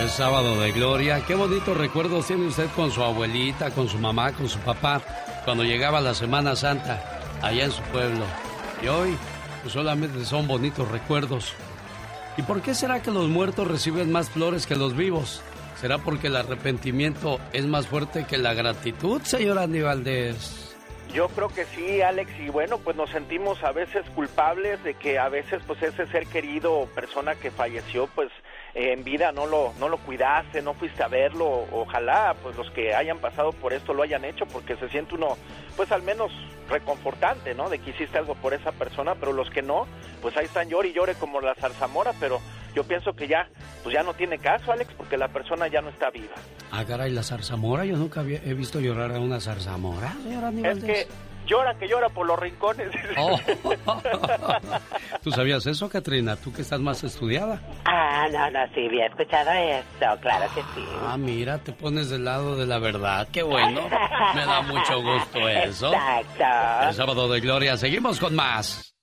Es sábado de gloria. Qué bonitos recuerdos tiene usted con su abuelita, con su mamá, con su papá, cuando llegaba la Semana Santa allá en su pueblo. Y hoy pues solamente son bonitos recuerdos. ¿Y por qué será que los muertos reciben más flores que los vivos? ¿Será porque el arrepentimiento es más fuerte que la gratitud, señor Andy Valdés? Yo creo que sí, Alex, y bueno, pues nos sentimos a veces culpables de que a veces pues ese ser querido o persona que falleció pues eh, en vida no lo, no lo cuidaste, no fuiste a verlo, ojalá pues los que hayan pasado por esto lo hayan hecho porque se siente uno pues al menos reconfortante, ¿no? De que hiciste algo por esa persona, pero los que no, pues ahí están llore y llore como la zarzamora, pero yo pienso que ya, pues ya no tiene caso, Alex, porque la persona ya no está viva. Ah, caray, la zarzamora, yo nunca había, he visto llorar a una zarzamora, señora Es que llora que llora por los rincones. Oh. ¿Tú sabías eso, Katrina? ¿Tú que estás más estudiada? Ah, no, no, sí, había escuchado eso, claro que sí. Ah, mira, te pones del lado de la verdad, qué bueno. Me da mucho gusto eso. Exacto. El sábado de gloria, seguimos con más.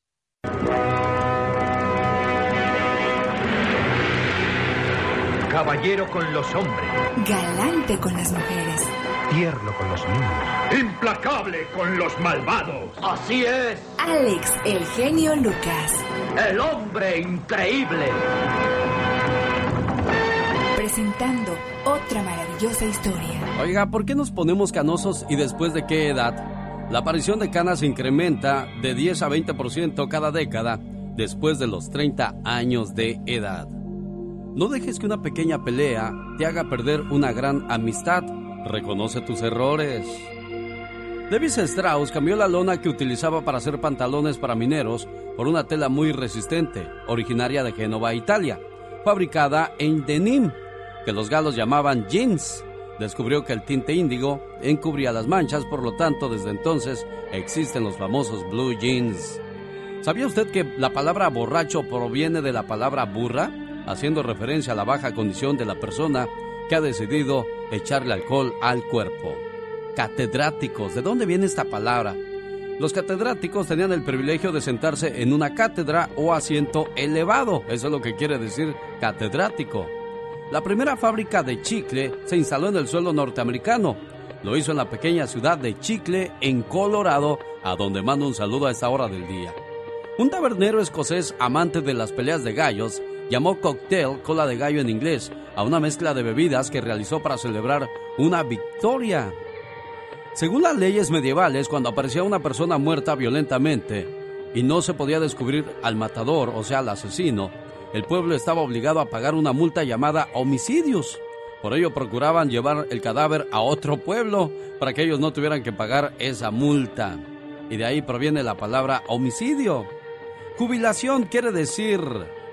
Caballero con los hombres. Galante con las mujeres tierno con los niños. Implacable con los malvados. Así es. Alex, el genio Lucas. El hombre increíble. Presentando otra maravillosa historia. Oiga, ¿por qué nos ponemos canosos y después de qué edad? La aparición de canas incrementa de 10 a 20% cada década después de los 30 años de edad. No dejes que una pequeña pelea te haga perder una gran amistad Reconoce tus errores. Levis Strauss cambió la lona que utilizaba para hacer pantalones para mineros por una tela muy resistente, originaria de Génova, Italia, fabricada en denim, que los galos llamaban jeans. Descubrió que el tinte índigo encubría las manchas, por lo tanto, desde entonces existen los famosos blue jeans. ¿Sabía usted que la palabra borracho proviene de la palabra burra, haciendo referencia a la baja condición de la persona que ha decidido echarle alcohol al cuerpo. Catedráticos, ¿de dónde viene esta palabra? Los catedráticos tenían el privilegio de sentarse en una cátedra o asiento elevado, eso es lo que quiere decir catedrático. La primera fábrica de chicle se instaló en el suelo norteamericano. Lo hizo en la pequeña ciudad de Chicle, en Colorado, a donde mando un saludo a esta hora del día. Un tabernero escocés amante de las peleas de gallos llamó cocktail cola de gallo en inglés a una mezcla de bebidas que realizó para celebrar una victoria. Según las leyes medievales, cuando aparecía una persona muerta violentamente y no se podía descubrir al matador, o sea, al asesino, el pueblo estaba obligado a pagar una multa llamada homicidios. Por ello procuraban llevar el cadáver a otro pueblo para que ellos no tuvieran que pagar esa multa. Y de ahí proviene la palabra homicidio. Jubilación quiere decir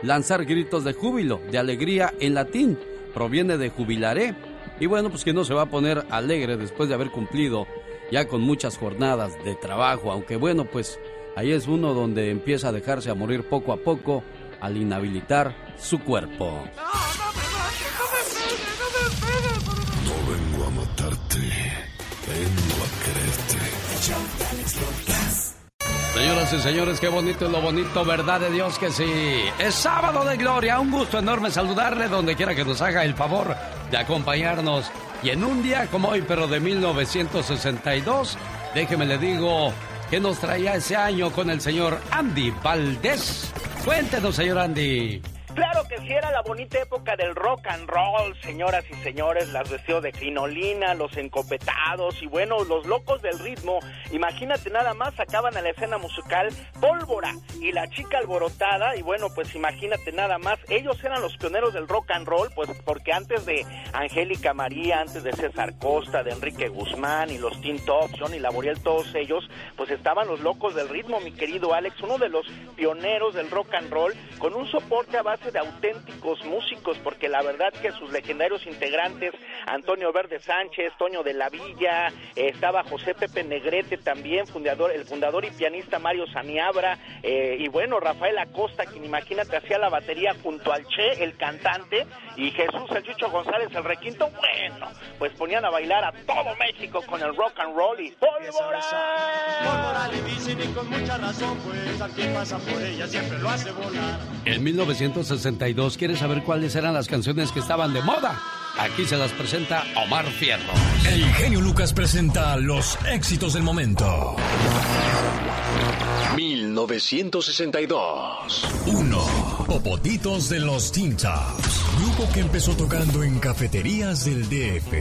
lanzar gritos de júbilo, de alegría en latín proviene de jubilaré. Y bueno, pues que no se va a poner alegre después de haber cumplido ya con muchas jornadas de trabajo, aunque bueno, pues ahí es uno donde empieza a dejarse a morir poco a poco al inhabilitar su cuerpo. No vengo a matarte, vengo a quererte. Señoras y señores, qué bonito es lo bonito, verdad de Dios que sí. Es sábado de gloria, un gusto enorme saludarle donde quiera que nos haga el favor de acompañarnos. Y en un día como hoy, pero de 1962, déjeme le digo que nos traía ese año con el señor Andy Valdés. Cuéntenos, señor Andy. Claro que sí, era la bonita época del rock and roll, señoras y señores, las vestidos de crinolina, los encopetados y bueno, los locos del ritmo. Imagínate nada más, sacaban a la escena musical Pólvora y la chica alborotada y bueno, pues imagínate nada más, ellos eran los pioneros del rock and roll, pues porque antes de Angélica María, antes de César Costa, de Enrique Guzmán y los Teen Top, Johnny Laboriel, todos ellos, pues estaban los locos del ritmo, mi querido Alex, uno de los pioneros del rock and roll, con un soporte a base de auténticos músicos, porque la verdad que sus legendarios integrantes, Antonio Verde Sánchez, Toño de la Villa, eh, estaba José Pepe Negrete también, fundador, el fundador y pianista Mario Saniabra, eh, y bueno, Rafael Acosta, quien imagínate hacía la batería junto al Che, el cantante, y Jesús el Chucho González, el requinto, bueno, pues ponían a bailar a todo México con el rock and roll y ¡Pólvora! En 1960 1962. ¿Quieres saber cuáles eran las canciones que estaban de moda? Aquí se las presenta Omar Fierro. El genio Lucas presenta los éxitos del momento. 1962. 1. Popotitos de los Teen Tops. Grupo que empezó tocando en cafeterías del DF.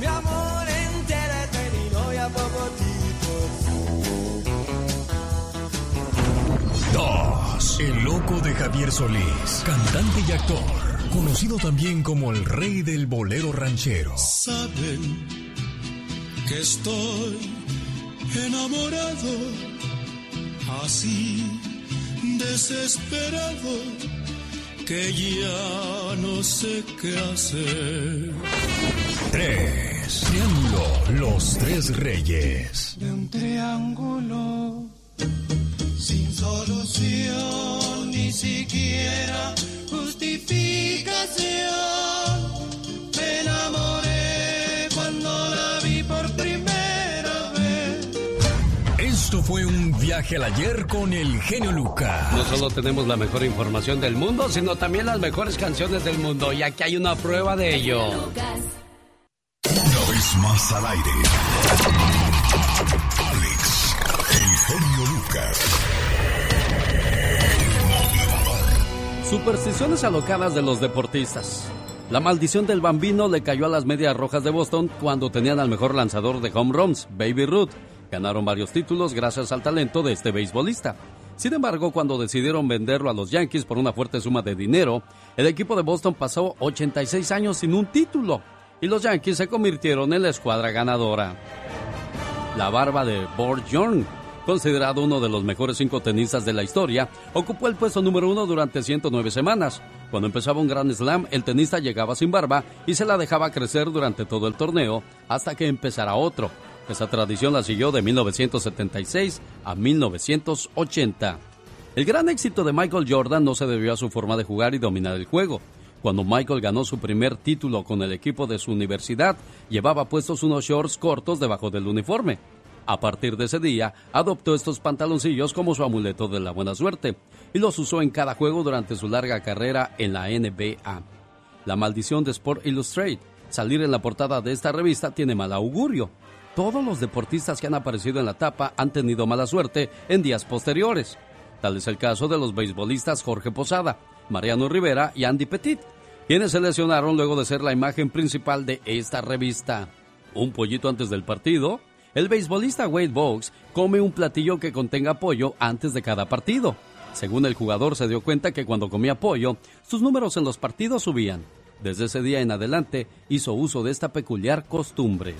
Mi amor, entérate, mi novia Popotitos. 2. El loco de Javier Solís. Cantante y actor. Conocido también como el rey del bolero ranchero. Saben que estoy enamorado así desesperado que ya no sé qué hacer. Tres. Triángulo, los tres reyes. De un triángulo solución, ni siquiera justificación. Me enamoré cuando la vi por primera vez. Esto fue un viaje al ayer con el genio Lucas. No solo tenemos la mejor información del mundo, sino también las mejores canciones del mundo. Y aquí hay una prueba de ello. Una vez más al aire. Alex, el genio Lucas. Supersticiones alocadas de los deportistas. La maldición del bambino le cayó a las medias rojas de Boston cuando tenían al mejor lanzador de home runs, Baby Ruth. Ganaron varios títulos gracias al talento de este beisbolista. Sin embargo, cuando decidieron venderlo a los Yankees por una fuerte suma de dinero, el equipo de Boston pasó 86 años sin un título y los Yankees se convirtieron en la escuadra ganadora. La barba de Bort Yorn, considerado uno de los mejores cinco tenistas de la historia, ocupó el puesto número uno durante 109 semanas. Cuando empezaba un Grand Slam, el tenista llegaba sin barba y se la dejaba crecer durante todo el torneo hasta que empezara otro. Esa tradición la siguió de 1976 a 1980. El gran éxito de Michael Jordan no se debió a su forma de jugar y dominar el juego. Cuando Michael ganó su primer título con el equipo de su universidad, llevaba puestos unos shorts cortos debajo del uniforme. A partir de ese día, adoptó estos pantaloncillos como su amuleto de la buena suerte y los usó en cada juego durante su larga carrera en la NBA. La maldición de Sport Illustrated, salir en la portada de esta revista tiene mal augurio. Todos los deportistas que han aparecido en la tapa han tenido mala suerte en días posteriores. Tal es el caso de los beisbolistas Jorge Posada, Mariano Rivera y Andy Petit, quienes se lesionaron luego de ser la imagen principal de esta revista. Un pollito antes del partido, el beisbolista Wade Boggs come un platillo que contenga pollo antes de cada partido. Según el jugador se dio cuenta que cuando comía pollo, sus números en los partidos subían. Desde ese día en adelante hizo uso de esta peculiar costumbre.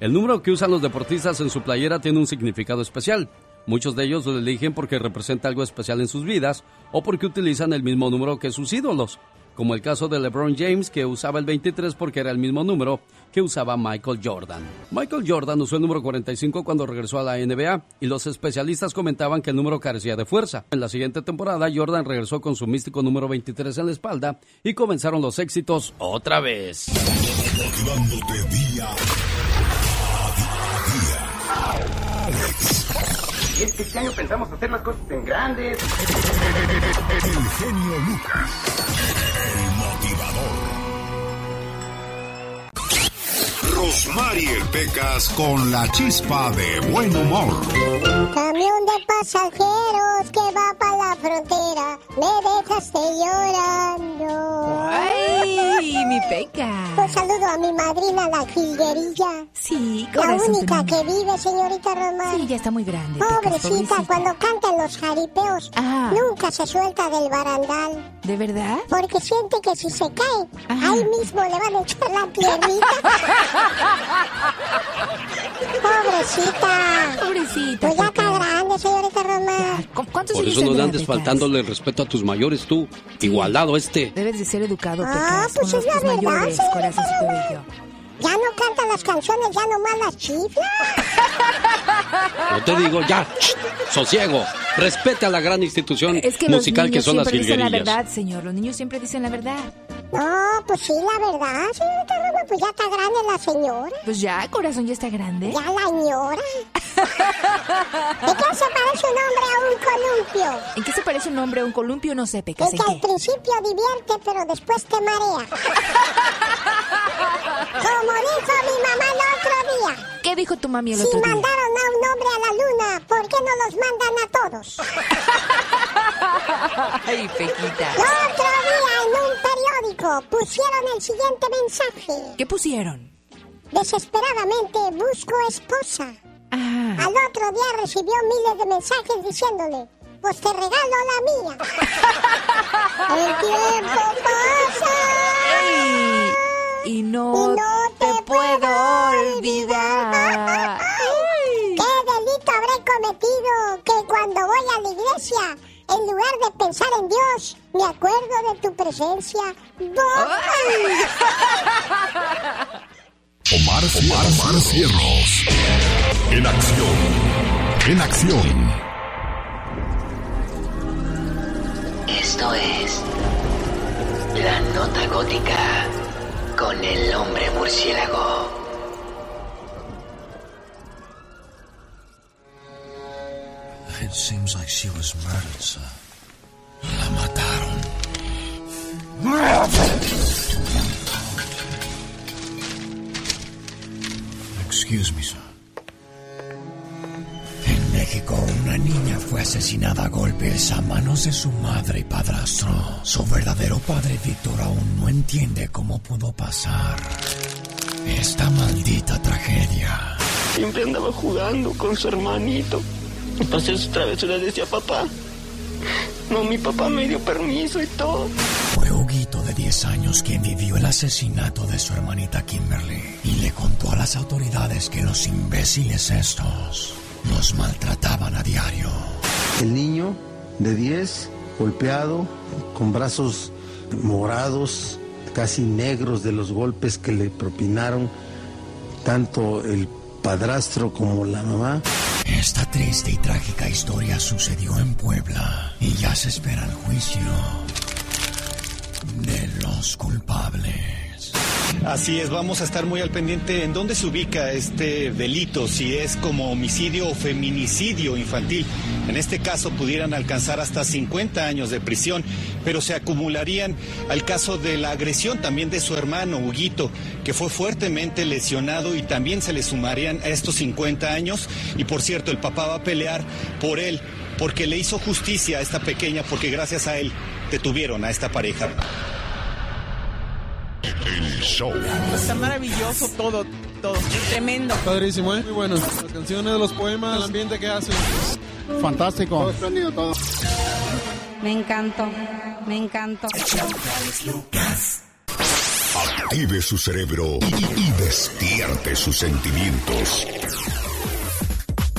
El número que usan los deportistas en su playera tiene un significado especial. Muchos de ellos lo eligen porque representa algo especial en sus vidas o porque utilizan el mismo número que sus ídolos, como el caso de LeBron James que usaba el 23 porque era el mismo número que usaba Michael Jordan. Michael Jordan usó el número 45 cuando regresó a la NBA y los especialistas comentaban que el número carecía de fuerza. En la siguiente temporada Jordan regresó con su místico número 23 en la espalda y comenzaron los éxitos otra vez. Es que este año pensamos hacer las cosas en grandes. El genio Lucas. El motivador. Rosmarie Pecas con la chispa de buen humor. Camión de pasajeros que va para la frontera, me dejaste llorando. ¡Ay, mi peca! Un saludo a mi madrina, la jilguerilla. Sí, La corazón, única tu niña. que vive, señorita Román. Sí, ya está muy grande. Pecas, Pobrecita, pobrecita. cuando cantan los jaripeos, Ah. nunca se suelta del barandal. ¿De verdad? Porque siente que si se cae, Ajá. ahí mismo le van a echar la piernita. Pobrecita. Pobrecita. Pues ya está grande, señorita Román. ¿Cu- ¿Cuántos Por eso no le andes faltándole el respeto a tus mayores tú. Igualado este. Debes de ser educado, Ah, Pecas, pues es los la verdad, mayores, señorita. Ya no canta las canciones, ya nomás las chifla. No te digo, ya, sosiego. Respete a la gran institución Es que los musical que niños son las siempre dicen la jilguerillas. verdad, señor. Los niños siempre dicen la verdad. No, pues sí, la verdad, señorita pues ya está grande la señora. Pues ya, corazón, ya está grande. Ya la señora. ¿En qué se parece un hombre a un columpio? ¿En qué se parece un hombre a un columpio? No sé, Pecas. Es ¿en que al principio divierte, pero después te marea. Como dijo mi mamá el otro día. ¿Qué dijo tu mami el Si otro día? mandaron a un hombre a la luna, ¿por qué no los mandan a todos? Ay, Pequita. El otro día en un periódico pusieron el siguiente mensaje. ¿Qué pusieron? Desesperadamente busco esposa. Ah. Al otro día recibió miles de mensajes diciéndole, pues te regalo la mía. El tiempo pasa. Y no, Y no te, te puedo puedo olvidar. ¿Qué delito habré cometido que cuando voy a la iglesia, en lugar de pensar en Dios, me acuerdo de tu presencia? ¡Voy! Omar. Omar Cierros. En acción. En acción. Esto es La Nota Gótica con el hombre murciélago. It seems like she was murdered, sir. La mataron. Excuse me, sir. En México, una niña fue asesinada a golpes a manos de su madre y padrastro. Su verdadero padre, Víctor, aún no entiende cómo pudo pasar esta maldita tragedia. Siempre andaba jugando con su hermanito. Y para hacer sus travesuras decía papá. No, mi papá me dio permiso y todo. Fue Huguito de 10 años quien vivió el asesinato de su hermanita Kimberly y le contó a las autoridades que los imbéciles estos los maltrataban a diario. El niño de 10, golpeado, con brazos morados, casi negros de los golpes que le propinaron tanto el padrastro como la mamá. Esta triste y trágica historia sucedió en Puebla y ya se espera el juicio de los culpables. Así es, vamos a estar muy al pendiente en dónde se ubica este delito, si es como homicidio o feminicidio infantil. En este caso pudieran alcanzar hasta 50 años de prisión, pero se acumularían al caso de la agresión también de su hermano, Huguito, que fue fuertemente lesionado y también se le sumarían a estos 50 años. Y por cierto, el papá va a pelear por él, porque le hizo justicia a esta pequeña, porque gracias a él detuvieron a esta pareja. El show. Está maravilloso todo, todo. Tremendo. Padrísimo, ¿eh? Muy bueno. Las canciones, los poemas, el ambiente que hacen. Fantástico. Todo espléndido, todo. Me encantó, me encantó. Active su cerebro y, y despierte sus sentimientos.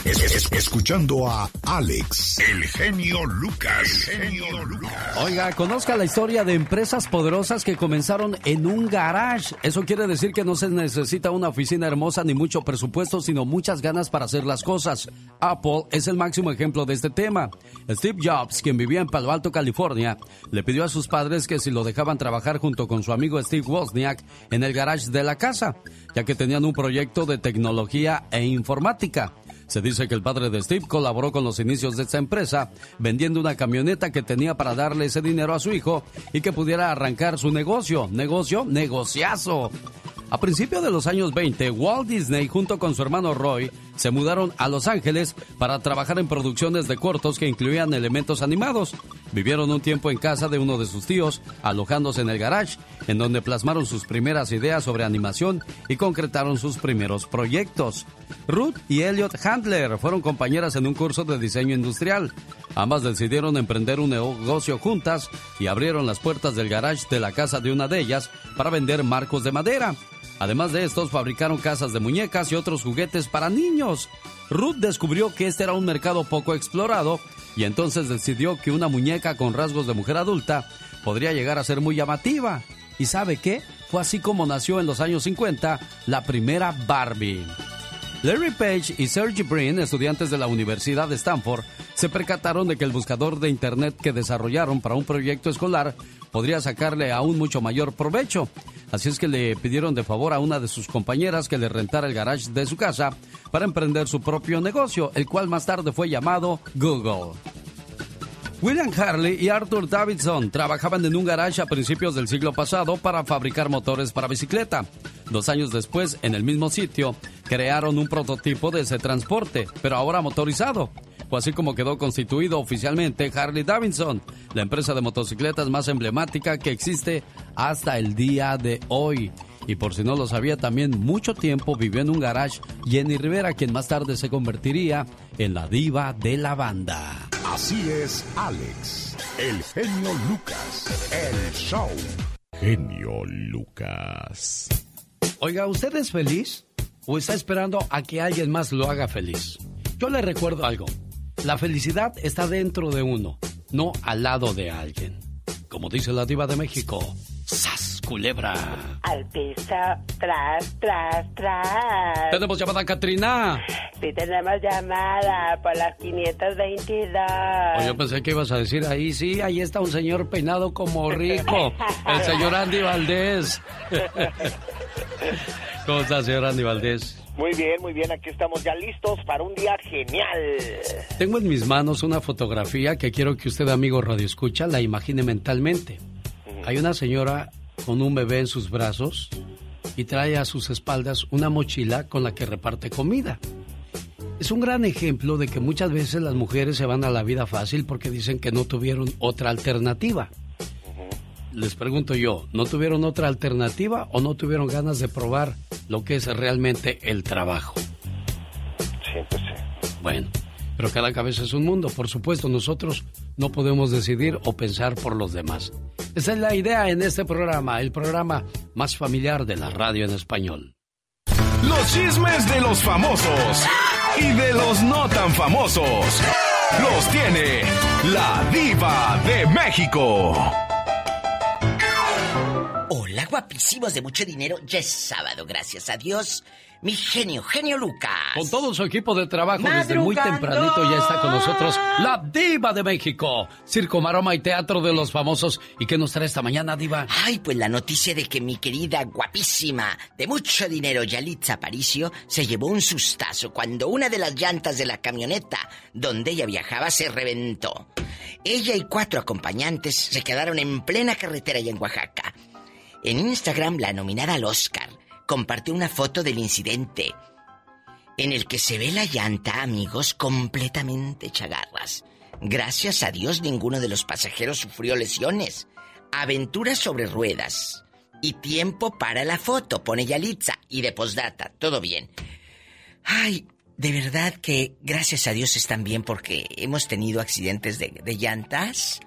Es- es- escuchando a Alex, el genio Lucas. El genio Lucas. Oiga, conozca la historia de empresas poderosas que comenzaron en un garage. Eso quiere decir que no se necesita una oficina hermosa ni mucho presupuesto, sino muchas ganas para hacer las cosas. Apple es el máximo ejemplo de este tema. Steve Jobs, quien vivía en Palo Alto, California, le pidió a sus padres que si lo dejaban trabajar junto con su amigo Steve Wozniak en el garage de la casa, ya que tenían un proyecto de tecnología e informática. Se dice que el padre de Steve colaboró con los inicios de esta empresa, vendiendo una camioneta que tenía para darle ese dinero a su hijo y que pudiera arrancar su negocio. Negocio, negociazo. A principios de los años 20, Walt Disney junto con su hermano Roy se mudaron a Los Ángeles para trabajar en producciones de cortos que incluían elementos animados. Vivieron un tiempo en casa de uno de sus tíos, alojándose en el garage, en donde plasmaron sus primeras ideas sobre animación y concretaron sus primeros proyectos. Ruth y Elliot Handler fueron compañeras en un curso de diseño industrial. Ambas decidieron emprender un negocio juntas y abrieron las puertas del garage de la casa de una de ellas para vender marcos de madera. Además de estos, fabricaron casas de muñecas y otros juguetes para niños. Ruth descubrió que este era un mercado poco explorado y entonces decidió que una muñeca con rasgos de mujer adulta podría llegar a ser muy llamativa. ¿Y sabe qué? Fue así como nació en los años 50 la primera Barbie. Larry Page y Sergey Brin, estudiantes de la Universidad de Stanford, se percataron de que el buscador de Internet que desarrollaron para un proyecto escolar podría sacarle aún mucho mayor provecho. Así es que le pidieron de favor a una de sus compañeras que le rentara el garage de su casa para emprender su propio negocio, el cual más tarde fue llamado Google. William Harley y Arthur Davidson trabajaban en un garage a principios del siglo pasado para fabricar motores para bicicleta. Dos años después, en el mismo sitio, crearon un prototipo de ese transporte, pero ahora motorizado. Fue así como quedó constituido oficialmente Harley Davidson, la empresa de motocicletas más emblemática que existe hasta el día de hoy. Y por si no lo sabía, también mucho tiempo vivió en un garage Jenny Rivera, quien más tarde se convertiría en la diva de la banda. Así es, Alex, el genio Lucas, el show. Genio Lucas. Oiga, ¿usted es feliz? ¿O está esperando a que alguien más lo haga feliz? Yo le recuerdo algo. La felicidad está dentro de uno, no al lado de alguien. Como dice la diva de México, ¡Sas, culebra! Al piso, tras, tras, tras. Tenemos llamada, Katrina. Sí, tenemos llamada por las 522. Oh, yo pensé que ibas a decir ahí, sí, ahí está un señor peinado como rico, el señor Andy Valdés. ¿Cómo está, señor Andy Valdés? Muy bien, muy bien, aquí estamos ya listos para un día genial. Tengo en mis manos una fotografía que quiero que usted, amigo Radio Escucha, la imagine mentalmente. Hay una señora con un bebé en sus brazos y trae a sus espaldas una mochila con la que reparte comida. Es un gran ejemplo de que muchas veces las mujeres se van a la vida fácil porque dicen que no tuvieron otra alternativa. Les pregunto yo, ¿no tuvieron otra alternativa o no tuvieron ganas de probar lo que es realmente el trabajo? Sí, pues sí. Bueno, pero cada cabeza es un mundo. Por supuesto, nosotros no podemos decidir o pensar por los demás. Esa es la idea en este programa, el programa más familiar de la radio en español. Los chismes de los famosos y de los no tan famosos los tiene la diva de México. Hola, guapísimos de mucho dinero. Ya es sábado, gracias a Dios. Mi genio, genio Lucas. Con todo su equipo de trabajo desde muy tempranito ya está con nosotros la diva de México. Circo, maroma y teatro de los famosos. ¿Y qué nos trae esta mañana, diva? Ay, pues la noticia de que mi querida, guapísima, de mucho dinero, Yalitza Aparicio, se llevó un sustazo cuando una de las llantas de la camioneta donde ella viajaba se reventó. Ella y cuatro acompañantes se quedaron en plena carretera y en Oaxaca. En Instagram, la nominada al Oscar compartió una foto del incidente en el que se ve la llanta, amigos, completamente chagarras. Gracias a Dios ninguno de los pasajeros sufrió lesiones. Aventuras sobre ruedas. Y tiempo para la foto, pone Yalitza. Y de postdata, todo bien. Ay, de verdad que gracias a Dios están bien porque hemos tenido accidentes de, de llantas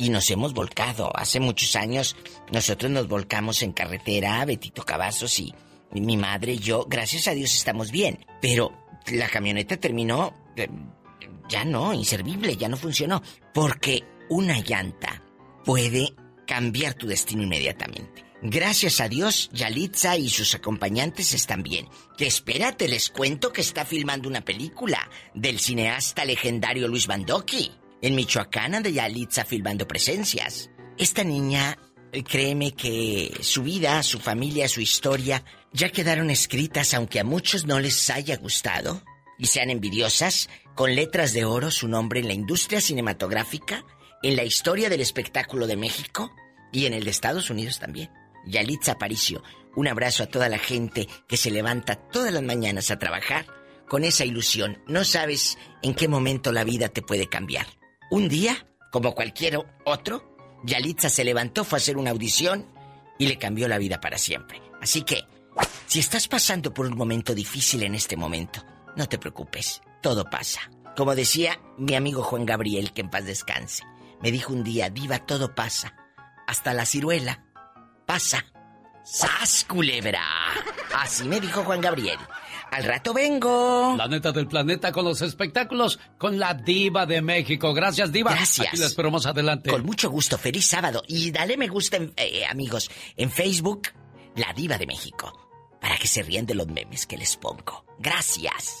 y nos hemos volcado. Hace muchos años nosotros nos volcamos en carretera, Betito Cavazos y mi madre y yo, gracias a Dios estamos bien. Pero la camioneta terminó eh, ya no, inservible, ya no funcionó. Porque una llanta puede cambiar tu destino inmediatamente. Gracias a Dios, Yalitza y sus acompañantes están bien. Que espérate, les cuento que está filmando una película del cineasta legendario Luis Bandoki. En Michoacán anda Yalitza filmando presencias. Esta niña, eh, créeme que su vida, su familia, su historia ya quedaron escritas aunque a muchos no les haya gustado y sean envidiosas, con letras de oro su nombre en la industria cinematográfica, en la historia del espectáculo de México y en el de Estados Unidos también. Yalitza Aparicio, un abrazo a toda la gente que se levanta todas las mañanas a trabajar con esa ilusión. No sabes en qué momento la vida te puede cambiar. Un día, como cualquier otro, Yalitza se levantó, fue a hacer una audición y le cambió la vida para siempre. Así que, si estás pasando por un momento difícil en este momento, no te preocupes, todo pasa. Como decía mi amigo Juan Gabriel, que en paz descanse, me dijo un día, diva, todo pasa. Hasta la ciruela pasa. ¡Sas, culebra! Así me dijo Juan Gabriel. Al rato vengo. La neta del planeta con los espectáculos con la diva de México. Gracias, diva. Gracias. Aquí la espero más adelante. Con mucho gusto. Feliz sábado. Y dale me gusta, en- eh, amigos, en Facebook, La Diva de México. Para que se rían de los memes que les pongo. Gracias.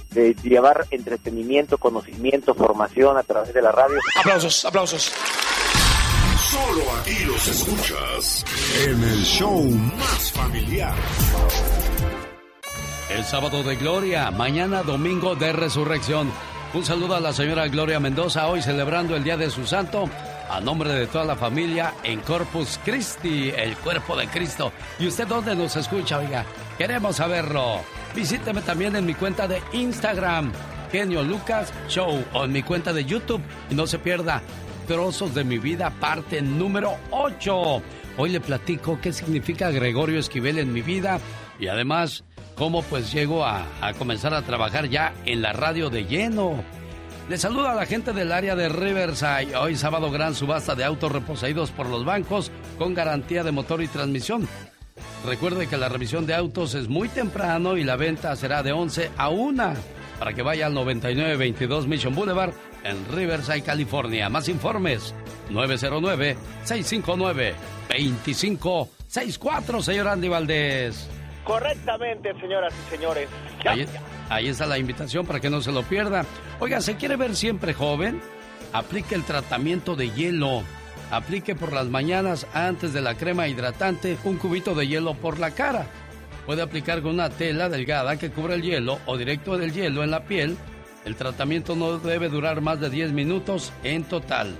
de llevar entretenimiento, conocimiento, formación a través de la radio. Aplausos, aplausos. Solo aquí los escuchas en el show más familiar. El sábado de Gloria, mañana domingo de resurrección. Un saludo a la señora Gloria Mendoza, hoy celebrando el Día de su Santo, a nombre de toda la familia en Corpus Christi, el cuerpo de Cristo. ¿Y usted dónde nos escucha, oiga? Queremos saberlo. Visíteme también en mi cuenta de Instagram, Genio Lucas Show, o en mi cuenta de YouTube. Y no se pierda Trozos de mi vida, parte número 8. Hoy le platico qué significa Gregorio Esquivel en mi vida y además cómo pues llego a, comenzar a trabajar ya en la radio de lleno. Le saludo a la gente del área de Riverside. Hoy sábado gran subasta de autos reposeídos por los bancos con garantía de motor y transmisión. Recuerde que la revisión de autos es muy temprano y la venta será de 11 a 1 para que vaya al 9922 Mission Boulevard en Riverside, California. Más informes 909-659-2564, señor Andy Valdés. Correctamente, señoras y señores. Ahí, ahí está la invitación para que no se lo pierda. Oiga, ¿se quiere ver siempre joven? Aplique el tratamiento de hielo. Aplique por las mañanas antes de la crema hidratante un cubito de hielo por la cara. Puede aplicar con una tela delgada que cubra el hielo o directo del hielo en la piel. El tratamiento no debe durar más de 10 minutos en total.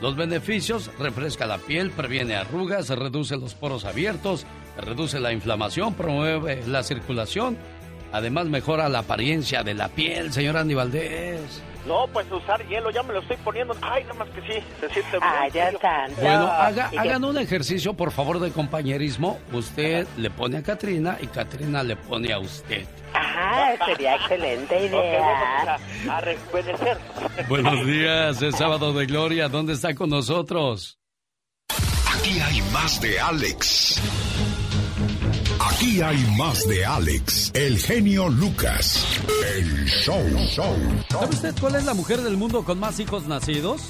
Los beneficios, refresca la piel, previene arrugas, reduce los poros abiertos, reduce la inflamación, promueve la circulación. Además mejora la apariencia de la piel, señor Andy Valdés. No, pues usar hielo, ya me lo estoy poniendo. Ay, nada más que sí, se siente Ay, ya tanto. Bueno, haga, hagan un ejercicio, por favor, de compañerismo. Usted le pone a Katrina y Katrina le pone a usted. Ajá, sería excelente idea. vamos a, a rejuvenecer. Buenos días, es sábado de gloria. ¿Dónde está con nosotros? Aquí hay más de Alex. Aquí hay más de Alex, el genio Lucas, el show, show. ¿Sabe usted cuál es la mujer del mundo con más hijos nacidos?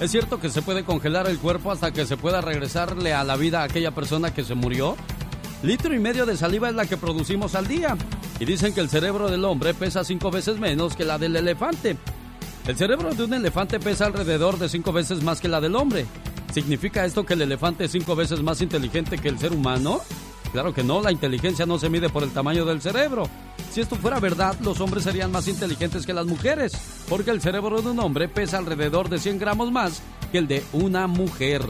¿Es cierto que se puede congelar el cuerpo hasta que se pueda regresarle a la vida a aquella persona que se murió? Litro y medio de saliva es la que producimos al día. Y dicen que el cerebro del hombre pesa cinco veces menos que la del elefante. El cerebro de un elefante pesa alrededor de cinco veces más que la del hombre. ¿Significa esto que el elefante es cinco veces más inteligente que el ser humano? Claro que no, la inteligencia no se mide por el tamaño del cerebro. Si esto fuera verdad, los hombres serían más inteligentes que las mujeres, porque el cerebro de un hombre pesa alrededor de 100 gramos más que el de una mujer.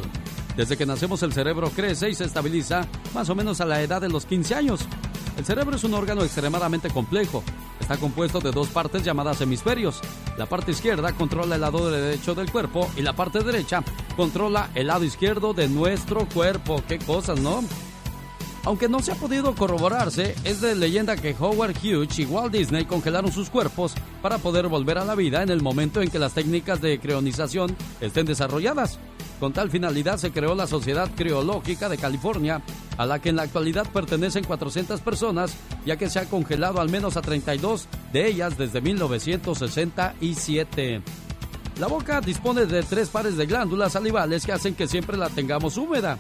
Desde que nacemos el cerebro crece y se estabiliza más o menos a la edad de los 15 años. El cerebro es un órgano extremadamente complejo. Está compuesto de dos partes llamadas hemisferios. La parte izquierda controla el lado derecho del cuerpo y la parte derecha controla el lado izquierdo de nuestro cuerpo. Qué cosas, ¿no? Aunque no se ha podido corroborarse, es de leyenda que Howard Hughes y Walt Disney congelaron sus cuerpos para poder volver a la vida en el momento en que las técnicas de crionización estén desarrolladas. Con tal finalidad se creó la Sociedad Criológica de California, a la que en la actualidad pertenecen 400 personas, ya que se ha congelado al menos a 32 de ellas desde 1967. La boca dispone de tres pares de glándulas salivales que hacen que siempre la tengamos húmeda.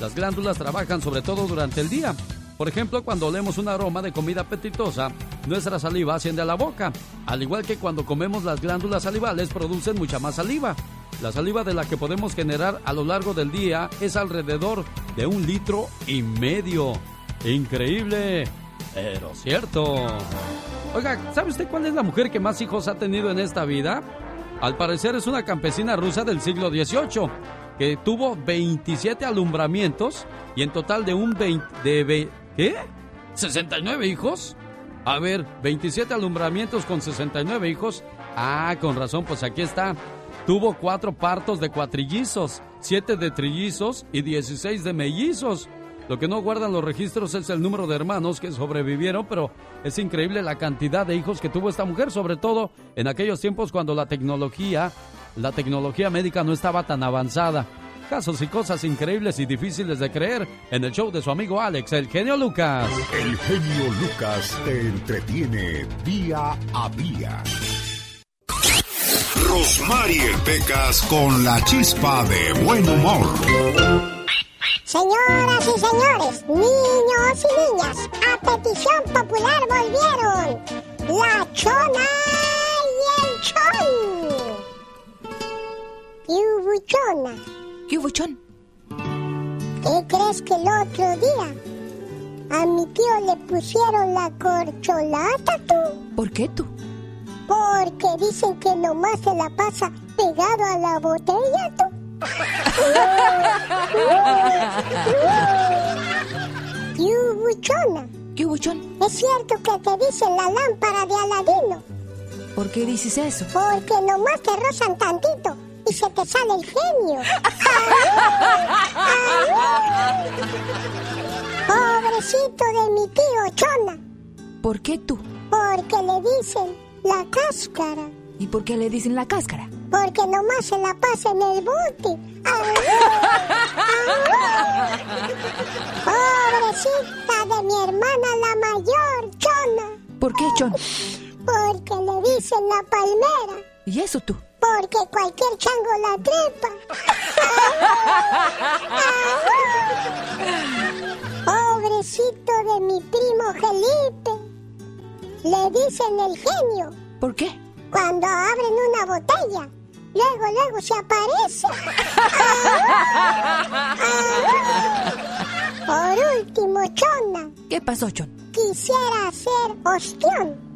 Las glándulas trabajan sobre todo durante el día. Por ejemplo, cuando olemos un aroma de comida apetitosa, nuestra saliva asciende a la boca. Al igual que cuando comemos las glándulas salivales producen mucha más saliva. La saliva de la que podemos generar a lo largo del día es alrededor de un litro y medio. Increíble, pero cierto. Oiga, ¿sabe usted cuál es la mujer que más hijos ha tenido en esta vida? Al parecer es una campesina rusa del siglo XVIII que tuvo 27 alumbramientos y en total de un 20 de ¿qué? ¿69 hijos? A ver, 27 alumbramientos con 69 hijos. Ah, con razón, pues aquí está. Tuvo cuatro partos de cuatrillizos, siete de trillizos y 16 de mellizos. Lo que no guardan los registros es el número de hermanos que sobrevivieron, pero es increíble la cantidad de hijos que tuvo esta mujer, sobre todo en aquellos tiempos cuando la tecnología, la tecnología médica no estaba tan avanzada. Casos y cosas increíbles y difíciles de creer en el show de su amigo Alex, el genio Lucas. El genio Lucas te entretiene día a día. Rosmarie Pecas con la chispa de buen humor. Señoras y señores, niños y niñas, a petición popular volvieron la chona y el chon. ¿Qué hubo chona? ¿Qué hubo chon? ¿Qué crees que el otro día a mi tío le pusieron la corcholata tú? ¿Por qué tú? Porque dicen que nomás se la pasa pegado a la botella tú. ¿Qué hubo chona? ¿Qué hubo chon? Es cierto que te dicen la lámpara de Aladino. ¿Por qué dices eso? Porque nomás te rozan tantito y se te sale el genio. Pobrecito de mi tío Chona. ¿Por qué tú? Porque le dicen la cáscara. ¿Y por qué le dicen la cáscara? Porque nomás se la pasa en el bote. Pobrecita de mi hermana la mayor, Chona. ¿Por qué, Chon? Porque le dicen la palmera. ¿Y eso tú? Porque cualquier chango la trepa. Pobrecito de mi primo Felipe. Le dicen el genio. ¿Por qué? Cuando abren una botella, luego, luego se aparece. Por último, Chona. ¿Qué pasó, Chon? Quisiera hacer ostión.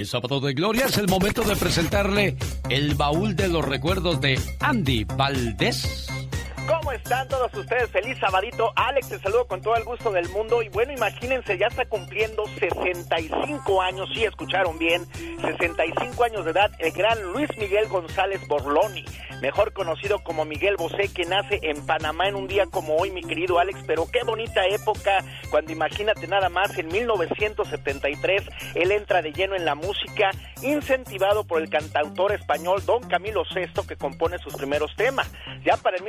El sábado de gloria es el momento de presentarle el baúl de los recuerdos de Andy Valdés. ¿Cómo están todos ustedes? Feliz sabadito. Alex, te saludo con todo el gusto del mundo. Y bueno, imagínense, ya está cumpliendo 65 años, sí escucharon bien, 65 años de edad, el gran Luis Miguel González Borloni, mejor conocido como Miguel Bosé, que nace en Panamá en un día como hoy, mi querido Alex. Pero qué bonita época, cuando imagínate nada más, en 1973, él entra de lleno en la música, incentivado por el cantautor español Don Camilo VI, que compone sus primeros temas. Ya para el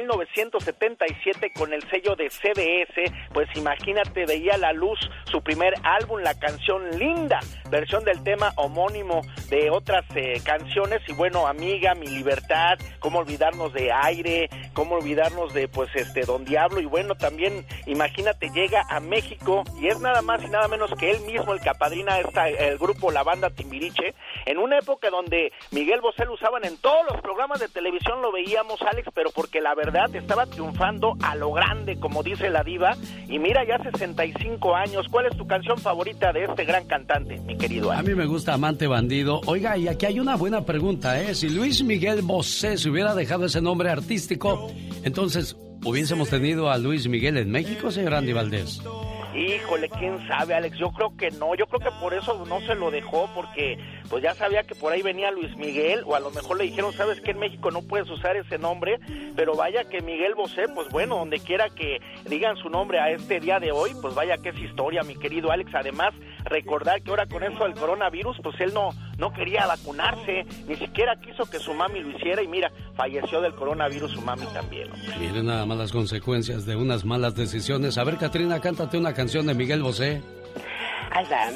1977, con el sello de CBS, pues imagínate, veía la luz su primer álbum, la canción Linda, versión del tema homónimo de otras eh, canciones. Y bueno, Amiga, Mi Libertad, cómo olvidarnos de Aire, cómo olvidarnos de, pues, este, Don Diablo. Y bueno, también, imagínate, llega a México y es nada más y nada menos que él mismo el que apadrina esta, el grupo La Banda Timbiriche, en una época donde Miguel Bosé lo usaban en todos los programas de televisión, lo veíamos, Alex, pero porque la verdad estaba triunfando a lo grande, como dice la diva. Y mira, ya 65 años. ¿Cuál es tu canción favorita de este gran cantante, mi querido? A mí me gusta Amante Bandido. Oiga, y aquí hay una buena pregunta, ¿eh? Si Luis Miguel Bosé hubiera dejado ese nombre artístico, entonces, ¿hubiésemos tenido a Luis Miguel en México, señor Andy Valdés? Híjole, quién sabe, Alex. Yo creo que no. Yo creo que por eso no se lo dejó, porque pues ya sabía que por ahí venía Luis Miguel, o a lo mejor le dijeron, sabes que en México no puedes usar ese nombre, pero vaya que Miguel Bosé, pues bueno, donde quiera que digan su nombre a este día de hoy, pues vaya que es historia, mi querido Alex. Además, recordar que ahora con eso del coronavirus, pues él no, no quería vacunarse, ni siquiera quiso que su mami lo hiciera, y mira, falleció del coronavirus su mami también. Miren nada más las consecuencias de unas malas decisiones. A ver, Katrina, cántate una canción de Miguel Bosé. Va.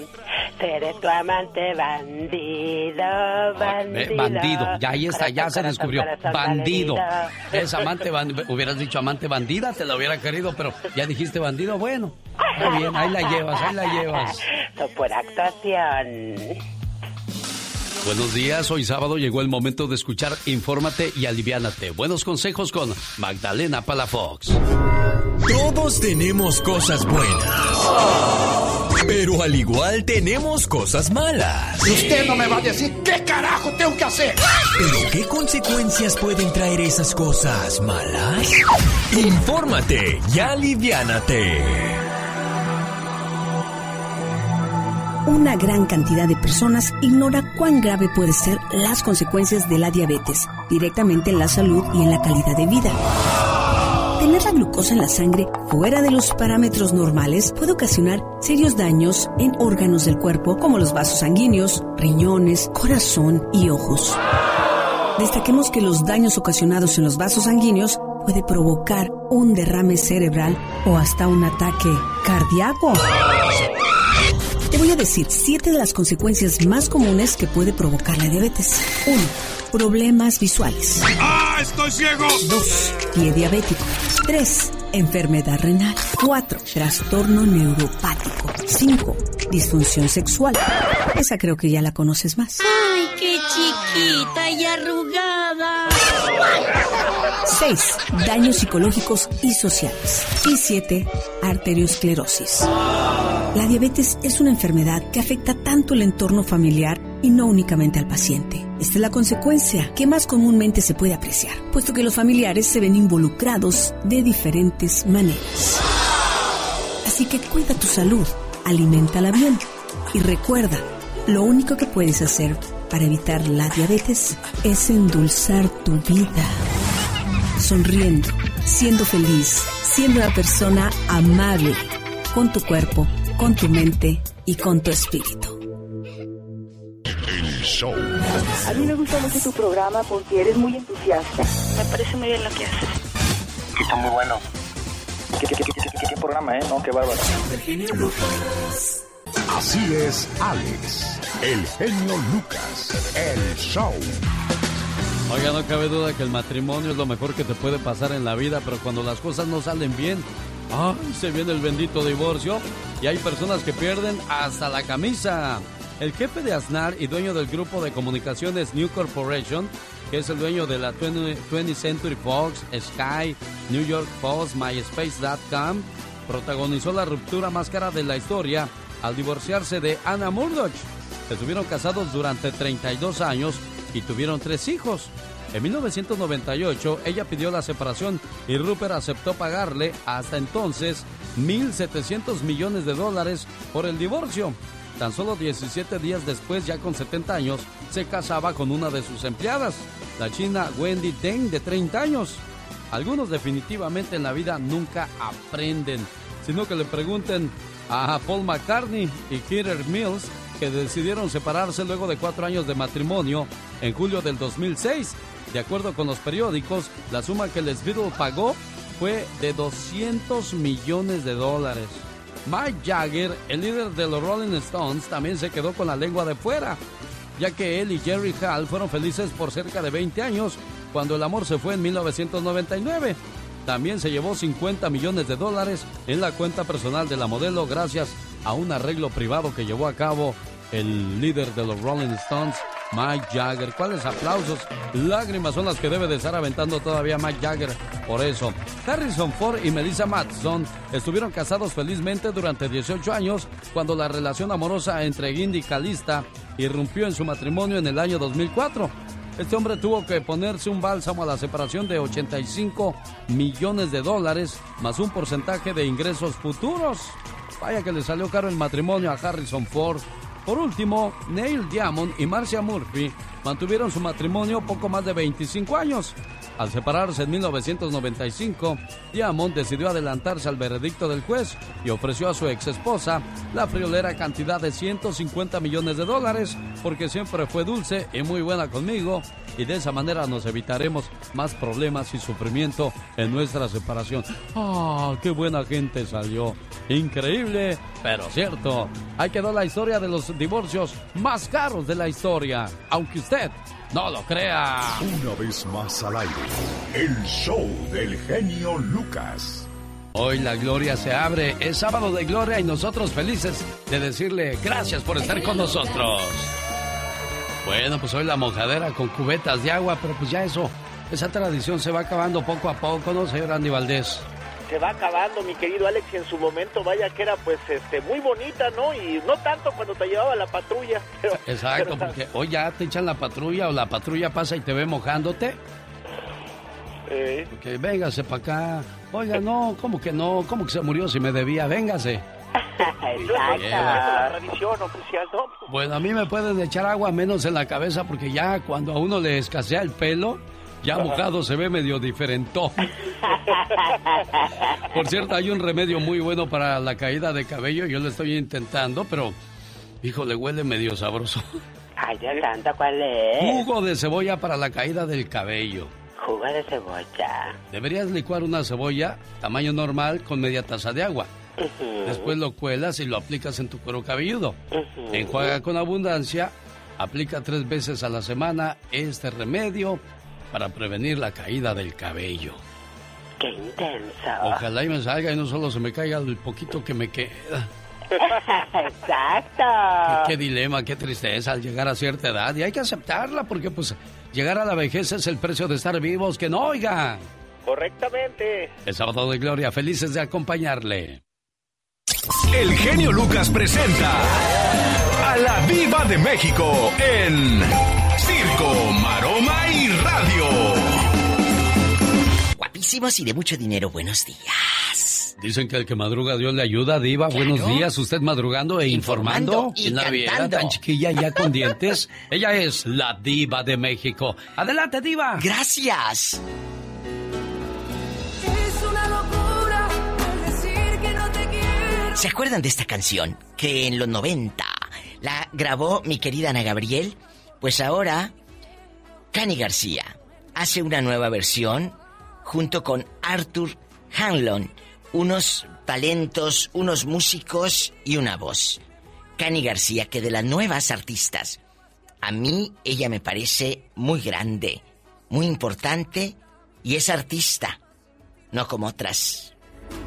Seré tu amante bandido, bandido. Bandido, ya ahí está, ya se descubrió. corazón, Bandido. Es amante bandido. Hubieras dicho amante bandida, te lo hubiera querido, pero ya dijiste bandido, bueno. Está bien, ahí la llevas, ahí la llevas. Por actuación. Buenos días, hoy sábado llegó el momento de escuchar Infórmate y Aliviánate. Buenos consejos con Magdalena Palafox. Todos tenemos cosas buenas. Pero al igual tenemos cosas malas. Usted no me va a decir qué carajo tengo que hacer. ¿Pero qué consecuencias pueden traer esas cosas malas? Infórmate y aliviánate. Una gran cantidad de personas ignora cuán grave puede ser las consecuencias de la diabetes, directamente en la salud y en la calidad de vida. Tener la glucosa en la sangre fuera de los parámetros normales puede ocasionar serios daños en órganos del cuerpo como los vasos sanguíneos, riñones, corazón y ojos. Destaquemos que los daños ocasionados en los vasos sanguíneos puede provocar un derrame cerebral o hasta un ataque cardíaco. Te voy a decir siete de las consecuencias más comunes que puede provocar la diabetes. 1. Problemas visuales. ¡Ah, estoy ciego! 2. Pie diabético. 3. Enfermedad renal. 4. Trastorno neuropático. 5. Disfunción sexual. Esa creo que ya la conoces más. ¡Ay, qué chiquita y arrugada! 6. Daños psicológicos y sociales. Y 7. Arteriosclerosis. La diabetes es una enfermedad que afecta tanto el entorno familiar y no únicamente al paciente. Esta es la consecuencia que más comúnmente se puede apreciar, puesto que los familiares se ven involucrados de diferentes maneras. Así que cuida tu salud, aliméntala bien y recuerda, lo único que puedes hacer para evitar la diabetes es endulzar tu vida. Sonriendo, siendo feliz, siendo una persona amable con tu cuerpo, con tu mente y con tu espíritu. El show. A mí me gusta mucho tu programa porque eres muy entusiasta. Me parece muy bien lo que haces. Está muy bueno. ¿Qué, qué, qué, qué, qué programa, eh? No, qué bárbaro. Así es, Alex, el genio Lucas, el show. Oiga, no cabe duda que el matrimonio es lo mejor que te puede pasar en la vida, pero cuando las cosas no salen bien, ¡ay! se viene el bendito divorcio y hay personas que pierden hasta la camisa. El jefe de Aznar y dueño del grupo de comunicaciones New Corporation, que es el dueño de la 20, 20th Century Fox, Sky, New York Post, MySpace.com, protagonizó la ruptura más cara de la historia al divorciarse de Anna Murdoch. Estuvieron casados durante 32 años y tuvieron tres hijos. En 1998 ella pidió la separación y Rupert aceptó pagarle hasta entonces 1.700 millones de dólares por el divorcio. Tan solo 17 días después, ya con 70 años, se casaba con una de sus empleadas, la china Wendy Deng, de 30 años. Algunos definitivamente en la vida nunca aprenden, sino que le pregunten a Paul McCartney y Peter Mills, que decidieron separarse luego de cuatro años de matrimonio en julio del 2006. De acuerdo con los periódicos, la suma que Les Beatles pagó fue de 200 millones de dólares. Mike Jagger, el líder de los Rolling Stones, también se quedó con la lengua de fuera, ya que él y Jerry Hall fueron felices por cerca de 20 años cuando el amor se fue en 1999. También se llevó 50 millones de dólares en la cuenta personal de la modelo gracias a un arreglo privado que llevó a cabo el líder de los Rolling Stones, Mike Jagger. ¿Cuáles aplausos? Lágrimas son las que debe de estar aventando todavía Mike Jagger. Por eso, Harrison Ford y Melissa Matson estuvieron casados felizmente durante 18 años cuando la relación amorosa entre Guindy y Calista irrumpió en su matrimonio en el año 2004. Este hombre tuvo que ponerse un bálsamo a la separación de 85 millones de dólares, más un porcentaje de ingresos futuros. Vaya que le salió caro el matrimonio a Harrison Ford. Por último, Neil Diamond y Marcia Murphy mantuvieron su matrimonio poco más de 25 años. Al separarse en 1995, Diamond decidió adelantarse al veredicto del juez y ofreció a su ex esposa la friolera cantidad de 150 millones de dólares porque siempre fue dulce y muy buena conmigo y de esa manera nos evitaremos más problemas y sufrimiento en nuestra separación. ¡Ah, qué buena gente salió! Increíble, pero cierto. Ahí quedó la historia de los divorcios más caros de la historia, aunque usted no lo crea. Una vez más al aire, el show del genio Lucas. Hoy la gloria se abre, es sábado de gloria y nosotros felices de decirle gracias por estar con nosotros. Bueno, pues hoy la mojadera con cubetas de agua, pero pues ya eso, esa tradición se va acabando poco a poco, ¿no, señor Andy Valdés? Se va acabando, mi querido Alex, y en su momento vaya que era pues este muy bonita, ¿no? Y no tanto cuando te llevaba la patrulla. Pero, Exacto, porque hoy ya te echan la patrulla o la patrulla pasa y te ve mojándote. Eh. Que véngase para acá. Oiga, no, ¿cómo que no? ¿Cómo que se murió si me debía? Véngase. Es la tradición oficial, ¿no? Bueno, a mí me pueden echar agua menos en la cabeza porque ya cuando a uno le escasea el pelo, ya mojado se ve medio diferentón. Por cierto, hay un remedio muy bueno para la caída de cabello. Yo lo estoy intentando, pero, híjole, huele medio sabroso. Ay, tanta, ¿cuál es? Jugo de cebolla para la caída del cabello. Jugo de cebolla. Deberías licuar una cebolla tamaño normal con media taza de agua. Después lo cuelas y lo aplicas en tu cuero cabelludo. Enjuaga con abundancia. Aplica tres veces a la semana este remedio para prevenir la caída del cabello. Qué intenso. Ojalá y me salga y no solo se me caiga el poquito que me queda. Exacto. Qué, qué dilema, qué tristeza al llegar a cierta edad. Y hay que aceptarla porque pues llegar a la vejez es el precio de estar vivos. Que no oigan. Correctamente. El sábado de gloria, felices de acompañarle. El genio Lucas presenta a la Viva de México en Circo, Maroma Guapísimos y de mucho dinero, buenos días. Dicen que el que madruga Dios le ayuda, Diva. Buenos días, usted madrugando e informando. Informando y en la cantando. tan chiquilla ya con dientes. Ella es la Diva de México. Adelante, Diva. Gracias. Es una locura decir que no te quiero. ¿Se acuerdan de esta canción? Que en los 90 la grabó mi querida Ana Gabriel. Pues ahora, Cani García hace una nueva versión junto con Arthur Hanlon. Unos talentos, unos músicos y una voz. Cani García, que de las nuevas artistas, a mí ella me parece muy grande, muy importante y es artista, no como otras.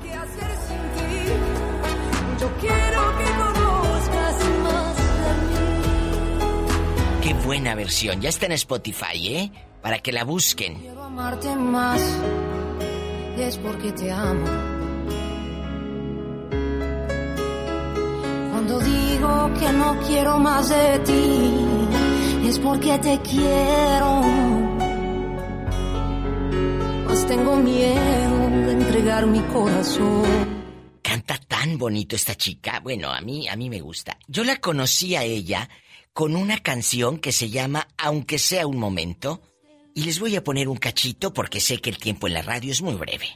¿Qué hacer sin ti? Yo quiero que conozcas más de mí. Qué buena versión. Ya está en Spotify, ¿eh? Para que la busquen. Quiero amarte más. Y es porque te amo. Cuando digo que no quiero más de ti, es porque te quiero. Mas tengo miedo de entregar mi corazón. Canta tan bonito esta chica. Bueno, a mí, a mí me gusta. Yo la conocí a ella con una canción que se llama Aunque sea un momento. Y les voy a poner un cachito porque sé que el tiempo en la radio es muy breve.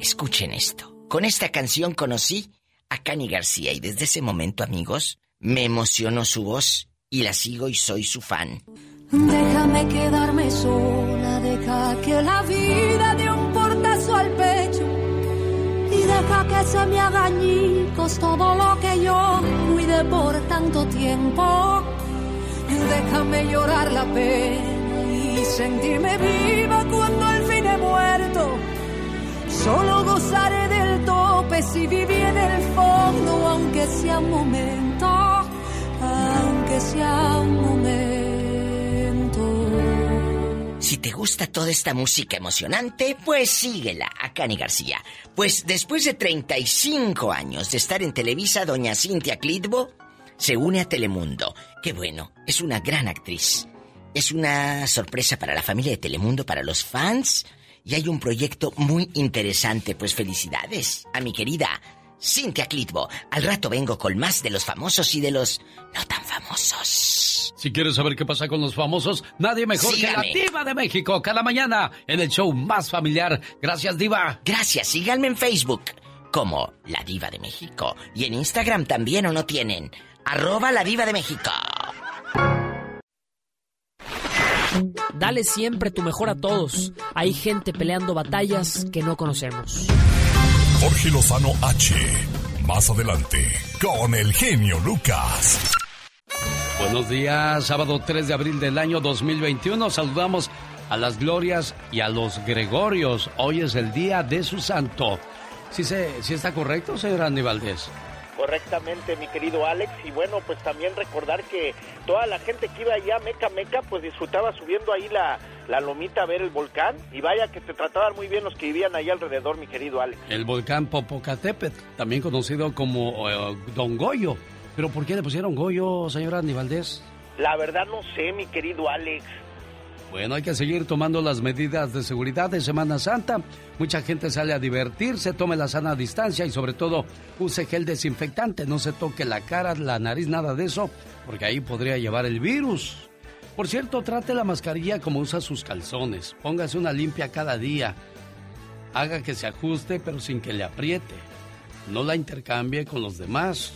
Escuchen esto. Con esta canción conocí a Cani García y desde ese momento, amigos, me emocionó su voz y la sigo y soy su fan. Déjame quedarme sola, deja que la vida dé un portazo al pecho y deja que se me haga añicos todo lo que yo cuide por tanto tiempo. Déjame llorar la pena y sentirme viva cuando al fin he muerto. Solo gozaré del tope si viví en el fondo, aunque sea un momento, aunque sea un momento. Si te gusta toda esta música emocionante, pues síguela a Cani García. Pues después de 35 años de estar en Televisa, doña Cintia Clitbo se une a Telemundo. Qué bueno, es una gran actriz. Es una sorpresa para la familia de Telemundo, para los fans. Y hay un proyecto muy interesante, pues felicidades a mi querida Cintia Clitbo. Al rato vengo con más de los famosos y de los no tan famosos. Si quieres saber qué pasa con los famosos, nadie mejor que la Diva de México cada mañana en el show más familiar. Gracias, Diva. Gracias, síganme en Facebook como La Diva de México. Y en Instagram también o no tienen. Arroba La Diva de México. Dale siempre tu mejor a todos. Hay gente peleando batallas que no conocemos. Jorge Lozano H. Más adelante, con el genio Lucas. Buenos días, sábado 3 de abril del año 2021. Saludamos a las glorias y a los gregorios. Hoy es el día de su santo. ¿Sí, se, sí está correcto, señor Andy Valdés? Correctamente, mi querido Alex. Y bueno, pues también recordar que toda la gente que iba allá Meca Meca, pues disfrutaba subiendo ahí la, la lomita a ver el volcán. Y vaya que te trataban muy bien los que vivían ahí alrededor, mi querido Alex. El volcán Popocatépetl, también conocido como eh, Don Goyo. ¿Pero por qué le pusieron Goyo, señora Anivaldés? La verdad no sé, mi querido Alex. Bueno, hay que seguir tomando las medidas de seguridad de Semana Santa. Mucha gente sale a divertirse, tome la sana distancia y sobre todo use gel desinfectante. No se toque la cara, la nariz, nada de eso, porque ahí podría llevar el virus. Por cierto, trate la mascarilla como usa sus calzones. Póngase una limpia cada día. Haga que se ajuste, pero sin que le apriete. No la intercambie con los demás.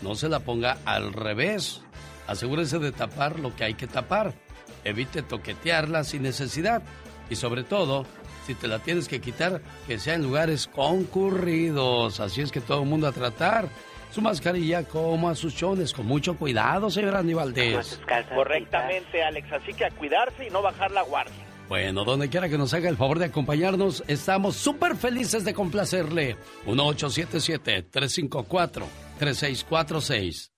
No se la ponga al revés. Asegúrese de tapar lo que hay que tapar evite toquetearla sin necesidad y sobre todo, si te la tienes que quitar, que sea en lugares concurridos. Así es que todo el mundo a tratar su mascarilla como a sus chones, con mucho cuidado, señor Aníbal Correctamente, Alex. Así que a cuidarse y no bajar la guardia. Bueno, donde quiera que nos haga el favor de acompañarnos, estamos súper felices de complacerle. 1877-354-3646.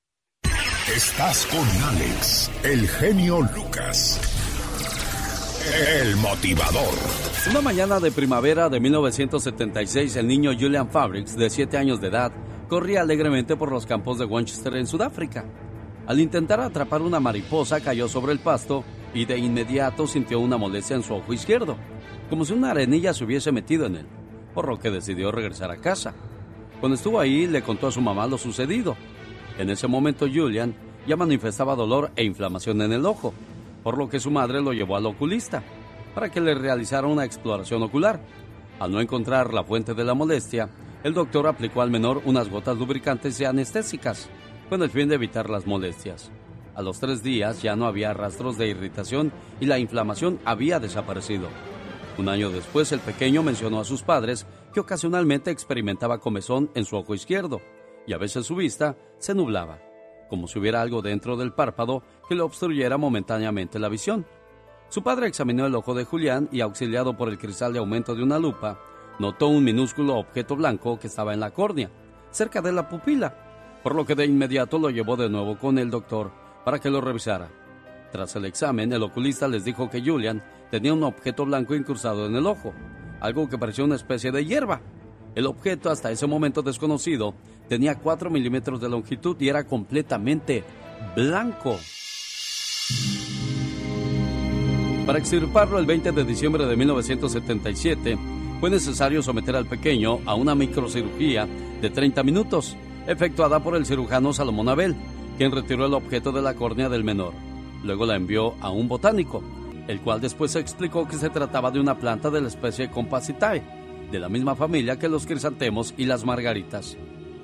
Estás con Alex, el genio Lucas. El motivador. Una mañana de primavera de 1976, el niño Julian Fabrics, de 7 años de edad, corría alegremente por los campos de Winchester en Sudáfrica. Al intentar atrapar una mariposa, cayó sobre el pasto y de inmediato sintió una molestia en su ojo izquierdo, como si una arenilla se hubiese metido en él, por lo que decidió regresar a casa. Cuando estuvo ahí, le contó a su mamá lo sucedido en ese momento Julian ya manifestaba dolor e inflamación en el ojo, por lo que su madre lo llevó al oculista para que le realizara una exploración ocular. Al no encontrar la fuente de la molestia, el doctor aplicó al menor unas gotas lubricantes y anestésicas, con el fin de evitar las molestias. A los tres días ya no había rastros de irritación y la inflamación había desaparecido. Un año después, el pequeño mencionó a sus padres que ocasionalmente experimentaba comezón en su ojo izquierdo y a veces su vista se nublaba, como si hubiera algo dentro del párpado que le obstruyera momentáneamente la visión. Su padre examinó el ojo de Julián y, auxiliado por el cristal de aumento de una lupa, notó un minúsculo objeto blanco que estaba en la córnea, cerca de la pupila, por lo que de inmediato lo llevó de nuevo con el doctor para que lo revisara. Tras el examen, el oculista les dijo que Julian tenía un objeto blanco incrustado en el ojo, algo que parecía una especie de hierba. El objeto, hasta ese momento desconocido, tenía 4 milímetros de longitud y era completamente blanco. Para extirparlo el 20 de diciembre de 1977, fue necesario someter al pequeño a una microcirugía de 30 minutos, efectuada por el cirujano Salomón Abel, quien retiró el objeto de la córnea del menor. Luego la envió a un botánico, el cual después explicó que se trataba de una planta de la especie Compacitae, de la misma familia que los crisantemos y las margaritas.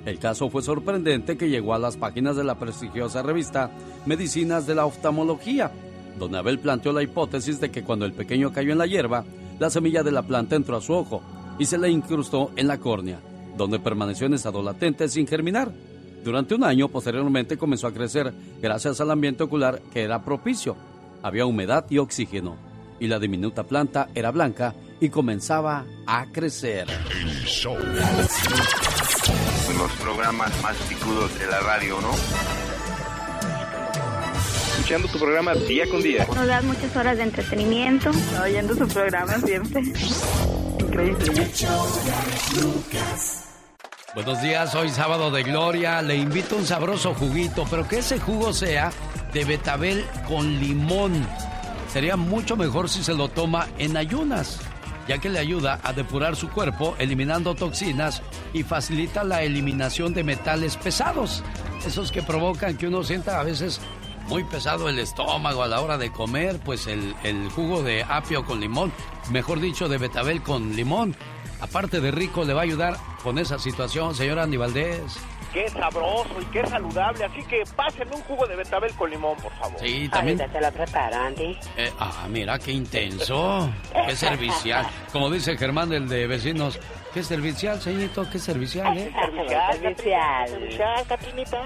El caso fue sorprendente que llegó a las páginas de la prestigiosa revista Medicinas de la Oftalmología, donde Abel planteó la hipótesis de que cuando el pequeño cayó en la hierba, la semilla de la planta entró a su ojo y se le incrustó en la córnea, donde permaneció en estado latente sin germinar. Durante un año posteriormente comenzó a crecer gracias al ambiente ocular que era propicio. Había humedad y oxígeno, y la diminuta planta era blanca y comenzaba a crecer. El show los programas más picudos de la radio, ¿no? Escuchando tu programa día con día. Nos das muchas horas de entretenimiento. Oyendo su programa siempre. Increíble. Buenos días, hoy sábado de gloria. Le invito a un sabroso juguito, pero que ese jugo sea de betabel con limón. Sería mucho mejor si se lo toma en ayunas ya que le ayuda a depurar su cuerpo eliminando toxinas y facilita la eliminación de metales pesados, esos que provocan que uno sienta a veces muy pesado el estómago a la hora de comer, pues el, jugo de apio con limón, mejor dicho de betabel con limón, aparte de rico, le va a ayudar con esa situación, señora Andy qué sabroso y qué saludable. Así que pásenme un jugo de betabel con limón, por favor. Sí, también. Ahorita te lo preparo, Andy. Eh, ah, mira, qué intenso. Qué servicial. Como dice Germán, el de vecinos. ¿Qué servicial, señorito? ¿Qué servicial, eh? Servicial. Servicial.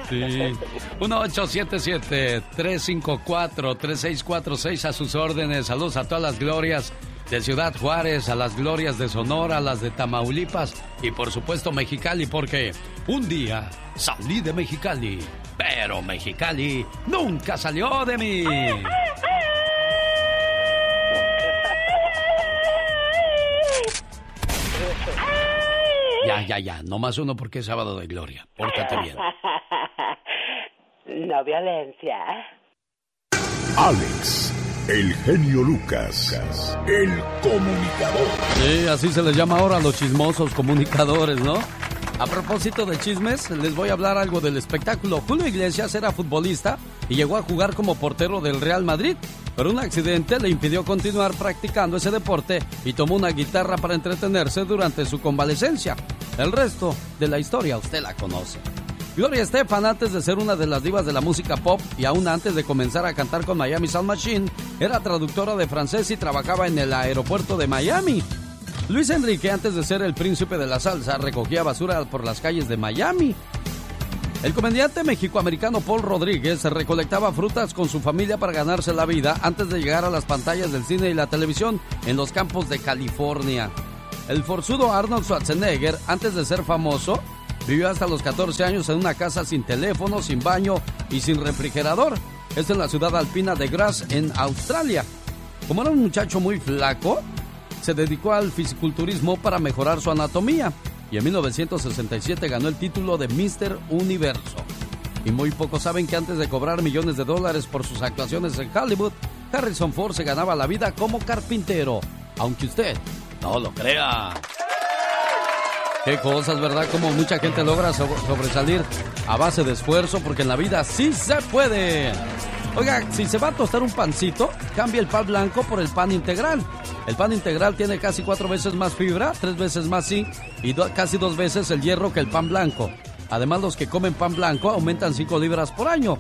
Sí. 1877-354-3646 a sus órdenes. Saludos a todas las glorias de Ciudad Juárez a las glorias de Sonora, a las de Tamaulipas y por supuesto Mexicali, porque un día salí de Mexicali, pero Mexicali nunca salió de mí. Ya, ya, ya, no más uno porque es sábado de gloria. Pórtate bien. No violencia. Alex, el genio Lucas, el comunicador. Sí, así se les llama ahora a los chismosos comunicadores, ¿no? A propósito de chismes, les voy a hablar algo del espectáculo. Julio Iglesias era futbolista y llegó a jugar como portero del Real Madrid, pero un accidente le impidió continuar practicando ese deporte y tomó una guitarra para entretenerse durante su convalecencia. El resto de la historia usted la conoce. Gloria Estefan, antes de ser una de las divas de la música pop y aún antes de comenzar a cantar con Miami Sound Machine, era traductora de francés y trabajaba en el aeropuerto de Miami. Luis Enrique, antes de ser el príncipe de la salsa, recogía basura por las calles de Miami. El comediante mexicoamericano Paul Rodríguez recolectaba frutas con su familia para ganarse la vida antes de llegar a las pantallas del cine y la televisión en los campos de California. El forzudo Arnold Schwarzenegger, antes de ser famoso, vivió hasta los 14 años en una casa sin teléfono, sin baño y sin refrigerador. Es en la ciudad alpina de Graz, en Australia. Como era un muchacho muy flaco, se dedicó al fisiculturismo para mejorar su anatomía y en 1967 ganó el título de Mr. Universo. Y muy pocos saben que antes de cobrar millones de dólares por sus actuaciones en Hollywood, Harrison Ford se ganaba la vida como carpintero, aunque usted no lo crea. Qué cosas, ¿verdad? Como mucha gente logra sobresalir a base de esfuerzo, porque en la vida sí se puede. Oiga, si se va a tostar un pancito, cambie el pan blanco por el pan integral. El pan integral tiene casi cuatro veces más fibra, tres veces más zinc y casi dos veces el hierro que el pan blanco. Además, los que comen pan blanco aumentan 5 libras por año.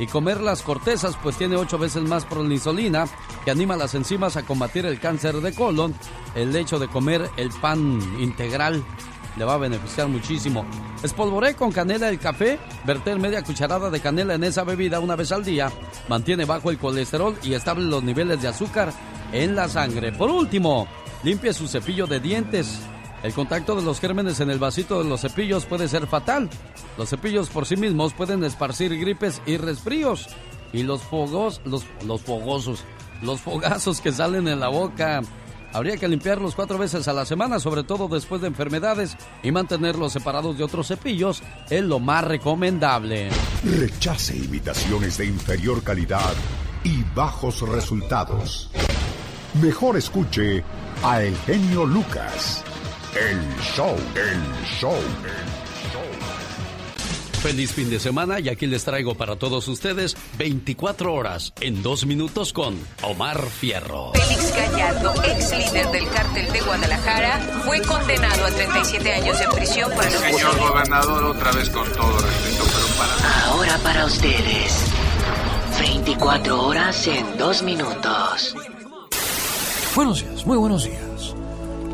Y comer las cortezas pues tiene ocho veces más pronisolina que anima las enzimas a combatir el cáncer de colon. El hecho de comer el pan integral le va a beneficiar muchísimo. Espolvoré con canela el café, verter media cucharada de canela en esa bebida una vez al día, mantiene bajo el colesterol y estable los niveles de azúcar en la sangre. Por último, limpie su cepillo de dientes. El contacto de los gérmenes en el vasito de los cepillos puede ser fatal. Los cepillos por sí mismos pueden esparcir gripes y resfríos. Y los fogos, los, los fogosos, los fogazos que salen en la boca Habría que limpiarlos cuatro veces a la semana, sobre todo después de enfermedades, y mantenerlos separados de otros cepillos es lo más recomendable. Rechace imitaciones de inferior calidad y bajos resultados. Mejor escuche a Eugenio Lucas. El show, el show. Feliz fin de semana y aquí les traigo para todos ustedes 24 horas en dos minutos con Omar Fierro. Félix Gallardo, ex líder del cártel de Guadalajara, fue condenado a 37 años de prisión por el Señor gobernador, otra vez con todo respeto, pero para... Ahora para ustedes, 24 horas en dos minutos. Buenos días, muy buenos días.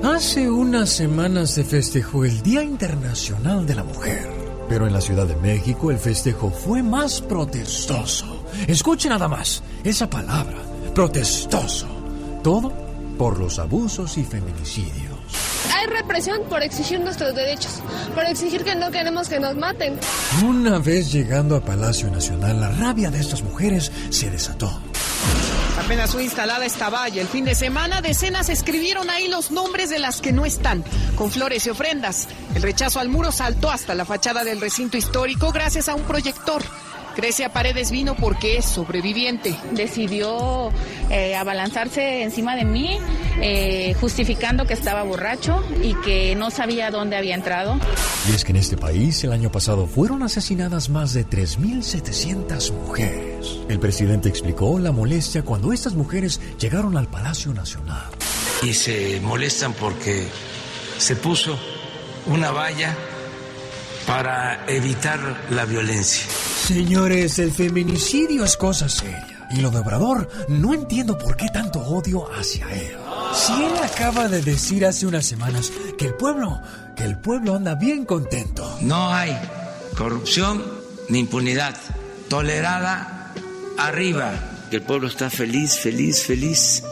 Hace unas semanas se festejó el Día Internacional de la Mujer. Pero en la Ciudad de México el festejo fue más protestoso. Escuche nada más esa palabra, protestoso. Todo por los abusos y feminicidios. Hay represión por exigir nuestros derechos, por exigir que no queremos que nos maten. Una vez llegando a Palacio Nacional, la rabia de estas mujeres se desató. Apenas fue instalada esta valla. El fin de semana, decenas escribieron ahí los nombres de las que no están, con flores y ofrendas. El rechazo al muro saltó hasta la fachada del recinto histórico gracias a un proyector. Grecia Paredes vino porque es sobreviviente. Decidió eh, abalanzarse encima de mí, eh, justificando que estaba borracho y que no sabía dónde había entrado. Y es que en este país el año pasado fueron asesinadas más de 3.700 mujeres. El presidente explicó la molestia cuando estas mujeres llegaron al Palacio Nacional. Y se molestan porque se puso una valla para evitar la violencia. Señores, el feminicidio es cosa seria. Y lo de Obrador, no entiendo por qué tanto odio hacia él. Si él acaba de decir hace unas semanas que el pueblo, que el pueblo anda bien contento. No hay corrupción ni impunidad. Tolerada arriba. Que el pueblo está feliz, feliz, feliz.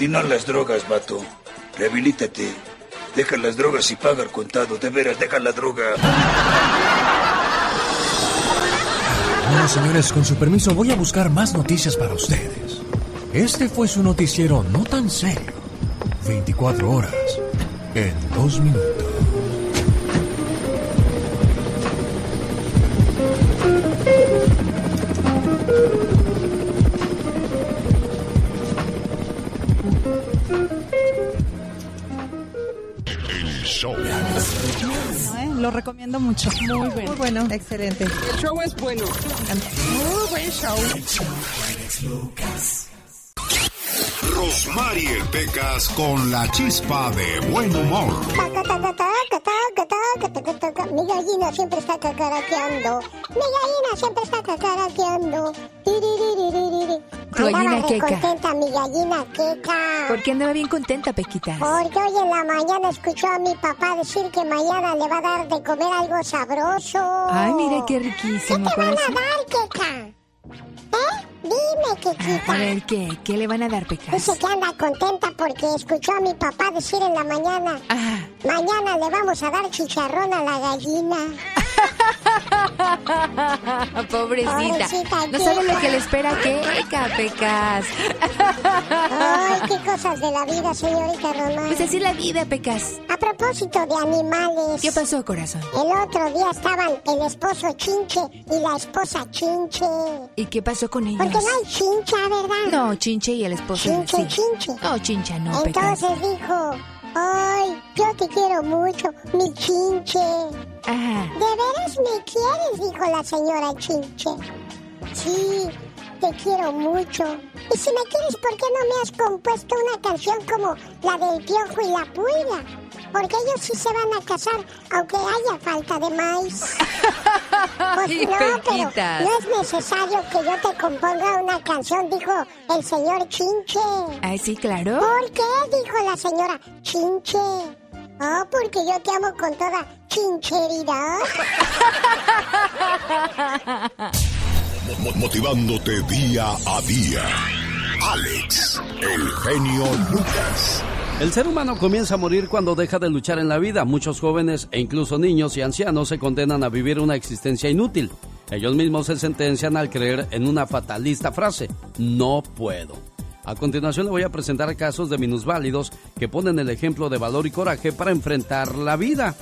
Y no las drogas, vato. Rehabilítate. Deja las drogas y paga el contado. De veras, deja la droga. Bueno, señores, con su permiso voy a buscar más noticias para ustedes. Este fue su noticiero no tan serio. 24 horas en dos minutos. Lo recomiendo mucho. Muy bueno. Muy bueno. Excelente. El show es bueno. Muy buen show. Rosmarie Pecas con la chispa de buen humor. Mi gallina siempre está cacaraqueando. Mi gallina siempre está cacaraqueando. Tu gallina Andaba queca. contenta mi gallina queca. ¿Por qué andaba bien contenta, Pequitas? Porque hoy en la mañana escuchó a mi papá decir que mañana le va a dar de comer algo sabroso. Ay, mira qué riquísimo. ¿Qué te van a corazón. dar, queca? ¿Eh? Dime, quequita. A ver, ¿qué? ¿Qué le van a dar, Pecas? Dice que anda contenta porque escuchó a mi papá decir en la mañana, mañana le vamos a dar chicharrón a la gallina. Pobrecita. Pobrecita, No sabe lo que le espera queca, Pecas. Ay, qué cosas de la vida, señorita Román. Pues así la vida, Pecas. A propósito de animales. ¿Qué pasó, corazón? El otro día estaban el esposo chinche y la esposa chinche. ¿Y qué pasó con ellos? Porque no hay chincha, ¿verdad? No, Chinche y el esposo. Chinche, sí. chinche. No, Chincha no. Entonces dijo, ay, yo te quiero mucho, mi chinche. Ajá. ¿De veras me quieres? Dijo la señora chinche. Sí, te quiero mucho. Y si me quieres, ¿por qué no me has compuesto una canción como la del piojo y la pulga? Porque ellos sí se van a casar, aunque haya falta de maíz. Pues no, pero no es necesario que yo te componga una canción, dijo el señor Chinche. Ay, sí, claro. ¿Por qué? Dijo la señora Chinche. Oh, porque yo te amo con toda chincheridad. Mo- motivándote día a día. Alex, el genio Lucas. El ser humano comienza a morir cuando deja de luchar en la vida. Muchos jóvenes e incluso niños y ancianos se condenan a vivir una existencia inútil. Ellos mismos se sentencian al creer en una fatalista frase, no puedo. A continuación le voy a presentar casos de minusválidos que ponen el ejemplo de valor y coraje para enfrentar la vida.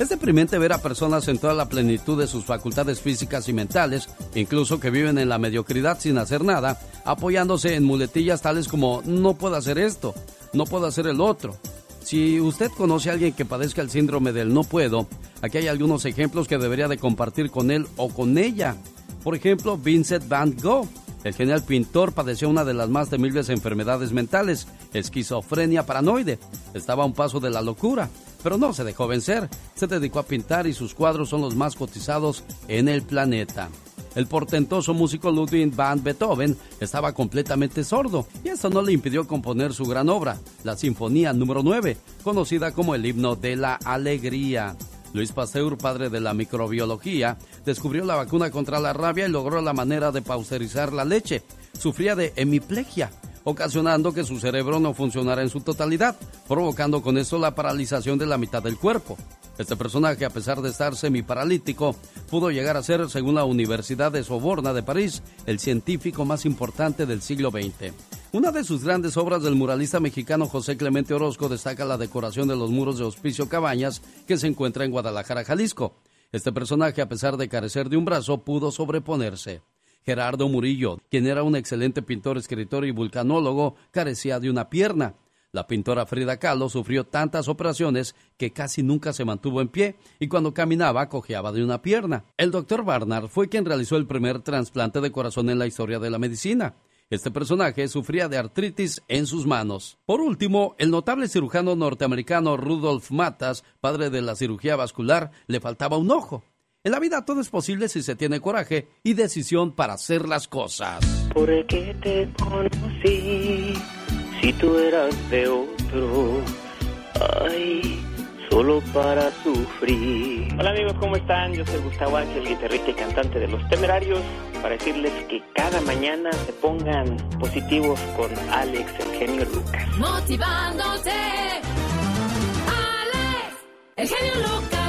Es deprimente ver a personas en toda la plenitud de sus facultades físicas y mentales, incluso que viven en la mediocridad sin hacer nada, apoyándose en muletillas tales como no puedo hacer esto, no puedo hacer el otro. Si usted conoce a alguien que padezca el síndrome del no puedo, aquí hay algunos ejemplos que debería de compartir con él o con ella. Por ejemplo, Vincent Van Gogh. El genial pintor padeció una de las más temibles enfermedades mentales, esquizofrenia paranoide. Estaba a un paso de la locura, pero no se dejó vencer. Se dedicó a pintar y sus cuadros son los más cotizados en el planeta. El portentoso músico Ludwig van Beethoven estaba completamente sordo y esto no le impidió componer su gran obra, la Sinfonía número 9, conocida como el himno de la alegría. Luis Pasteur, padre de la microbiología, descubrió la vacuna contra la rabia y logró la manera de pausterizar la leche. Sufría de hemiplegia, ocasionando que su cerebro no funcionara en su totalidad, provocando con esto la paralización de la mitad del cuerpo. Este personaje, a pesar de estar semiparalítico, pudo llegar a ser, según la Universidad de Soborna de París, el científico más importante del siglo XX. Una de sus grandes obras del muralista mexicano José Clemente Orozco destaca la decoración de los muros de Hospicio Cabañas que se encuentra en Guadalajara, Jalisco. Este personaje, a pesar de carecer de un brazo, pudo sobreponerse. Gerardo Murillo, quien era un excelente pintor, escritor y vulcanólogo, carecía de una pierna. La pintora Frida Kahlo sufrió tantas operaciones que casi nunca se mantuvo en pie y cuando caminaba cojeaba de una pierna. El doctor Barnard fue quien realizó el primer trasplante de corazón en la historia de la medicina. Este personaje sufría de artritis en sus manos. Por último, el notable cirujano norteamericano Rudolf Matas, padre de la cirugía vascular, le faltaba un ojo. En la vida todo es posible si se tiene coraje y decisión para hacer las cosas. ¿Por qué te conocí si tú eras de otro? Ay, solo para sufrir. Hola amigos, ¿cómo están? Yo soy Gustavo Ángel, guitarrista y cantante de Los Temerarios, para decirles que cada mañana se pongan positivos con Alex, el genio Lucas. Motivándote. Alex, el genio Lucas.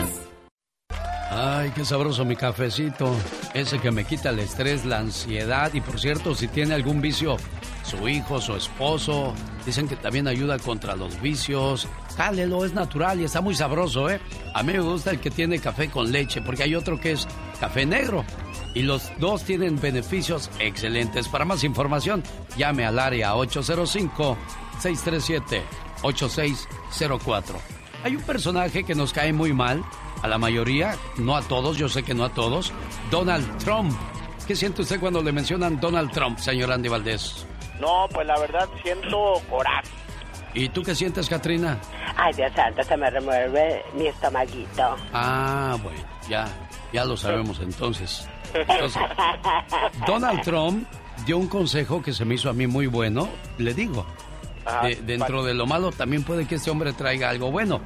Ay, qué sabroso mi cafecito. Ese que me quita el estrés, la ansiedad. Y por cierto, si tiene algún vicio, su hijo, su esposo, dicen que también ayuda contra los vicios. Cálelo, es natural y está muy sabroso, ¿eh? A mí me gusta el que tiene café con leche, porque hay otro que es café negro. Y los dos tienen beneficios excelentes. Para más información, llame al área 805-637-8604. Hay un personaje que nos cae muy mal, a la mayoría, no a todos, yo sé que no a todos, Donald Trump. ¿Qué siente usted cuando le mencionan Donald Trump, señor Andy Valdés? No, pues la verdad siento coraje. ¿Y tú qué sientes, Katrina? Ay, Dios santo, se me remueve mi estomaguito. Ah, bueno, ya, ya lo sabemos entonces. Entonces, Donald Trump dio un consejo que se me hizo a mí muy bueno. Le digo, Ajá, de- dentro de lo malo también puede que este hombre traiga algo bueno.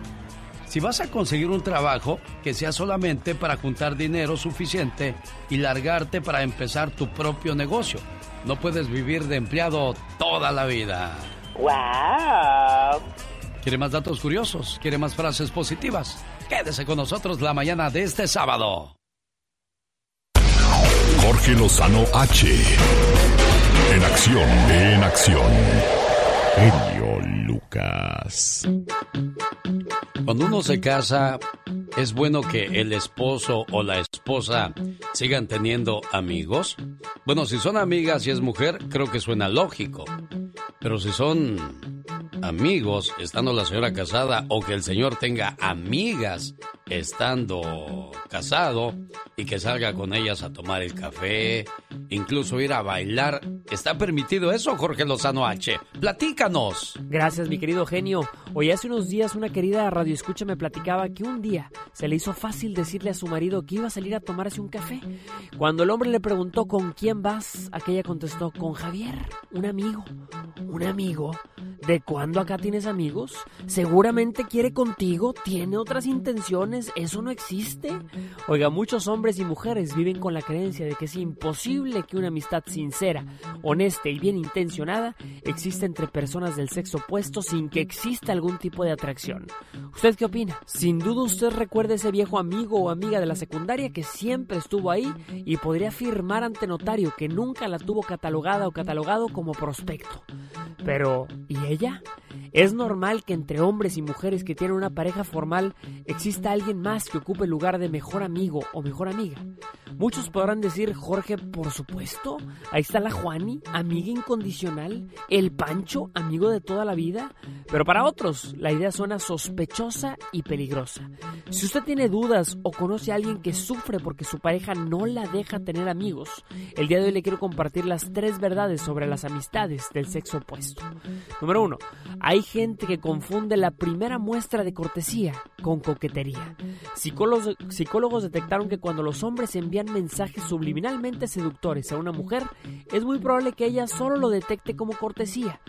Si vas a conseguir un trabajo, que sea solamente para juntar dinero suficiente y largarte para empezar tu propio negocio. No puedes vivir de empleado toda la vida. ¡Wow! ¿Quiere más datos curiosos? ¿Quiere más frases positivas? Quédese con nosotros la mañana de este sábado. Jorge Lozano H. En acción, en acción. Genio Lucas. Cuando uno se casa, es bueno que el esposo o la esposa sigan teniendo amigos. Bueno, si son amigas y es mujer, creo que suena lógico. Pero si son amigos estando la señora casada o que el señor tenga amigas estando casado y que salga con ellas a tomar el café, incluso ir a bailar, ¿está permitido eso, Jorge Lozano H? Platícanos. Gracias, mi querido genio. Hoy hace unos días una querida radioescucha me platicaba que un día se le hizo fácil decirle a su marido que iba a salir a tomarse un café. Cuando el hombre le preguntó con quién vas, aquella contestó con Javier, un amigo. ¿Un amigo? ¿De cuándo acá tienes amigos? Seguramente quiere contigo, tiene otras intenciones, eso no existe. Oiga, muchos hombres y mujeres viven con la creencia de que es imposible que una amistad sincera, honesta y bien intencionada exista entre personas del sexo opuesto sin que exista algún tipo de atracción. ¿Usted qué opina? Sin duda usted recuerda ese viejo amigo o amiga de la secundaria que siempre estuvo ahí y podría afirmar ante notario que nunca la tuvo catalogada o catalogado como prospecto. Pero, ¿y ella? Es normal que entre hombres y mujeres que tienen una pareja formal exista alguien más que ocupe el lugar de mejor amigo o mejor amiga. Muchos podrán decir, Jorge, por supuesto, ahí está la Juani, amiga incondicional, el Pancho, amigo de toda la vida, pero para otros la idea suena sospechosa y peligrosa. Si usted tiene dudas o conoce a alguien que sufre porque su pareja no la deja tener amigos, el día de hoy le quiero compartir las tres verdades sobre las amistades del sexo opuesto. Número uno, hay gente que confunde la primera muestra de cortesía con coquetería. Psicólogos, psicólogos detectaron que cuando los hombres envían mensajes subliminalmente seductores a una mujer, es muy probable que ella solo lo detecte como cortesía,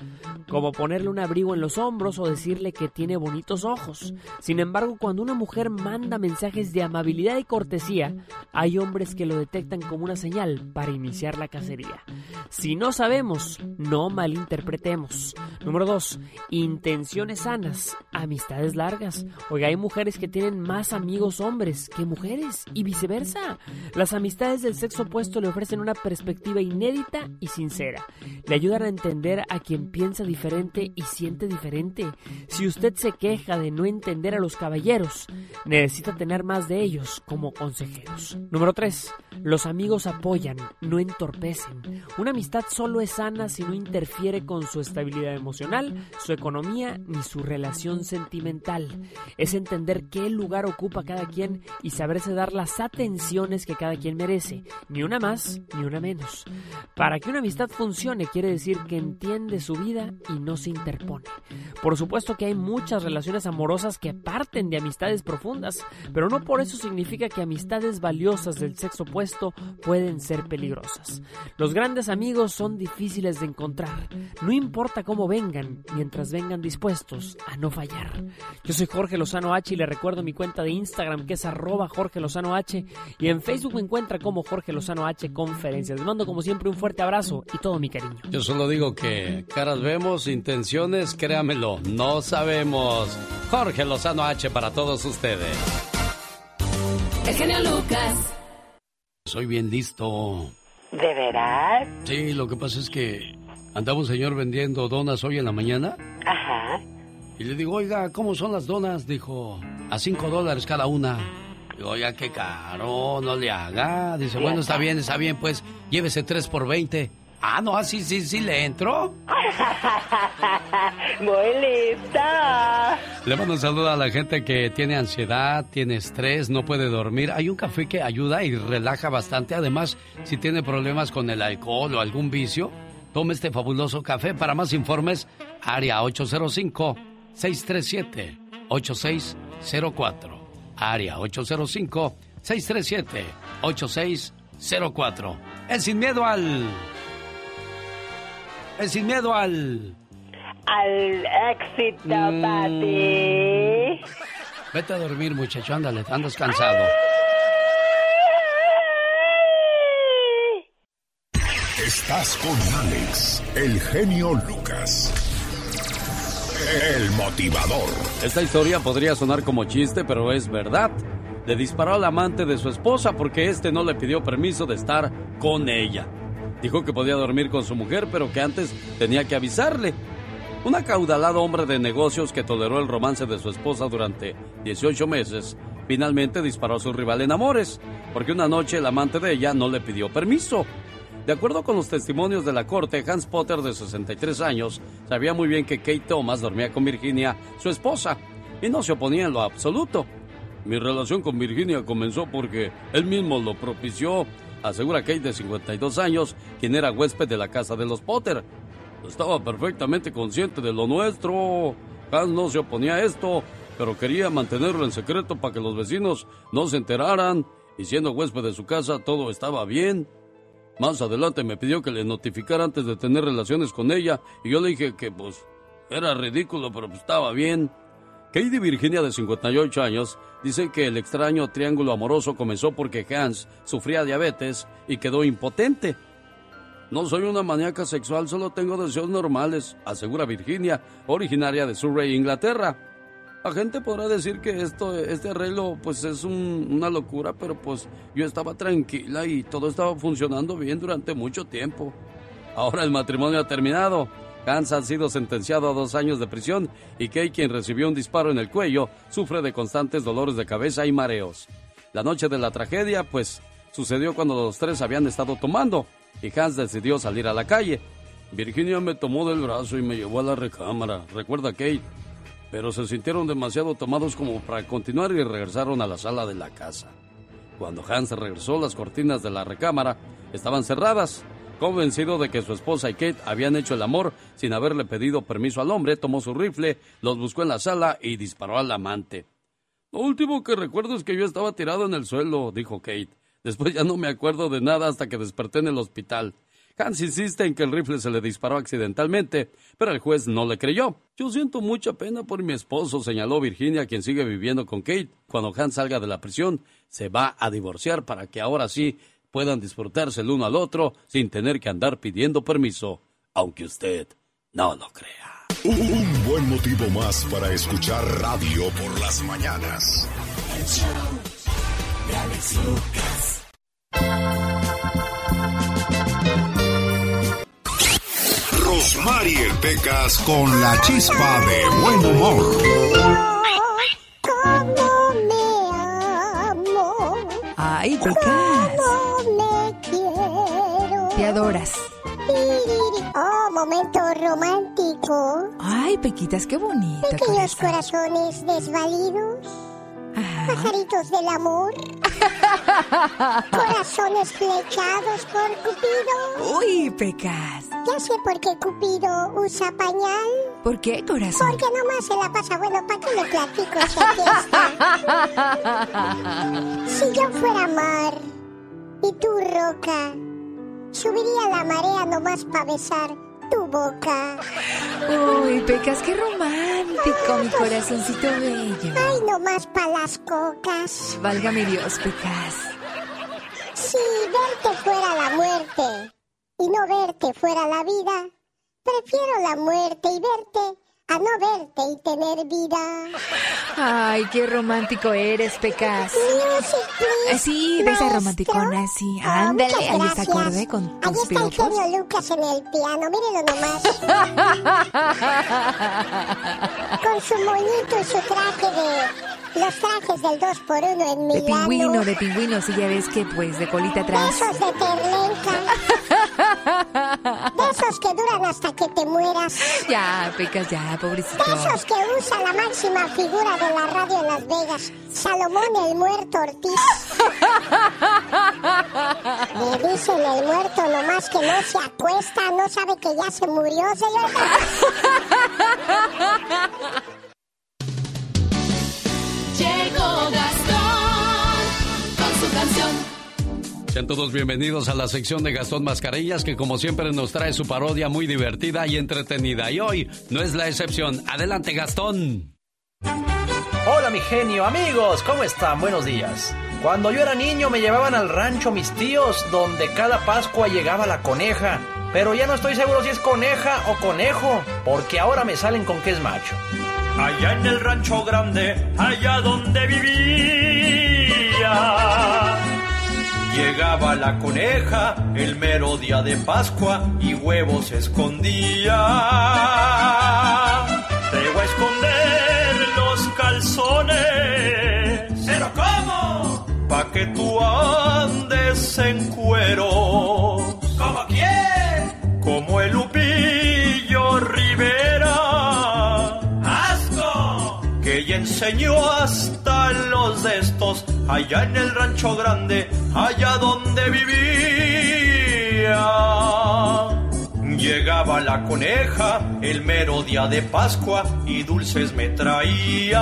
como ponerle un en los hombros o decirle que tiene bonitos ojos. Sin embargo, cuando una mujer manda mensajes de amabilidad y cortesía, hay hombres que lo detectan como una señal para iniciar la cacería. Si no sabemos, no malinterpretemos. Número 2. Intenciones sanas, amistades largas. Oiga, hay mujeres que tienen más amigos hombres que mujeres y viceversa. Las amistades del sexo opuesto le ofrecen una perspectiva inédita y sincera. Le ayudan a entender a quien piensa diferente y siente diferente. Si usted se queja de no entender a los caballeros, necesita tener más de ellos como consejeros. Número 3. Los amigos apoyan, no entorpecen. Una amistad solo es sana si no interfiere con su estabilidad emocional, su economía ni su relación sentimental. Es entender qué lugar ocupa cada quien y saberse dar las atenciones que cada quien merece, ni una más ni una menos. Para que una amistad funcione quiere decir que entiende su vida y no se interpone. Por supuesto que hay muchas relaciones amorosas que parten de amistades profundas, pero no por eso significa que amistades valiosas del sexo opuesto pueden ser peligrosas. Los grandes amigos son difíciles de encontrar. No importa cómo vengan, mientras vengan dispuestos a no fallar. Yo soy Jorge Lozano H y le recuerdo mi cuenta de Instagram que es arroba Jorge Lozano H y en Facebook me encuentra como Jorge Lozano H Conferencias. Les mando como siempre un fuerte abrazo y todo mi cariño. Yo solo digo que caras vemos, intenciones, créamelo, no sabemos. Jorge Lozano H para todos ustedes. El genio Lucas. Soy bien listo. ¿De veras? Sí, lo que pasa es que andaba un señor vendiendo donas hoy en la mañana. Ajá. Y le digo, oiga, ¿cómo son las donas? Dijo, a cinco dólares cada una. Digo, oiga, qué caro, no le haga. Dice, bueno, está bien, está bien, pues llévese tres por veinte. Ah, no, sí, sí, sí, le entró. Muy lista. Le mando un saludo a la gente que tiene ansiedad, tiene estrés, no puede dormir. Hay un café que ayuda y relaja bastante. Además, si tiene problemas con el alcohol o algún vicio, tome este fabuloso café. Para más informes, área 805-637-8604. Área 805-637-8604. Es sin miedo al... Es sin miedo al... Al éxito, Mm. papi. Vete a dormir, muchacho, ándale, andas cansado. Estás con Alex, el genio Lucas. El motivador. Esta historia podría sonar como chiste, pero es verdad. Le disparó al amante de su esposa porque este no le pidió permiso de estar con ella. Dijo que podía dormir con su mujer, pero que antes tenía que avisarle. Un acaudalado hombre de negocios que toleró el romance de su esposa durante 18 meses, finalmente disparó a su rival en amores, porque una noche el amante de ella no le pidió permiso. De acuerdo con los testimonios de la corte, Hans Potter, de 63 años, sabía muy bien que Kate Thomas dormía con Virginia, su esposa, y no se oponía en lo absoluto. Mi relación con Virginia comenzó porque él mismo lo propició, asegura Kate de 52 años, quien era huésped de la casa de los Potter. Estaba perfectamente consciente de lo nuestro. Hans no se oponía a esto, pero quería mantenerlo en secreto para que los vecinos no se enteraran. Y siendo huésped de su casa, todo estaba bien. Más adelante me pidió que le notificara antes de tener relaciones con ella y yo le dije que pues era ridículo, pero pues estaba bien. Katie Virginia, de 58 años, dice que el extraño triángulo amoroso comenzó porque Hans sufría diabetes y quedó impotente. No soy una maníaca sexual, solo tengo deseos normales, asegura Virginia, originaria de Surrey, Inglaterra. La gente podrá decir que esto, este arreglo pues es un- una locura, pero pues yo estaba tranquila y todo estaba funcionando bien durante mucho tiempo. Ahora el matrimonio ha terminado. Hans ha sido sentenciado a dos años de prisión y Kay, quien recibió un disparo en el cuello, sufre de constantes dolores de cabeza y mareos. La noche de la tragedia, pues, sucedió cuando los tres habían estado tomando y Hans decidió salir a la calle. Virginia me tomó del brazo y me llevó a la recámara, recuerda Kate. Pero se sintieron demasiado tomados como para continuar y regresaron a la sala de la casa. Cuando Hans regresó, las cortinas de la recámara estaban cerradas. Convencido de que su esposa y Kate habían hecho el amor sin haberle pedido permiso al hombre, tomó su rifle, los buscó en la sala y disparó al amante. Lo último que recuerdo es que yo estaba tirado en el suelo, dijo Kate. Después ya no me acuerdo de nada hasta que desperté en el hospital. Hans insiste en que el rifle se le disparó accidentalmente, pero el juez no le creyó. Yo siento mucha pena por mi esposo, señaló Virginia, quien sigue viviendo con Kate. Cuando Hans salga de la prisión, se va a divorciar para que ahora sí puedan disfrutarse el uno al otro sin tener que andar pidiendo permiso, aunque usted no lo crea. Un buen motivo más para escuchar radio por las mañanas. El show de Alex Lucas. Rosmarie Pecas con la chispa de buen humor. ¿Cómo me amo? Ay, Pecas. ¿Cómo me quiero? Te adoras. Oh, momento romántico. Ay, Pequitas, qué bonito. Pequeños corazones desvalidos. Pajaritos del amor. Corazones flechados por Cupido. Uy, Pecas. Ya sé por qué Cupido usa pañal. ¿Por qué, corazón? Porque nomás se la pasa. Bueno, ¿para qué le platico aquí está? Si yo fuera mar y tú roca, subiría la marea nomás para besar tu boca. Uy, Pecas, qué romántico, mi corazoncito bello. Ay, nomás para las cocas. Válgame Dios, Pecas. Si verte fuera la muerte y no verte fuera la vida, prefiero la muerte y verte a no verte y tener vida. Ay, qué romántico eres, Pecas. Music, please. Sí, de esa romanticona, sí. Oh, Ándale, muchas ahí está acorde con Ahí tus está el genio Lucas en el piano, mírenlo nomás. Con su moñito y su traje de... Los trajes del 2x1 en De Milano. pingüino, de pingüino, sí, ya ves que pues de colita De atrás. esos de terlenca. Que duran hasta que te mueras. Ya, Pecas, ya, pobrecito. De esos que usa la máxima figura de la radio en Las Vegas, Salomón el Muerto Ortiz. Le dicen el muerto nomás que no se acuesta, no sabe que ya se murió, señor. Llegó Sean todos bienvenidos a la sección de Gastón Mascarillas que como siempre nos trae su parodia muy divertida y entretenida. Y hoy no es la excepción. Adelante Gastón. Hola mi genio, amigos, ¿cómo están? Buenos días. Cuando yo era niño me llevaban al rancho mis tíos, donde cada Pascua llegaba la coneja. Pero ya no estoy seguro si es coneja o conejo, porque ahora me salen con que es macho. Allá en el rancho grande, allá donde vivía. Llegaba la coneja el mero día de Pascua y huevos escondía. Te voy a esconder los calzones. ¿Pero cómo? Pa' que tú andes en cuero. ¿Como quién? Como el Lupillo Rivera. ¡Asco! Que ya enseñó hasta los de estos allá en el rancho grande, allá donde vivía. Llegaba la coneja el mero día de Pascua y dulces me traía.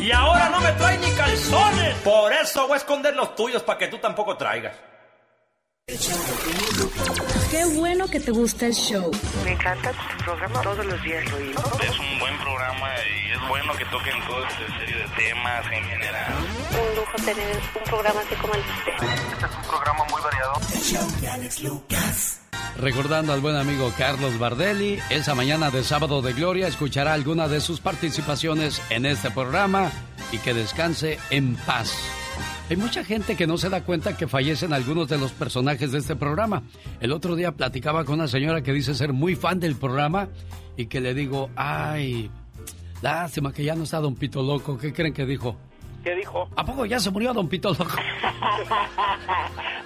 Y ahora no me trae ni calzones. Por eso voy a esconder los tuyos para que tú tampoco traigas. Qué bueno que te gusta el show. Me encanta tu programa, todos los días lo. Es un buen programa y es bueno que toquen toda esta serie de temas en general. Un lujo tener un programa así como el de usted. Este es un programa muy variado. Recordando al buen amigo Carlos Bardelli, esa mañana de sábado de gloria escuchará alguna de sus participaciones en este programa y que descanse en paz. Hay mucha gente que no se da cuenta que fallecen algunos de los personajes de este programa. El otro día platicaba con una señora que dice ser muy fan del programa y que le digo, ay, lástima que ya no está Don Pito Loco. ¿Qué creen que dijo? ¿Qué dijo? ¿A poco ya se murió Don Pito Loco?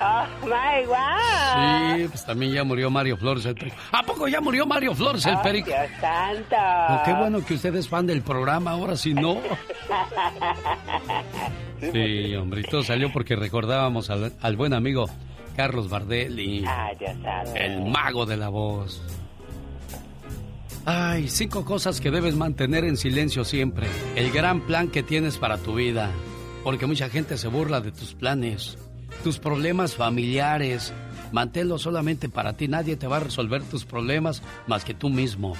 Oh, my wow. Sí, pues también ya murió Mario Flores el Perico. ¿A poco ya murió Mario Flores el Ay, Perico? Dios santo. Oh, qué bueno que usted es fan del programa, ahora sí no. Sí, hombre, y todo salió porque recordábamos al, al buen amigo Carlos Bardelli, santo. el mago de la voz. Ay, cinco cosas que debes mantener en silencio siempre. El gran plan que tienes para tu vida. Porque mucha gente se burla de tus planes, tus problemas familiares. Manténlo solamente para ti. Nadie te va a resolver tus problemas más que tú mismo.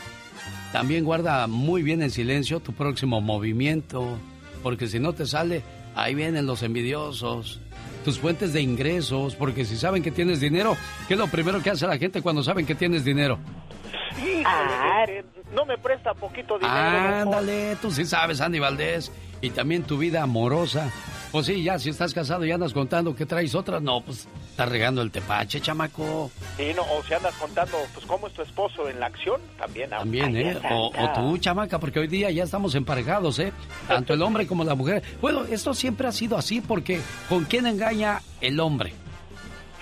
También guarda muy bien en silencio tu próximo movimiento. Porque si no te sale, ahí vienen los envidiosos. Tus fuentes de ingresos. Porque si saben que tienes dinero, ¿qué es lo primero que hace la gente cuando saben que tienes dinero? Híjole, Ah. no me presta poquito dinero. Ándale, tú sí sabes, Andy Valdés. Y también tu vida amorosa. Pues sí, ya si estás casado y andas contando que traes otra, no, pues estás regando el tepache, chamaco. Sí, no, o si andas contando, pues, cómo es tu esposo en la acción, también. También, ¿eh? O, o tú, chamaca, porque hoy día ya estamos emparejados, ¿eh? Tanto el hombre como la mujer. Bueno, esto siempre ha sido así porque ¿con quién engaña el hombre?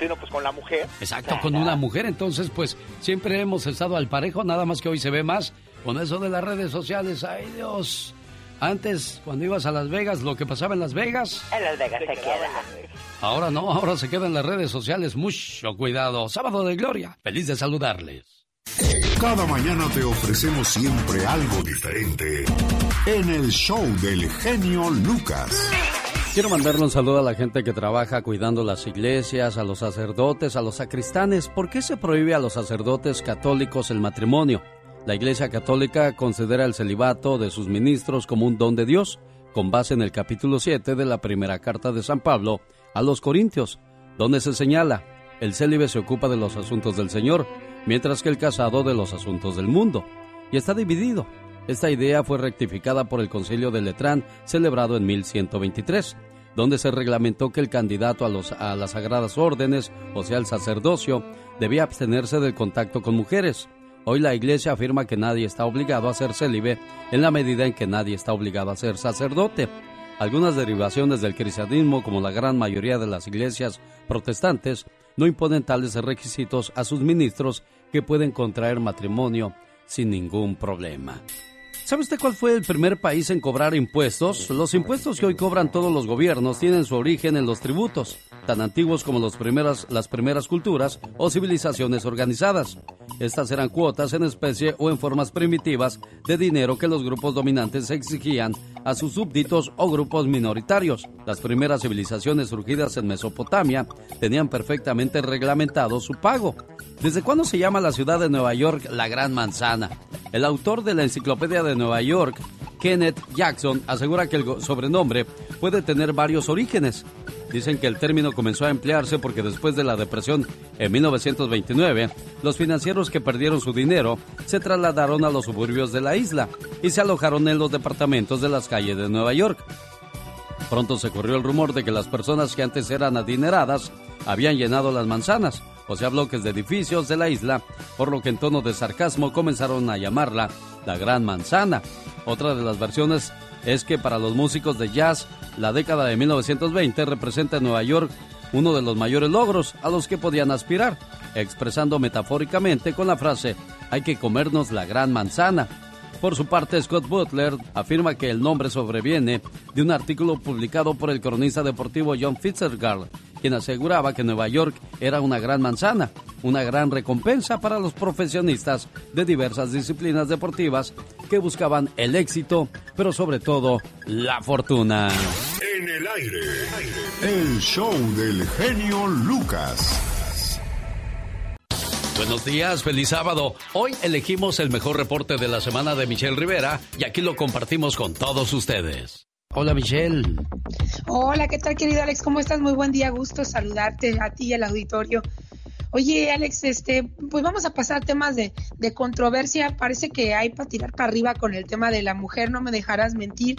Sí, no, pues con la mujer. Exacto, con una mujer. Entonces, pues siempre hemos estado al parejo, nada más que hoy se ve más con eso de las redes sociales. Ay, Dios. Antes, cuando ibas a Las Vegas, lo que pasaba en Las Vegas, En Las Vegas se queda. ahora no, ahora se queda en las redes sociales. Mucho cuidado. Sábado de Gloria. Feliz de saludarles. Cada mañana te ofrecemos siempre algo diferente en el show del genio Lucas. Quiero mandarle un saludo a la gente que trabaja cuidando las iglesias, a los sacerdotes, a los sacristanes. ¿Por qué se prohíbe a los sacerdotes católicos el matrimonio? La Iglesia Católica considera el celibato de sus ministros como un don de Dios, con base en el capítulo 7 de la primera carta de San Pablo a los Corintios, donde se señala, el célibe se ocupa de los asuntos del Señor, mientras que el casado de los asuntos del mundo. Y está dividido. Esta idea fue rectificada por el Concilio de Letrán, celebrado en 1123, donde se reglamentó que el candidato a, los, a las sagradas órdenes, o sea, el sacerdocio, debía abstenerse del contacto con mujeres. Hoy la Iglesia afirma que nadie está obligado a ser célibe en la medida en que nadie está obligado a ser sacerdote. Algunas derivaciones del cristianismo, como la gran mayoría de las iglesias protestantes, no imponen tales requisitos a sus ministros que pueden contraer matrimonio sin ningún problema. ¿Sabe usted cuál fue el primer país en cobrar impuestos? Los impuestos que hoy cobran todos los gobiernos tienen su origen en los tributos, tan antiguos como las primeras culturas o civilizaciones organizadas. Estas eran cuotas en especie o en formas primitivas de dinero que los grupos dominantes exigían a sus súbditos o grupos minoritarios. Las primeras civilizaciones surgidas en Mesopotamia tenían perfectamente reglamentado su pago. ¿Desde cuándo se llama la ciudad de Nueva York la Gran Manzana? El autor de la Enciclopedia de Nueva York, Kenneth Jackson, asegura que el sobrenombre puede tener varios orígenes. Dicen que el término comenzó a emplearse porque después de la depresión en 1929, los financieros que perdieron su dinero se trasladaron a los suburbios de la isla y se alojaron en los departamentos de las calles de Nueva York. Pronto se corrió el rumor de que las personas que antes eran adineradas habían llenado las manzanas, o sea, bloques de edificios de la isla, por lo que en tono de sarcasmo comenzaron a llamarla la Gran Manzana. Otra de las versiones es que para los músicos de jazz, la década de 1920 representa en Nueva York uno de los mayores logros a los que podían aspirar, expresando metafóricamente con la frase, hay que comernos la gran manzana. Por su parte, Scott Butler afirma que el nombre sobreviene de un artículo publicado por el cronista deportivo John Fitzgerald, quien aseguraba que Nueva York era una gran manzana, una gran recompensa para los profesionistas de diversas disciplinas deportivas que buscaban el éxito, pero sobre todo la fortuna. En el aire, el show del genio Lucas. Buenos días, feliz sábado. Hoy elegimos el mejor reporte de la semana de Michelle Rivera y aquí lo compartimos con todos ustedes. Hola Michelle. Hola, ¿qué tal querido Alex? ¿Cómo estás? Muy buen día, gusto saludarte a ti y al auditorio. Oye, Alex, este, pues vamos a pasar temas de, de controversia. Parece que hay para tirar para arriba con el tema de la mujer, no me dejarás mentir.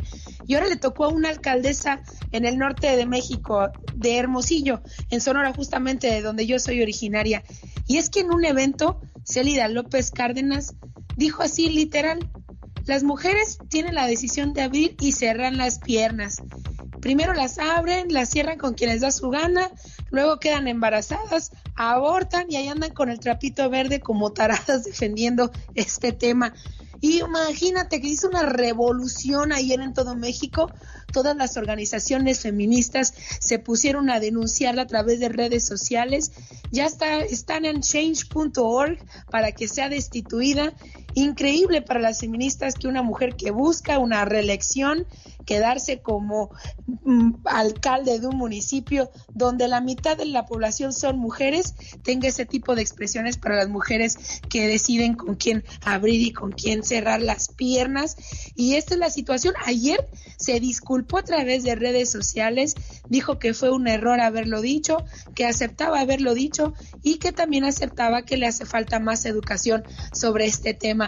Y ahora le tocó a una alcaldesa en el norte de México, de Hermosillo, en Sonora, justamente de donde yo soy originaria. Y es que en un evento, Célida López Cárdenas dijo así literal, las mujeres tienen la decisión de abrir y cerrar las piernas. Primero las abren, las cierran con quienes da su gana, luego quedan embarazadas, abortan y ahí andan con el trapito verde como taradas defendiendo este tema. Imagínate que hizo una revolución ayer en todo México. Todas las organizaciones feministas se pusieron a denunciarla a través de redes sociales. Ya está, están en change.org para que sea destituida. Increíble para las feministas que una mujer que busca una reelección quedarse como mm, alcalde de un municipio donde la mitad de la población son mujeres, tenga ese tipo de expresiones para las mujeres que deciden con quién abrir y con quién cerrar las piernas. Y esta es la situación. Ayer se disculpó a través de redes sociales, dijo que fue un error haberlo dicho, que aceptaba haberlo dicho y que también aceptaba que le hace falta más educación sobre este tema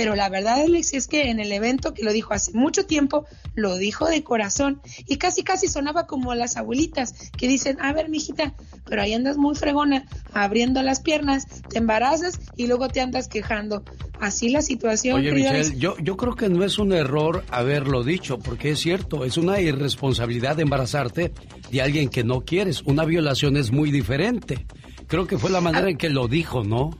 pero la verdad, Alex, es que en el evento que lo dijo hace mucho tiempo, lo dijo de corazón y casi casi sonaba como las abuelitas que dicen, a ver, mijita, pero ahí andas muy fregona, abriendo las piernas, te embarazas y luego te andas quejando. Así la situación. Oye, Michelle, yo, yo creo que no es un error haberlo dicho, porque es cierto, es una irresponsabilidad de embarazarte de alguien que no quieres. Una violación es muy diferente. Creo que fue la manera ah. en que lo dijo, ¿no?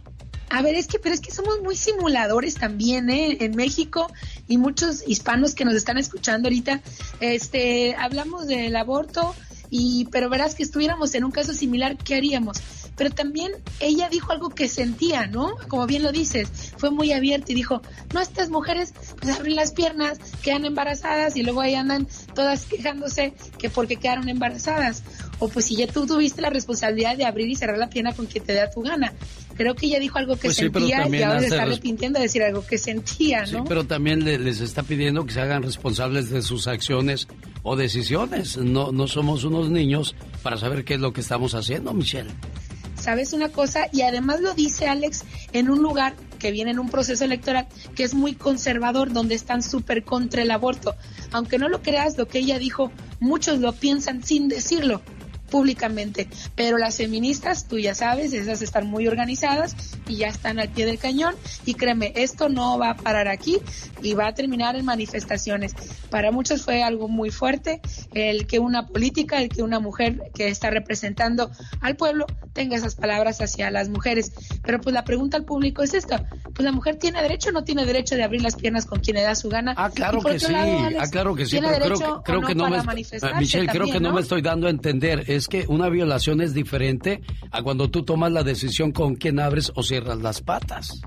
A ver, es que, pero es que somos muy simuladores también, ¿eh? En México y muchos hispanos que nos están escuchando ahorita, este, hablamos del aborto y, pero verás que estuviéramos en un caso similar, ¿qué haríamos? pero también ella dijo algo que sentía, ¿no? Como bien lo dices, fue muy abierta y dijo, no, estas mujeres pues abren las piernas, quedan embarazadas y luego ahí andan todas quejándose que porque quedaron embarazadas. O pues si ya tú tuviste la responsabilidad de abrir y cerrar la pierna con quien te da tu gana. Creo que ella dijo algo que Pues sí, sentía y ahora se está arrepintiendo de decir algo que sentía, Sí, ¿no? pero también le- les está pidiendo que se hagan responsables de sus acciones o decisiones. No, no somos unos niños para saber qué es lo que estamos haciendo, Michelle. ¿Sabes una cosa? Y además lo dice Alex en un lugar que viene en un proceso electoral que es muy conservador, donde están súper contra el aborto. Aunque no lo creas, lo que ella dijo, muchos lo piensan sin decirlo públicamente, pero las feministas, tú ya sabes, esas están muy organizadas y ya están al pie del cañón y créeme, esto no va a parar aquí y va a terminar en manifestaciones. Para muchos fue algo muy fuerte el que una política, el que una mujer que está representando al pueblo tenga esas palabras hacia las mujeres. Pero pues la pregunta al público es esta, pues la mujer tiene derecho o no tiene derecho de abrir las piernas con quien le da su gana. Ah, claro que sí, lado, Alex, ah, claro que sí, ¿tiene pero creo derecho que, creo o que no me... Michelle, creo que no, me estoy dando a entender. Es que una violación es diferente a cuando tú tomas la decisión con quién abres o cierras las patas.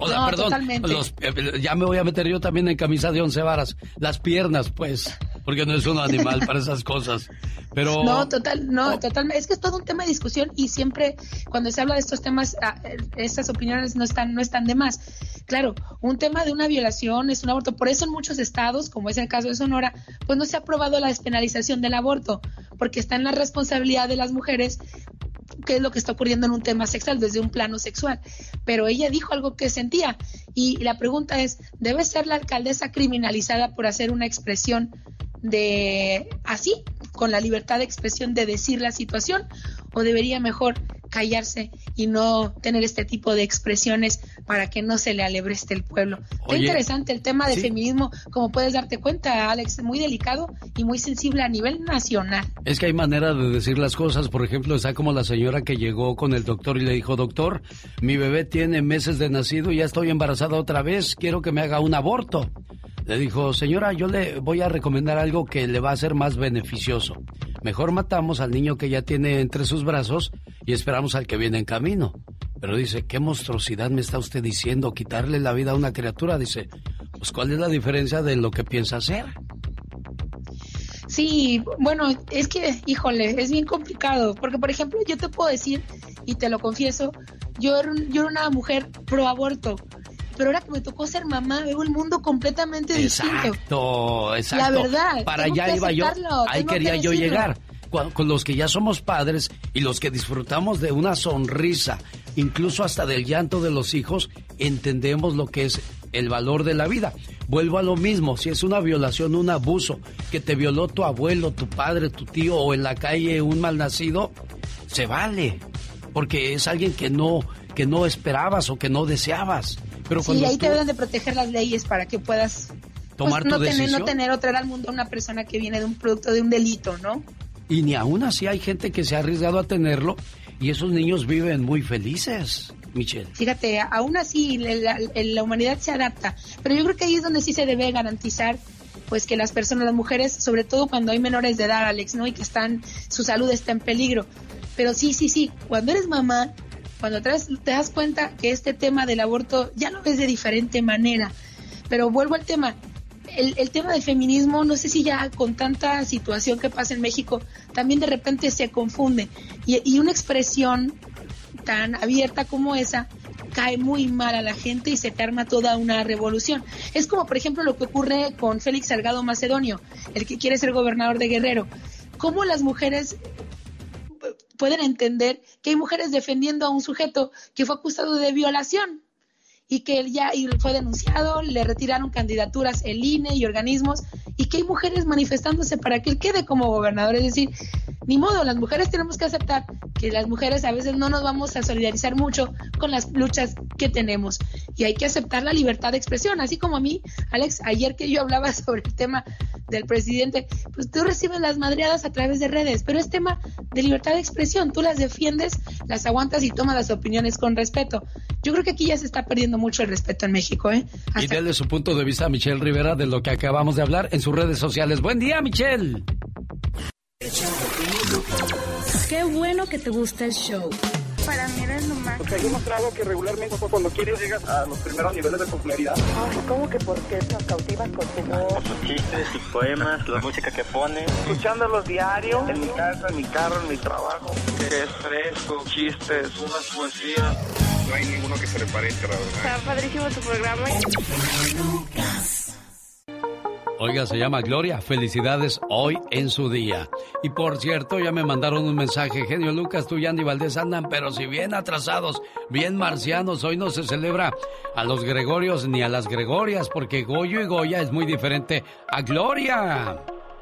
O No, perdón, totalmente. los- eh, ya me voy a meter yo también en camisa de once varas. Las piernas, pues, porque no es un animal para esas cosas. Pero... No, total, no, total. Es que es todo un tema de discusión y siempre cuando se habla de estos temas, ah, eh, estas opiniones no están, no están de más. Claro, un tema de una violación es un aborto. Por eso en muchos estados, como es el caso de Sonora, pues no se ha aprobado la despenalización del aborto, porque está en la responsabilidad de las mujeres qué es lo que está ocurriendo en un tema sexual, desde un plano sexual. Pero ella dijo algo que sentía. Y la pregunta es, ¿debe ser la alcaldesa criminalizada por hacer una expresión de así, con la libertad de expresión de decir la situación? ¿O debería mejor callarse y no tener este tipo de expresiones para que no se le alebreste el pueblo? Oye, interesante el tema sí. feminismo, como puedes darte cuenta, Alex, muy delicado y muy sensible a nivel nacional. Es que hay manera de decir las cosas. Por ejemplo, está como la señora que llegó con el doctor y le dijo, doctor, mi bebé tiene meses de nacido y ya estoy embarazada otra vez, quiero que me haga un aborto. Le dijo, señora, yo le voy a recomendar algo que le va a ser más beneficioso. Mejor matamos al niño que ya tiene entre sus brazos y esperamos al que viene en camino. Pero dice, ¿qué monstruosidad me está usted diciendo? Quitarle la vida a una criatura. Dice, pues ¿cuál es la diferencia de lo que piensa hacer? Sí, bueno, es que, híjole, es bien complicado, porque por ejemplo, yo te puedo decir, y te lo confieso, yo yo era una mujer pro aborto, pero ahora que me tocó ser mamá, veo el mundo completamente distinto. Exacto, exacto. La verdad, Para allá iba yo, ahí tengo que quería yo llegar. Cu- Con los que ya somos padres y los que disfrutamos de una sonrisa, incluso hasta del llanto de los hijos, entendemos lo que es el valor de la vida. Vuelvo a lo mismo, si es una violación, un abuso, que te violó tu abuelo, tu padre, tu tío o en la calle un malnacido, se vale, porque es alguien que no que no esperabas o que no deseabas. Pero Sí, ahí tú- te deben de proteger las leyes para que puedas Tomar pues, no tu tener, decisión. no tener o traer al mundo a una persona que viene de un producto de un delito, ¿no? Y ni aún así hay gente que se ha arriesgado a tenerlo y esos niños viven muy felices, Michelle. Fíjate, aún así la, la- la humanidad se adapta, pero yo creo que ahí es donde sí se debe garantizar pues que las personas, las mujeres, sobre todo cuando hay menores de edad, Alex, ¿no? Y que están, su salud está en peligro. Pero sí, sí, sí, cuando eres mamá, cuando te das, te das cuenta que este tema del aborto ya lo ves de diferente manera. Pero vuelvo al tema, el, el tema del feminismo, no sé si ya con tanta situación que pasa en México, también de repente se confunde. Y, y una expresión tan abierta como esa cae muy mal a la gente y se te arma toda una revolución. Es como, por ejemplo, lo que ocurre con Félix Salgado Macedonio, el que quiere ser gobernador de Guerrero. ¿Cómo las mujeres pueden entender que hay mujeres defendiendo a un sujeto que fue acusado de violación y que él ya y fue denunciado, le retiraron candidaturas el INE y organismos y que hay mujeres manifestándose para que él quede como gobernador. Es decir, ni modo, las mujeres tenemos que aceptar que las mujeres a veces no nos vamos a solidarizar mucho con las luchas que tenemos y hay que aceptar la libertad de expresión, así como a mí, Alex, ayer que yo hablaba sobre el tema del presidente, pues tú recibes las madreadas a través de redes, pero es tema de libertad de expresión, tú las defiendes, las aguantas y tomas las opiniones con respeto. Yo creo que aquí ya se está perdiendo mucho el respeto en México, ¿eh? Y déle su punto de vista a Michelle Rivera de lo que acabamos de hablar en sus redes sociales. Buen día, Michelle. Qué bueno que te gusta el show. Para mí eres lo más. Porque he demostrado que regularmente cuando quieres llegas a los primeros niveles de popularidad. Ay, ¿cómo que por qué nos cautivas con tu voz? Sus chistes, sus poemas, la música que pone. Escuchándolos diario, en mi casa, en mi carro, en mi trabajo. Que es fresco, chistes, unas poesías. No hay ninguno que se le parezca, la verdad. Está padrísimo tu programa. Oiga, se llama Gloria. Felicidades hoy en su día. Y por cierto, ya me mandaron un mensaje. Genio Lucas, tú y Andy Valdés andan, pero si bien atrasados, bien marcianos. Hoy no se celebra a los Gregorios ni a las Gregorias, porque Goyo y Goya es muy diferente a Gloria.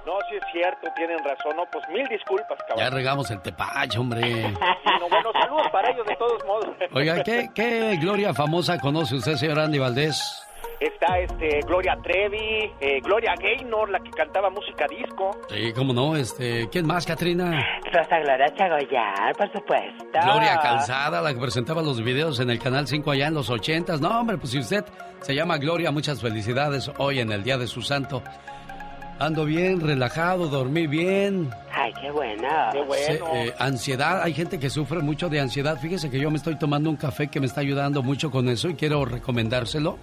No, sí es cierto, tienen razón. No, pues mil disculpas, Ya cabrón. regamos el tepache, hombre. No, bueno, saludos para ellos de todos modos. Oiga, ¿qué, ¿qué Gloria famosa conoce usted, señor Andy Valdés? Está este Gloria Trevi, eh, Gloria Gaynor, la que cantaba música disco. Sí, cómo no, este, ¿quién más, Katrina? Rosa Gloria Chagoyar, por supuesto. Gloria Calzada, la que presentaba los videos en el Canal 5 allá en los 80. No, hombre, pues si usted se llama Gloria, muchas felicidades hoy en el Día de su Santo. Ando bien, relajado, dormí bien. Ay, qué bueno. Qué Se- eh, ansiedad, hay gente que sufre mucho de ansiedad. Fíjese que yo me estoy tomando un café que me está ayudando mucho con eso y quiero recomendárselo.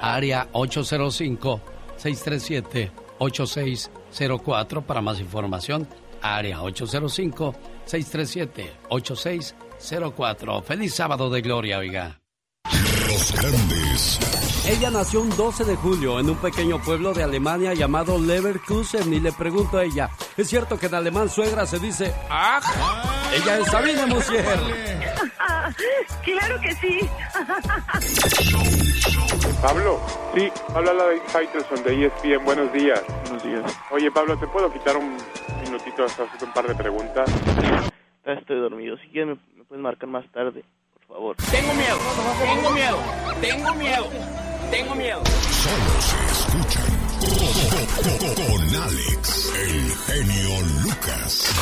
Área 805-637-8604 para más información. Área 805-637-8604. Feliz sábado de gloria, oiga. Los grandes. Ella nació un 12 de julio en un pequeño pueblo de Alemania llamado Leverkusen y le pregunto a ella, ¿es cierto que en alemán suegra se dice ¡Ah! Ella es Sabine Musier. claro que sí. Pablo, sí, habla la de Faitelson de ESPN. Buenos días. Buenos días. Oye, Pablo, ¿te puedo quitar un minutito hasta hacerte un par de preguntas? Ya estoy dormido. Si quieres, me, me puedes marcar más tarde, por favor. Tengo miedo, tengo miedo, tengo miedo, tengo miedo. Solo se con- con Alex, el genio Lucas.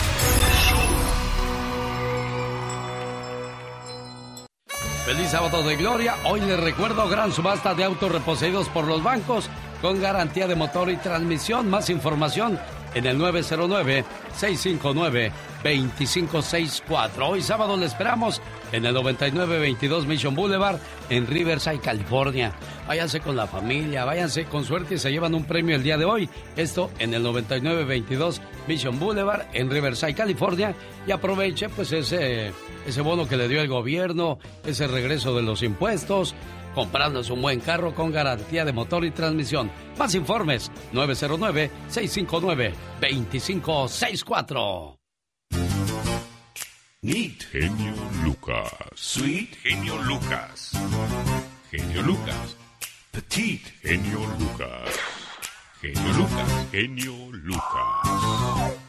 Feliz sábado de gloria. Hoy les recuerdo gran subasta de autos reposeídos por los bancos con garantía de motor y transmisión. Más información en el 909-659-2564. Hoy sábado le esperamos en el 9922 Mission Boulevard en Riverside, California. Váyanse con la familia, váyanse con suerte y se llevan un premio el día de hoy. Esto en el 9922 Mission Boulevard en Riverside, California. Y aproveche pues ese, ese bono que le dio el gobierno, ese regreso de los impuestos, comprándose un buen carro con garantía de motor y transmisión. Más informes 909-659-2564. Neat. Genio Lucas. Sweet. Genio Lucas. Genio Lucas. Petit. Genio Lucas. Genio Lucas. Genio Lucas.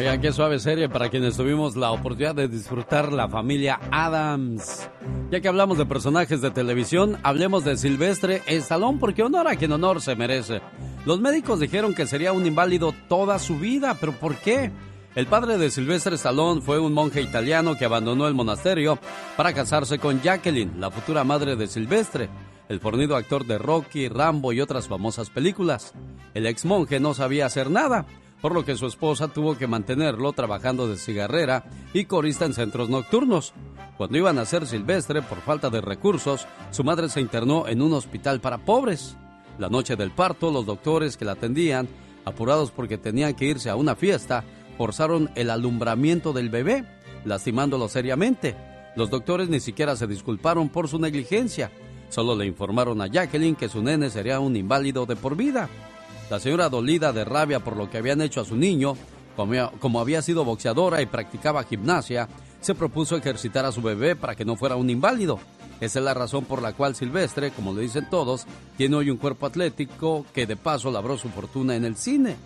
Oigan, qué suave serie para quienes tuvimos la oportunidad de disfrutar la familia Adams. Ya que hablamos de personajes de televisión, hablemos de Silvestre Stallone porque honor a quien honor se merece. Los médicos dijeron que sería un inválido toda su vida, pero ¿por qué? El padre de Silvestre Stallone fue un monje italiano que abandonó el monasterio para casarse con Jacqueline, la futura madre de Silvestre, el fornido actor de Rocky, Rambo y otras famosas películas. El ex monje no sabía hacer nada, por lo que su esposa tuvo que mantenerlo trabajando de cigarrera y corista en centros nocturnos. Cuando iban a ser Silvestre, por falta de recursos, su madre se internó en un hospital para pobres. La noche del parto, los doctores que la atendían, apurados porque tenían que irse a una fiesta, forzaron el alumbramiento del bebé, lastimándolo seriamente. Los doctores ni siquiera se disculparon por su negligencia, solo le informaron a Jacqueline que su nene sería un inválido de por vida. La señora dolida de rabia por lo que habían hecho a su niño, como, había sido boxeadora y practicaba gimnasia, se propuso ejercitar a su bebé para que no fuera un inválido. Esa es la razón por la cual Silvestre, como le dicen todos, tiene hoy un cuerpo atlético que de paso labró su fortuna en el cine.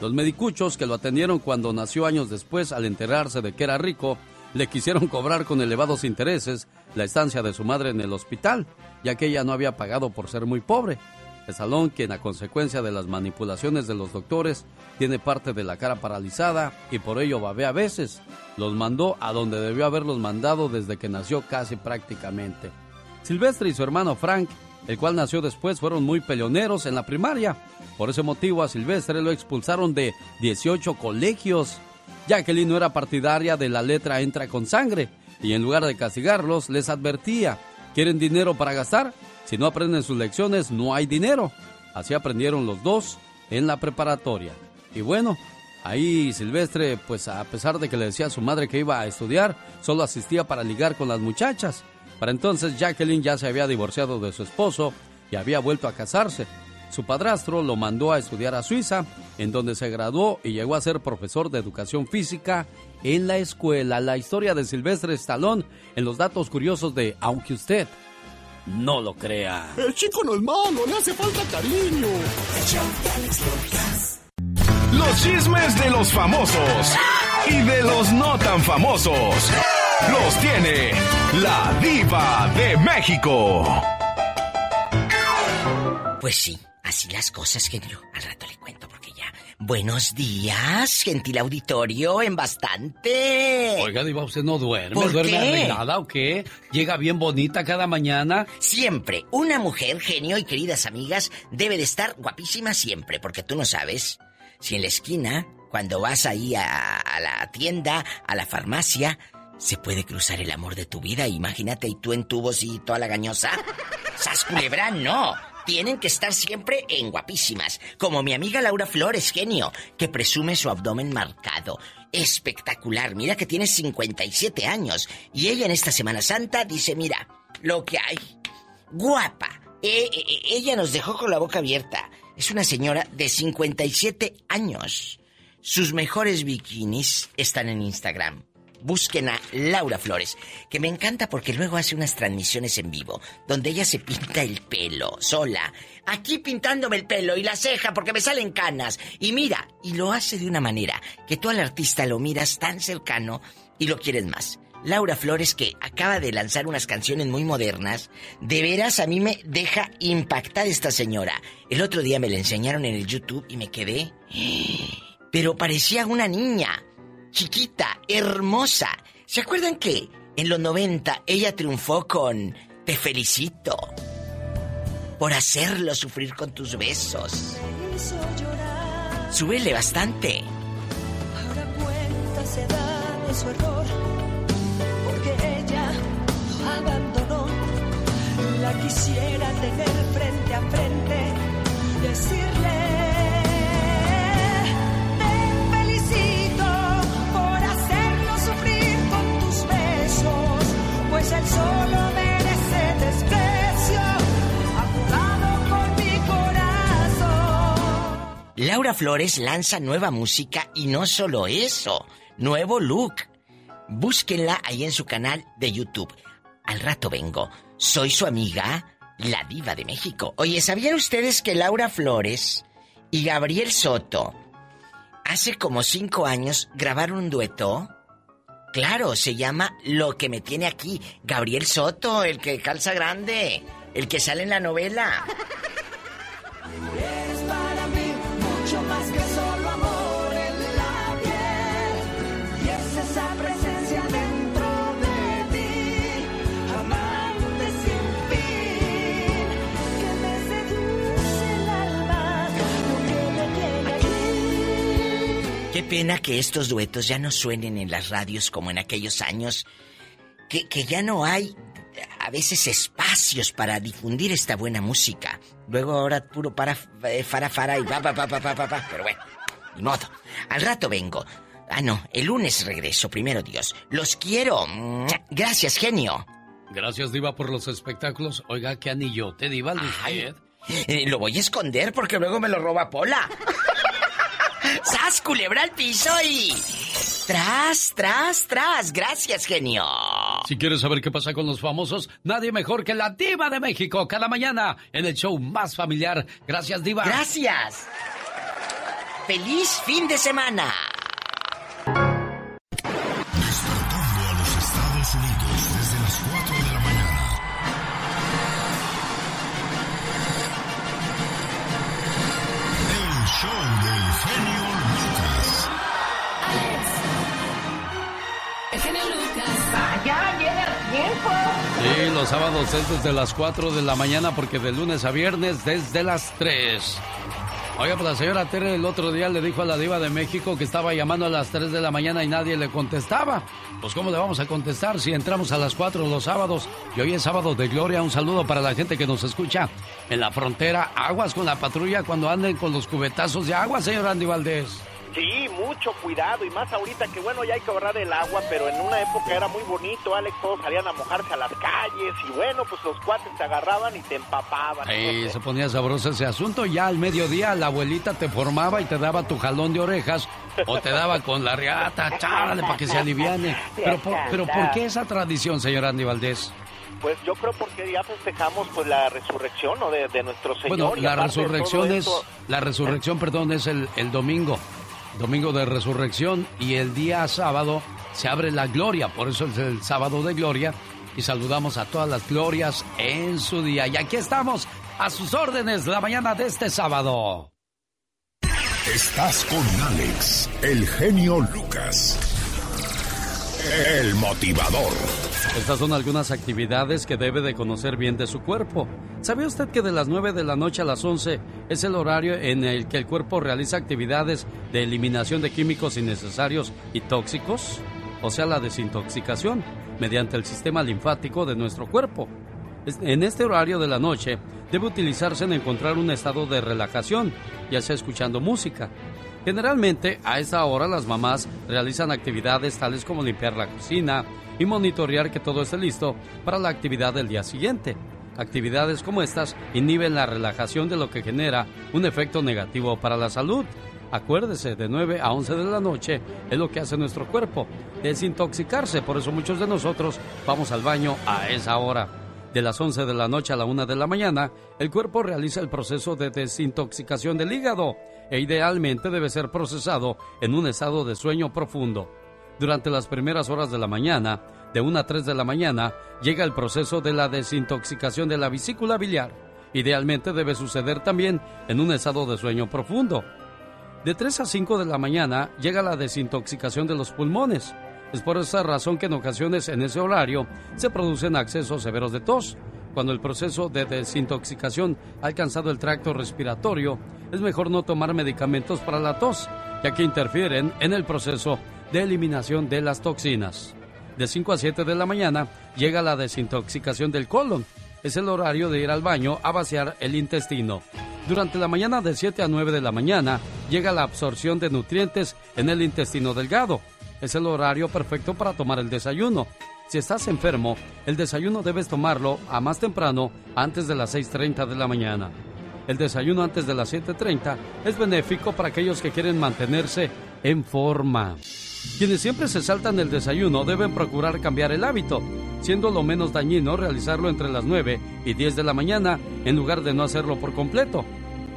Los medicuchos que lo atendieron cuando nació años después, al enterarse de que era rico, le quisieron cobrar con elevados intereses la estancia de su madre en el hospital, ya que ella no había pagado por ser muy pobre. Salón, quien a consecuencia de las manipulaciones de los doctores tiene parte de la cara paralizada y por ello babea a veces, los mandó a donde debió haberlos mandado desde que nació casi prácticamente. Silvestre y su hermano Frank, el cual nació después, fueron muy peleoneros en la primaria. Por ese motivo a Silvestre lo expulsaron de 18 colegios. Jacqueline no era partidaria de la letra entra con sangre y en lugar de castigarlos les advertía, ¿quieren dinero para gastar? Si no aprenden sus lecciones no hay dinero. Así aprendieron los dos en la preparatoria. Y bueno, ahí Silvestre, pues a pesar de que le decía a su madre que iba a estudiar, solo asistía para ligar con las muchachas. Para entonces Jacqueline ya se había divorciado de su esposo y había vuelto a casarse. Su padrastro lo mandó a estudiar a Suiza, en donde se graduó y llegó a ser profesor de educación física en la escuela. La historia de Silvestre Stallone en los datos curiosos de Aunque usted no lo crea. El chico no es malo, le hace falta cariño. Los chismes de los famosos y de los no tan famosos los tiene la diva de México. Pues sí, así las cosas, genio. Al rato le cuento. Buenos días, gentil auditorio, en bastante. Oiga, Diva, ¿usted no duerme? ¿Por ¿Duerme qué? arreglada o qué? ¿Llega bien bonita cada mañana? Siempre, una mujer, genio y queridas amigas, debe de estar guapísima siempre, porque tú no sabes si en la esquina, cuando vas ahí a, a la tienda, a la farmacia, se puede cruzar el amor de tu vida. Imagínate, y tú en tubos y toda la gañosa. ¡Sas culebra, no! Tienen que estar siempre en guapísimas, como mi amiga Laura Flores, genio, que presume su abdomen marcado. Espectacular, mira que tiene 57 años. Y ella en esta Semana Santa dice, mira, lo que hay. Guapa. Eh, eh, eh, ella nos dejó con la boca abierta. Es una señora de 57 años. Sus mejores bikinis están en Instagram. Busquen a Laura Flores, que me encanta porque luego hace unas transmisiones en vivo, donde ella se pinta el pelo, sola. Aquí pintándome el pelo y la ceja porque me salen canas. Y mira, y lo hace de una manera que tú al artista lo miras tan cercano y lo quieres más. Laura Flores, que acaba de lanzar unas canciones muy modernas, de veras a mí me deja impactada esta señora. El otro día me la enseñaron en el YouTube y me quedé... Pero parecía una niña, chiquita, hermosa. ¿Se acuerdan que en los 90 ella triunfó con Te felicito por hacerlo sufrir con tus besos? Súbele bastante. Ahora cuenta se da de su error, porque ella abandonó. La quisiera tener frente a frente, decirle, Laura Flores lanza nueva música y no solo eso, nuevo look. Búsquenla ahí en su canal de YouTube. Al rato vengo. Soy su amiga, la diva de México. Oye, ¿sabían ustedes que Laura Flores y Gabriel Soto hace como cinco años grabaron un dueto? Claro, se llama Lo que me tiene aquí. Gabriel Soto, el que calza grande, el que sale en la novela. Pena que estos duetos ya no suenen en las radios como en aquellos años, que, que ya no hay a veces espacios para difundir esta buena música. Luego ahora puro para eh, fara fara y pa pa pa pa pa pa, pa. pero bueno, ni modo. Al rato vengo. Ah, no, el lunes regreso, primero Dios. Los quiero. Gracias, genio. Gracias, Diva, por los espectáculos. Oiga, qué anillote, Diva, el de usted. Eh, lo voy a esconder porque luego me lo roba Pola. ¡Sas, culebra al piso y... Tras, tras, tras. Gracias, genio. Si quieres saber qué pasa con los famosos, nadie mejor que la Diva de México cada mañana en el show más familiar. Gracias, Diva. Gracias. Feliz fin de semana. Los sábados es desde las 4 de la mañana porque de lunes a viernes desde las 3. Oiga, pues la señora Tere el otro día le dijo a la diva de México que estaba llamando a las 3 de la mañana y nadie le contestaba. Pues ¿cómo le vamos a contestar si entramos a las 4 los sábados? Y hoy es sábado de gloria. Un saludo para la gente que nos escucha en la frontera. Aguas con la patrulla cuando anden con los cubetazos de agua, señor Andy Valdés. Sí, mucho cuidado y más ahorita que bueno ya hay que ahorrar el agua, pero en una época era muy bonito, Alex, todos salían a mojarse a las calles y bueno, pues los cuates te agarraban y te empapaban. Sí, se ponía sabroso ese asunto. Ya al mediodía la abuelita te formaba y te daba tu jalón de orejas o te daba con la riata, chárale para que se aliviane. Pero por, pero ¿por qué esa tradición, señor Andy Valdés? Pues yo creo porque ya festejamos pues la resurrección ¿no? de, de nuestro Señor. Bueno, la resurrección es, esto- la resurrección, perdón, es el, el domingo, domingo de resurrección y el día sábado se abre la gloria, por eso es el sábado de gloria y saludamos a todas las glorias en su día. Y aquí estamos a sus órdenes la mañana de este sábado. Estás con Alex, el genio Lucas. El motivador. Estas son algunas actividades que debe de conocer bien de su cuerpo. ¿Sabía usted que de las 9 de la noche a las 11 es el horario en el que el cuerpo realiza actividades de eliminación de químicos innecesarios y tóxicos? O sea, la desintoxicación, mediante el sistema linfático de nuestro cuerpo. En este horario de la noche debe utilizarse en encontrar un estado de relajación, ya sea escuchando música. Generalmente a esa hora las mamás realizan actividades tales como limpiar la cocina y monitorear que todo esté listo para la actividad del día siguiente. Actividades como estas inhiben la relajación de lo que genera un efecto negativo para la salud. Acuérdese, de 9 a 11 de la noche es lo que hace nuestro cuerpo, desintoxicarse, por eso muchos de nosotros vamos al baño a esa hora. De las 11 de la noche a la 1 de la mañana, el cuerpo realiza el proceso de desintoxicación del hígado e idealmente debe ser procesado en un estado de sueño profundo. Durante las primeras horas de la mañana, de 1 a 3 de la mañana, llega el proceso de la desintoxicación de la vesícula biliar. Idealmente debe suceder también en un estado de sueño profundo. De 3 a 5 de la mañana llega la desintoxicación de los pulmones. Es por esa razón que en ocasiones en ese horario se producen accesos severos de tos. Cuando el proceso de desintoxicación ha alcanzado el tracto respiratorio, es mejor no tomar medicamentos para la tos, ya que interfieren en el proceso de eliminación de las toxinas. De 5 a 7 de la mañana llega la desintoxicación del colon. Es el horario de ir al baño a vaciar el intestino. Durante la mañana de 7 a 9 de la mañana llega la absorción de nutrientes en el intestino delgado. Es el horario perfecto para tomar el desayuno. Si estás enfermo, el desayuno debes tomarlo a más temprano, antes de las 6.30 de la mañana. El desayuno antes de las 7.30 es benéfico para aquellos que quieren mantenerse en forma. Quienes siempre se saltan el desayuno deben procurar cambiar el hábito, siendo lo menos dañino realizarlo entre las 9 y 10 de la mañana en lugar de no hacerlo por completo.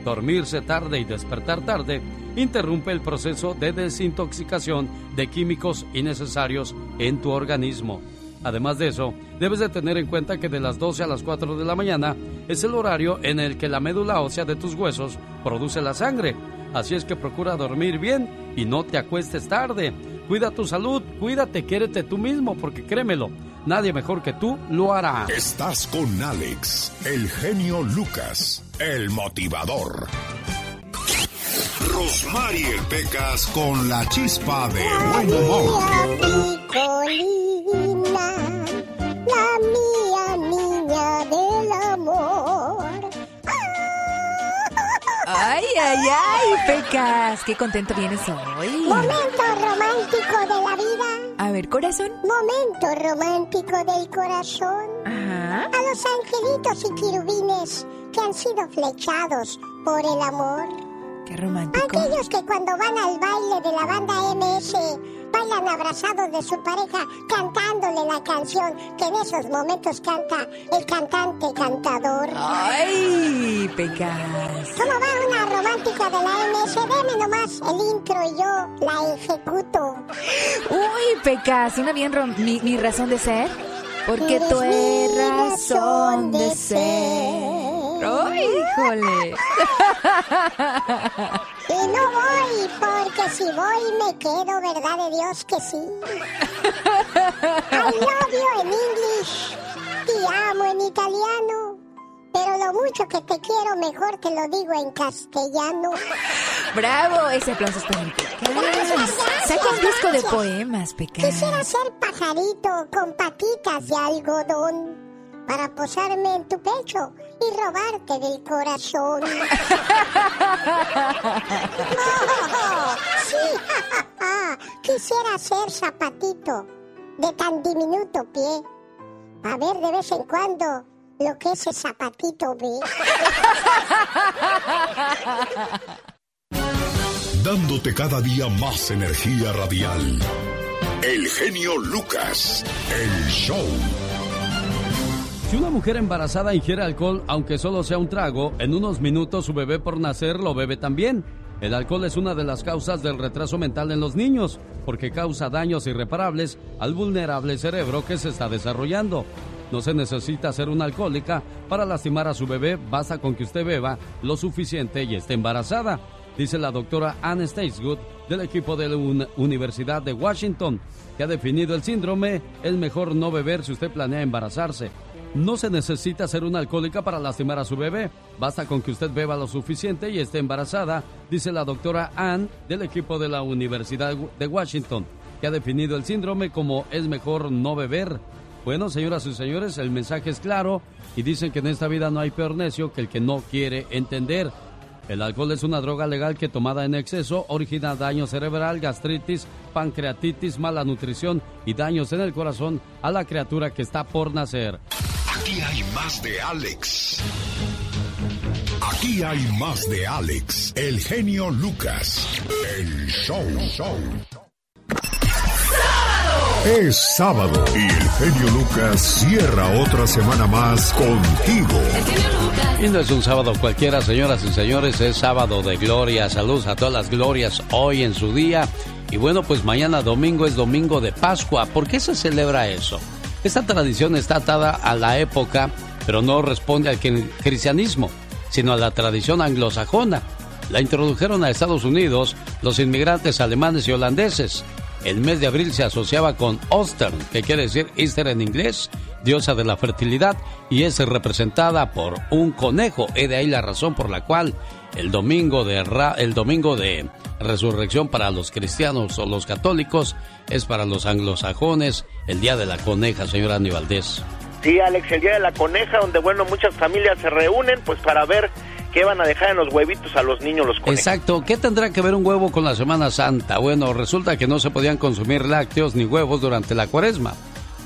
Dormirse tarde y despertar tarde interrumpe el proceso de desintoxicación de químicos innecesarios en tu organismo. Además de eso, debes de tener en cuenta que de las 12 a las 4 de la mañana es el horario en el que la médula ósea de tus huesos produce la sangre. Así es que procura dormir bien y no te acuestes tarde. Cuida tu salud, cuídate, quiérete tú mismo, porque créemelo, nadie mejor que tú lo hará. Estás con Alex, el genio Lucas, el motivador. Rosmarie Pecas con la chispa de buen humor. Colina, la mía niña del amor. Ay, ay, ay, Pecas, qué contento vienes hoy. Momento romántico de la vida. A ver, corazón. Momento romántico del corazón. Ajá. A los angelitos y querubines que han sido flechados por el amor. Qué romántico. Aquellos que cuando van al baile de la banda MS bailan abrazados de su pareja cantándole la canción que en esos momentos canta el cantante cantador. Ay, Pecas. ¿Cómo va una romántica de la MS? Deme nomás el intro y yo la ejecuto. Uy, Pecas, una bien rom- mi, mi razón de ser. Porque tú eres razón de ser. ¡Ay, híjole! Y no voy, porque si voy me quedo, ¿verdad de Dios que sí? I love you en English, te amo en italiano, pero lo mucho que te quiero, mejor te lo digo en castellano. Bravo, ese aplauso es para mi Pecas. Saca un disco de poemas, Pecas. Quisiera ser pajarito con patitas de algodón para posarme en tu pecho y robarte del corazón. Oh, sí, quisiera ser zapatito de tan diminuto pie. A ver de vez en cuando lo que ese zapatito ve. Dándote cada día más energía radial. El genio Lucas. El show. Si una mujer embarazada ingiere alcohol, aunque solo sea un trago, en unos minutos su bebé por nacer lo bebe también. El alcohol es una de las causas del retraso mental en los niños, porque causa daños irreparables al vulnerable cerebro que se está desarrollando. No se necesita ser una alcohólica para lastimar a su bebé, basta con que usted beba lo suficiente y esté embarazada, dice la doctora Anne Stacegood del equipo de la Un- Universidad de Washington, que ha definido el síndrome, es mejor no beber si usted planea embarazarse. No se necesita ser una alcohólica para lastimar a su bebé. Basta con que usted beba lo suficiente y esté embarazada, dice la doctora Ann del equipo de la Universidad de Washington, que ha definido el síndrome como es mejor no beber. Bueno, señoras y señores, el mensaje es claro y dicen que en esta vida no hay peor necio que el que no quiere entender. El alcohol es una droga legal que tomada en exceso origina daño cerebral, gastritis, pancreatitis, mala nutrición y daños en el corazón a la criatura que está por nacer. Aquí hay más de Alex. Aquí hay más de Alex, el genio Lucas. El show. show. Es sábado y el genio Lucas cierra otra semana más contigo. Y no es un sábado cualquiera, señoras y señores, es sábado de gloria. Saludos a todas las glorias hoy en su día. Y bueno, pues mañana domingo es domingo de Pascua. ¿Por qué se celebra eso? Esta tradición está atada a la época, pero no responde al cri- cristianismo, sino a la tradición anglosajona. La introdujeron a Estados Unidos los inmigrantes alemanes y holandeses. El mes de abril se asociaba con Ostern, que quiere decir Easter en inglés, diosa de la fertilidad, y es representada por un conejo. Es de ahí la razón por la cual el domingo de, ra- el domingo de resurrección para los cristianos o los católicos es para los anglosajones el día de la coneja, señor Andy Valdés. Sí, Alex, el día de la coneja, donde, bueno, muchas familias se reúnen, pues para ver qué van a dejar en los huevitos a los niños los conejos. Exacto, ¿qué tendrá que ver un huevo con la Semana Santa? Bueno, resulta que no se podían consumir lácteos ni huevos durante la cuaresma,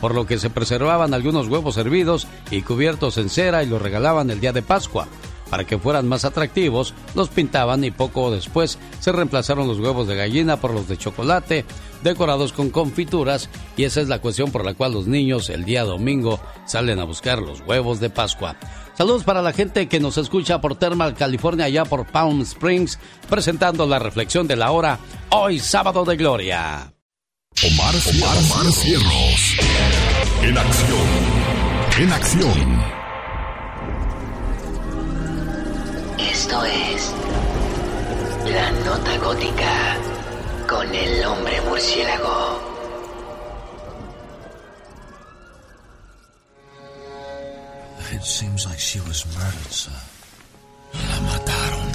por lo que se preservaban algunos huevos hervidos y cubiertos en cera y los regalaban el día de Pascua. Para que fueran más atractivos, los pintaban y poco después se reemplazaron los huevos de gallina por los de chocolate, decorados con confituras, y esa es la cuestión por la cual los niños el día domingo salen a buscar los huevos de Pascua. Saludos para la gente que nos escucha por Thermal, California, allá por Palm Springs, presentando la reflexión de la hora, hoy sábado de gloria. Omar, Omar, Cierros. En acción. En acción. Esto es La Nota Gótica con el hombre murciélago. It seems like she was murdered, sir. La mataron.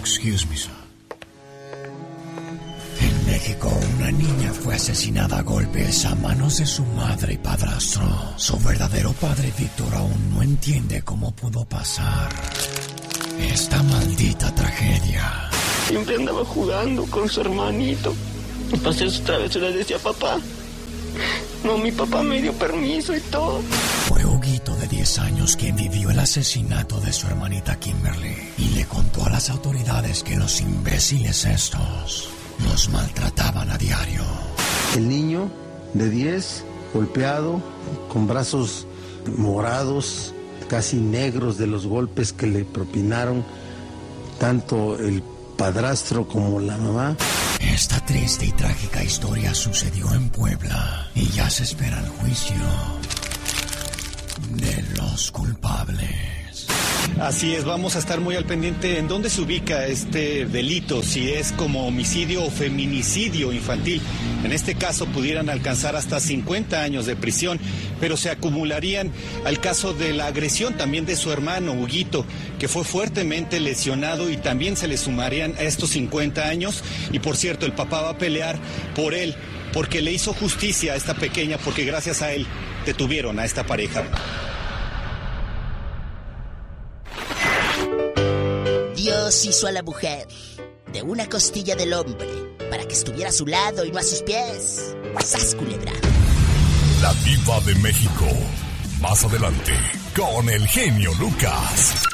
Excuse me, sir. En México, una niña fue asesinada a golpes a manos de su madre y padrastro. Su verdadero padre, Víctor, aún no entiende cómo pudo pasar esta maldita tragedia. Siempre andaba jugando con su hermanito. Y pasé sus travesuras decía papá. No, mi papá me dio permiso y todo. Fue Huguito de 10 años quien vivió el asesinato de su hermanita Kimberly y le contó a las autoridades que los imbéciles estos los maltrataban a diario. El niño de 10, golpeado, con brazos morados, casi negros de los golpes que le propinaron tanto el padrastro como la mamá. Esta triste y trágica historia sucedió en Puebla y ya se espera el juicio de los culpables. Así es, vamos a estar muy al pendiente en dónde se ubica este delito, si es como homicidio o feminicidio infantil. En este caso pudieran alcanzar hasta 50 años de prisión, pero se acumularían al caso de la agresión también de su hermano, Huguito, que fue fuertemente lesionado y también se le sumarían a estos 50 años. Y por cierto, el papá va a pelear por él, porque le hizo justicia a esta pequeña, porque gracias a él detuvieron a esta pareja. Dios hizo a la mujer de una costilla del hombre para que estuviera a su lado y no a sus pies. ¡Sas, culebra! La diva de México. Más adelante, con el genio Lucas.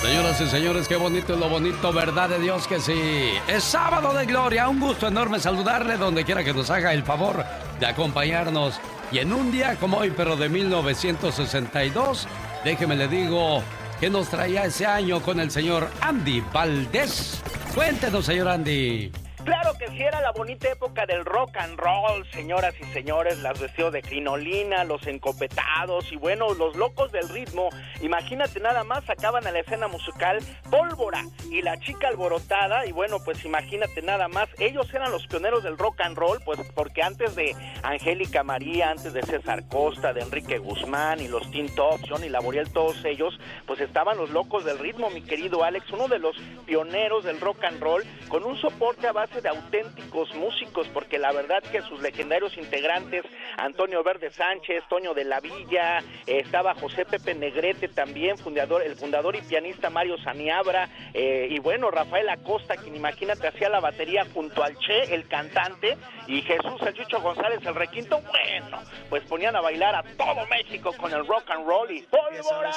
Señoras y señores, qué bonito es lo bonito, verdad de Dios que sí. Es sábado de gloria, un gusto enorme saludarle donde quiera que nos haga el favor de acompañarnos. Y en un día como hoy, pero de 1962, déjeme le digo que nos traía ese año con el señor Andy Valdés. Cuéntenos, señor Andy. Claro que sí, era la bonita época del rock and roll, señoras y señores, las vestidos de crinolina, los encopetados y bueno, los locos del ritmo. Imagínate nada más, sacaban a la escena musical Pólvora y la chica alborotada y bueno, pues imagínate nada más, ellos eran los pioneros del rock and roll, pues porque antes de Angélica María, antes de César Costa, de Enrique Guzmán y los Teen Tops, Johnny Laboriel, todos ellos, pues estaban los locos del ritmo, mi querido Alex, uno de los pioneros del rock and roll, con un soporte a base de auténticos músicos, porque la verdad que sus legendarios integrantes, Antonio Verde Sánchez, Toño de la Villa, estaba José Pepe Negrete también, fundador, el fundador y pianista Mario Saniabra, eh, y bueno, Rafael Acosta, quien imagínate hacía la batería junto al Che, el cantante, y Jesús el Chucho González, el requinto, bueno, pues ponían a bailar a todo México con el rock and roll y pólvora.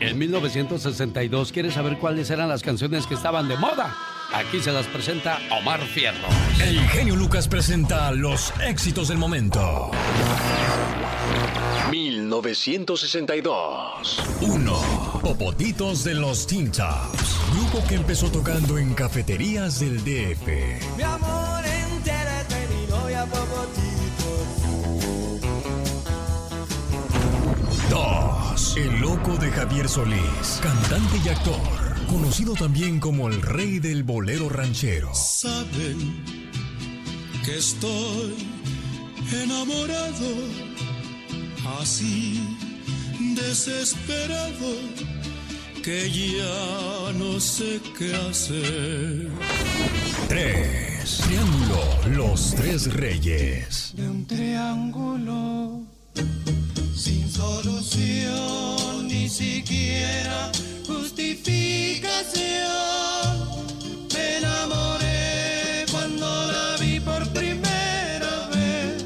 En 1960 1962, ¿quieres saber cuáles eran las canciones que estaban de moda? Aquí se las presenta Omar Fierro. El genio Lucas presenta los éxitos del momento. 1962. 1. Popotitos de los Teen Tops. Grupo que empezó tocando en cafeterías del DF. Mi amor, entérate, mi novia Popotitos. 2. El loco de Javier Solís, cantante y actor, conocido también como el rey del bolero ranchero. Saben que estoy enamorado, así desesperado, que ya no sé qué hacer. 3. Triángulo, los tres reyes. De un triángulo sin solución, ni siquiera justificación. Me enamoré cuando la vi por primera vez.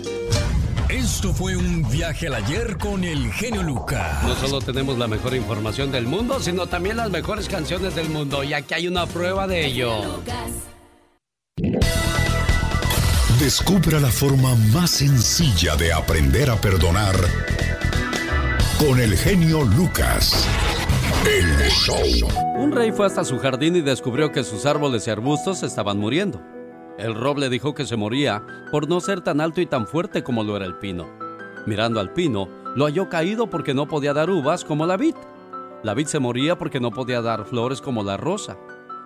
Esto fue un viaje al ayer con el genio Lucas. No solo tenemos la mejor información del mundo, sino también las mejores canciones del mundo. Y aquí hay una prueba de ello. Descubra la forma más sencilla de aprender a perdonar con el genio Lucas. El show. Un rey fue hasta su jardín y descubrió que sus árboles y arbustos estaban muriendo. El roble dijo que se moría por no ser tan alto y tan fuerte como lo era el pino. Mirando al pino, lo halló caído porque no podía dar uvas como la vid. La vid se moría porque no podía dar flores como la rosa.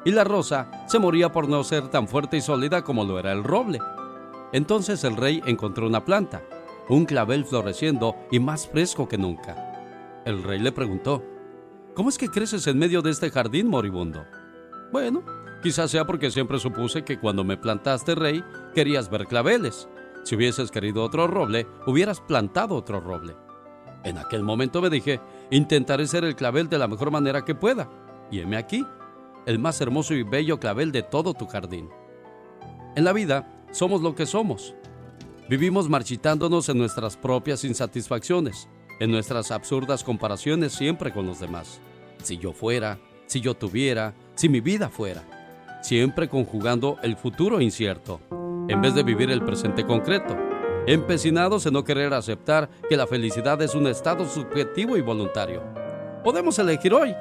Y la rosa se moría por no ser tan fuerte y sólida como lo era el roble. Entonces el rey encontró una planta, un clavel floreciendo y más fresco que nunca. El rey le preguntó, ¿Cómo es que creces en medio de este jardín moribundo? Bueno, quizás sea porque siempre supuse que cuando me plantaste, rey, querías ver claveles. Si hubieses querido otro roble, hubieras plantado otro roble. En aquel momento me dije, intentaré ser el clavel de la mejor manera que pueda. Y heme aquí, el más hermoso y bello clavel de todo tu jardín. En la vida, somos lo que somos. Vivimos marchitándonos en nuestras propias insatisfacciones, en nuestras absurdas comparaciones siempre con los demás. Si yo fuera, si yo tuviera, si mi vida fuera. Siempre conjugando el futuro incierto, en vez de vivir el presente concreto. Empecinados en no querer aceptar que la felicidad es un estado subjetivo y voluntario. Podemos elegir hoy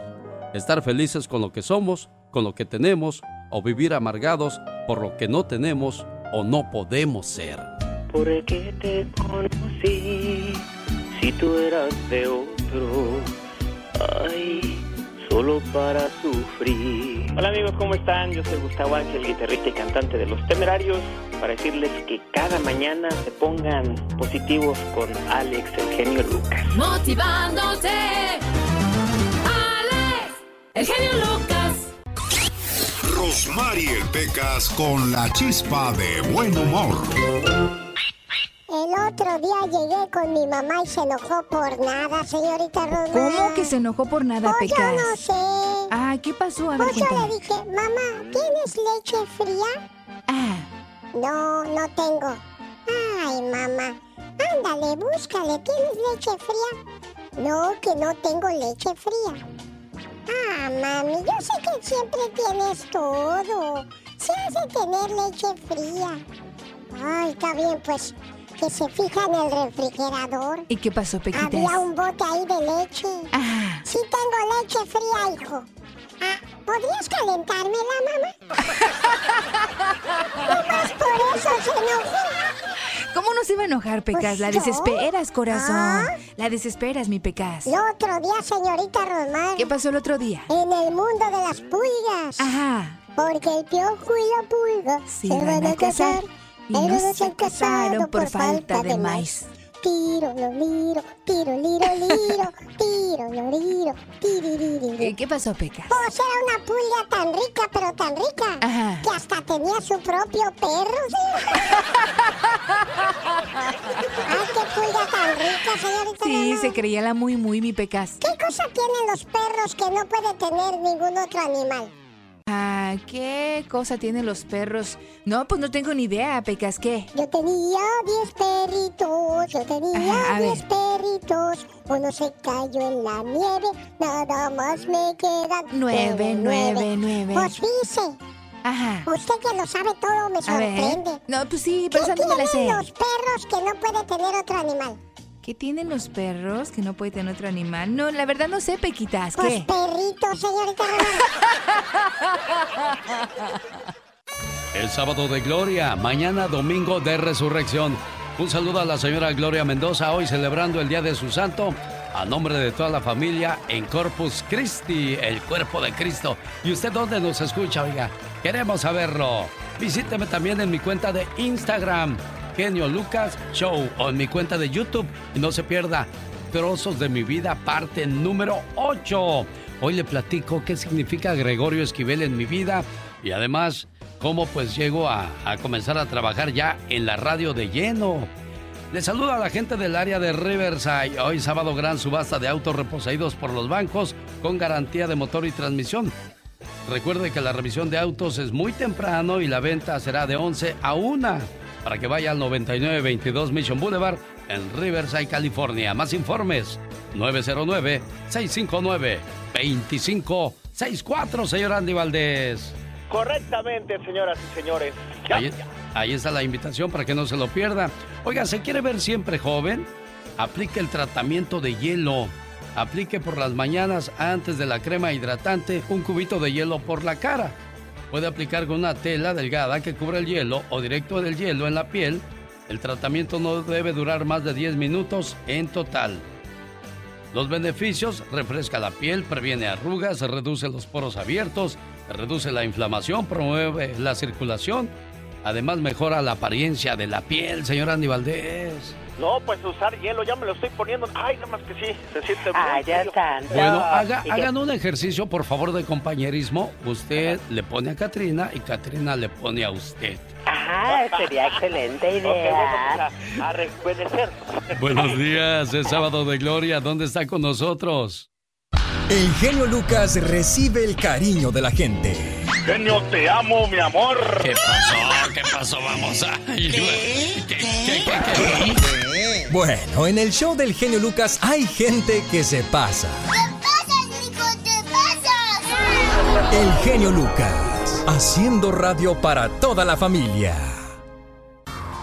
estar felices con lo que somos, con lo que tenemos, o vivir amargados por lo que no tenemos o no podemos ser. Porque te conocí tú eras de otro. Ay, solo para sufrir. Hola amigos, ¿cómo están? Yo soy Gustavo Ángel, guitarrista y cantante de Los Temerarios, para decirles que cada mañana se pongan positivos con Alex, el genio Lucas. Motivándote. Alex, el genio Lucas. Rosmarie Pecas con la chispa de buen humor. El otro día llegué con mi mamá y se enojó por nada, señorita Rosmar. ¿Cómo que se enojó por nada, Pues yo Pecas? no sé. Ay, ¿qué pasó? A ver, Pues yo le dije, mamá, ¿tienes leche fría? Ah. No, no tengo. Ay, mamá. Ándale, búscale. ¿Tienes leche fría? No, que no tengo leche fría. Ah, mami, yo sé que siempre tienes todo. Se hace tener leche fría. Ay, está bien, pues que se fija en el refrigerador. ¿Y qué pasó, Pequitas? Había un bote ahí de leche. Ah. Sí tengo leche fría, hijo. Ah, ¿podrías calentármela, mamá? Por eso se enojó. ¿Cómo no se iba a enojar, Pecas? La Pues yo. desesperas, corazón. Ah. La desesperas, mi Pecas. El otro día, señorita Román. ¿Qué pasó el otro día? En el mundo de las pulgas. Ajá. Porque el piojo y la pulga se van a casar. Y no se casaron por falta de maíz. Tiro, lo liro, tiro, liro, liro, tiro, lo liro. ¿Y ¿Qué pasó, Pecas? Pues era una pulga tan rica, pero tan rica, Ajá. que hasta tenía su propio perro, Ay, qué pulga tan rica, señorita. Sí, Román. se creía la muy, muy, mi Pecas. ¿Qué cosa tienen los perros que no puede tener ningún otro animal? Ah, ¿qué cosa tienen los perros? No, pues no tengo ni idea, Pecas, ¿qué? Yo tenía 10 perritos, yo tenía Ajá, a 10 perritos. Uno se cayó en la nieve, nada más me quedan Nueve, nueve, nueve. Pues dice, Ajá. usted que lo sabe todo me sorprende. No, pues sí, ¿Qué pero esa no me la sé. los perros que no puede tener otro animal? ¿Qué tienen los perros que no puede tener otro animal? No, la verdad no sé, Pequitas, Pues ¿qué? perritos, señorita El sábado de Gloria, mañana domingo de resurrección. Un saludo a la señora Gloria Mendoza, hoy celebrando el Día de su Santo, a nombre de toda la familia en Corpus Christi, el cuerpo de Cristo. ¿Y usted dónde nos escucha, oiga? Queremos saberlo. Visíteme también en mi cuenta de Instagram, Genio Lucas Show, o en mi cuenta de YouTube. Y no se pierda Trozos de mi vida, parte número 8. Hoy le platico qué significa Gregorio Esquivel en mi vida y además cómo pues llego a, comenzar a trabajar ya en la radio de lleno. Le saludo a la gente del área de Riverside. Hoy sábado gran subasta de autos reposeídos por los bancos con garantía de motor y transmisión. Recuerde que la revisión de autos es muy temprano y la venta será de 11 a 1 para que vaya al 9922 Mission Boulevard en Riverside, California. Más informes 909-659-2564, señor Andy Valdés. Correctamente, señoras y señores. Ya, Ahí, ahí está la invitación para que no se lo pierda. Oiga, ¿se quiere ver siempre joven? Aplique el tratamiento de hielo. Aplique por las mañanas antes de la crema hidratante un cubito de hielo por la cara. Puede aplicar con una tela delgada que cubra el hielo o directo del hielo en la piel. El tratamiento no debe durar más de 10 minutos en total. Los beneficios, refresca la piel, previene arrugas, reduce los poros abiertos, reduce la inflamación, promueve la circulación. Además mejora la apariencia de la piel, señor Andy Valdés. No, pues usar hielo, ya me lo estoy poniendo. Ay, nada más que sí, se siente muy Ah, ya tanto. Bueno, haga- hagan un ejercicio, por favor, de compañerismo. Usted le pone a Katrina y Katrina le pone a usted. Ah, sería excelente bueno, idea. pues a, a rejuvenecer. Buenos días, es sábado de gloria. ¿Dónde está con nosotros? El genio Lucas recibe el cariño de la gente. Genio, te amo, mi amor. ¿Qué pasó? ¿Qué pasó? Vamos a... Bueno, en el show del genio Lucas hay gente que se pasa. El genio Lucas, haciendo radio para toda la familia.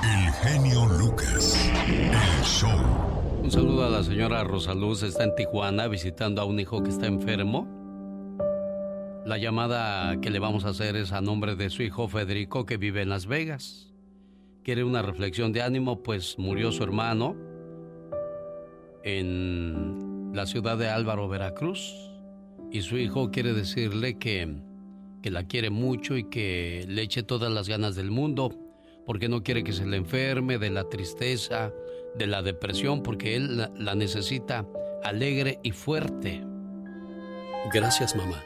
El genio Lucas. El show. Un saludo a la señora Rosaluz, está en Tijuana visitando a un hijo que está enfermo. La llamada que le vamos a hacer es a nombre de su hijo Federico que vive en Las Vegas. Quiere una reflexión de ánimo, pues murió su hermano. en la ciudad de Álvaro, Veracruz, y su hijo quiere decirle que, que la quiere mucho y que le eche todas las ganas del mundo, porque no quiere que se le enferme de la tristeza, de la depresión, porque él la, la necesita alegre y fuerte. Gracias, mamá.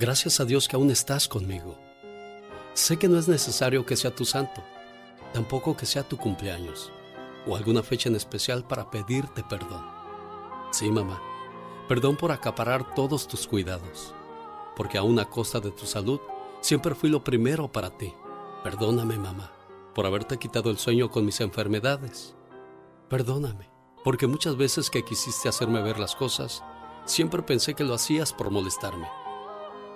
Gracias a Dios que aún estás conmigo. Sé que no es necesario que sea tu santo, tampoco que sea tu cumpleaños o alguna fecha en especial para pedirte perdón. Sí, mamá, perdón por acaparar todos tus cuidados, porque aún a costa de tu salud siempre fui lo primero para ti. Perdóname, mamá, por haberte quitado el sueño con mis enfermedades. Perdóname, porque muchas veces que quisiste hacerme ver las cosas, siempre pensé que lo hacías por molestarme.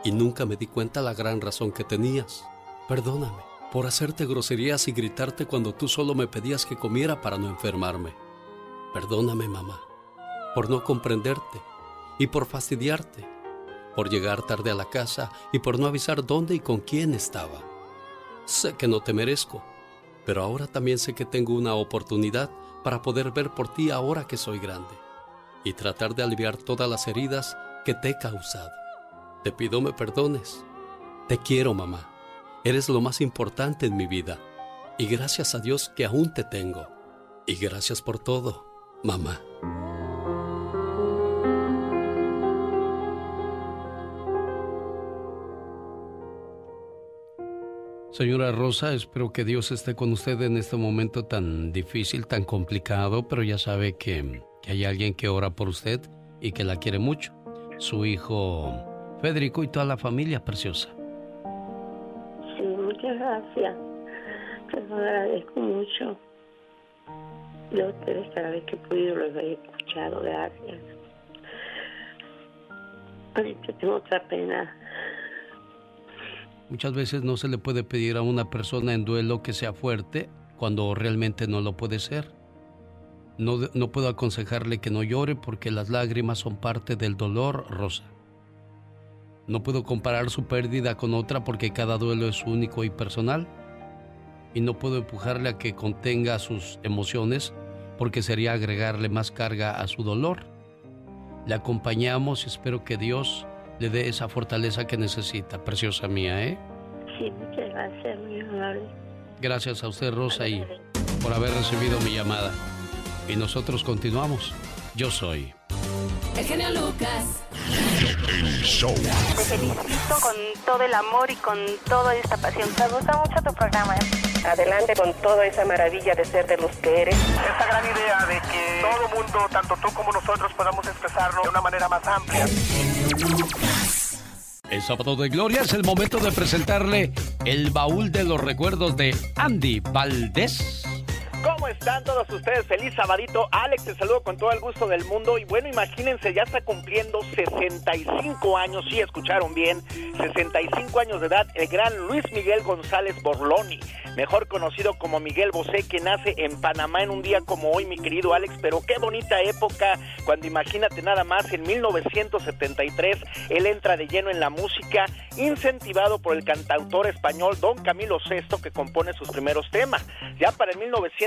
Y nunca me di cuenta la gran razón que tenías. Perdóname por hacerte groserías y gritarte cuando tú solo me pedías que comiera para no enfermarme. Perdóname, mamá, por no comprenderte y por fastidiarte, por llegar tarde a la casa y por no avisar dónde y con quién estaba. Sé que no te merezco, pero ahora también sé que tengo una oportunidad para poder ver por ti ahora que soy grande y tratar de aliviar todas las heridas que te he causado. Te pido me perdones. Te quiero, mamá. Eres lo más importante en mi vida. Y gracias a Dios que aún te tengo. Y gracias por todo, mamá. Señora Rosa, espero que Dios esté con usted en este momento tan difícil, tan complicado, pero ya sabe que, que hay alguien que ora por usted y que la quiere mucho. Su hijo Federico y toda la familia preciosa. Muchas gracias. Te lo agradezco mucho. Yo ustedes cada vez que he podido los he escuchado. Gracias. Ahorita tengo otra pena. Muchas veces no se le puede pedir a una persona en duelo que sea fuerte cuando realmente no lo puede ser. No, no puedo aconsejarle que no llore porque las lágrimas son parte del dolor, Rosa. No puedo comparar su pérdida con otra porque cada duelo es único y personal. Y no puedo empujarle a que contenga sus emociones porque sería agregarle más carga a su dolor. Le acompañamos y espero que Dios le dé esa fortaleza que necesita, preciosa mía, ¿eh? Sí, muchas gracias, muy amable. Gracias a usted, Rosa, y por haber recibido mi llamada. Y nosotros continuamos. Yo soy. El genio Lucas. El show. Te felicito con todo el amor y con toda esta pasión. Me gusta mucho tu programa. Adelante con toda esa maravilla de ser de los que eres. Esta gran idea de que todo mundo, tanto tú como nosotros, podamos expresarlo de una manera más amplia. El sábado de gloria es el momento de presentarle el baúl de los recuerdos de Andy Valdés. ¿Cómo están todos ustedes? Feliz sabadito. Alex, te saludo con todo el gusto del mundo. Y bueno, imagínense, ya está cumpliendo 65 años, sí escucharon bien, 65 años de edad, el gran Luis Miguel González Borloni, mejor conocido como Miguel Bosé, que nace en Panamá en un día como hoy, mi querido Alex. Pero qué bonita época, cuando imagínate nada más, en 1973, él entra de lleno en la música, incentivado por el cantautor español Don Camilo VI, que compone sus primeros temas. Ya para el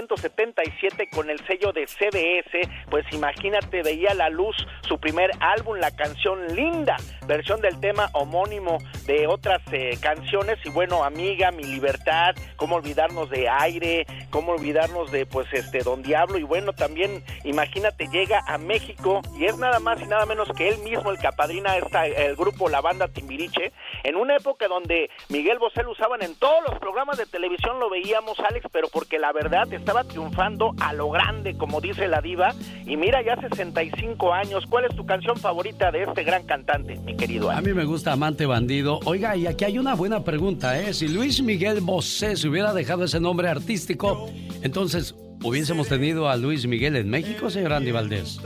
1977 con el sello de CBS, pues imagínate, veía la luz su primer álbum, la canción Linda, versión del tema homónimo de otras eh, canciones. Y bueno, Amiga, Mi Libertad, cómo olvidarnos de Aire, cómo olvidarnos de pues este Don Diablo. Y bueno, también imagínate, llega a México y es nada más y nada menos que él mismo el que apadrina esta, el grupo La Banda Timbiriche, en una época donde Miguel Bosé lo usaban en todos los programas de televisión, lo veíamos Alex, pero porque la verdad estaba triunfando a lo grande, como dice la diva. Y mira, ya 65 años. ¿Cuál es tu canción favorita de este gran cantante, mi querido? A mí me gusta Amante Bandido. Oiga, y aquí hay una buena pregunta, ¿eh? Si Luis Miguel Bosé se hubiera dejado ese nombre artístico, entonces, ¿hubiésemos tenido a Luis Miguel en México, señor Andy Valdés?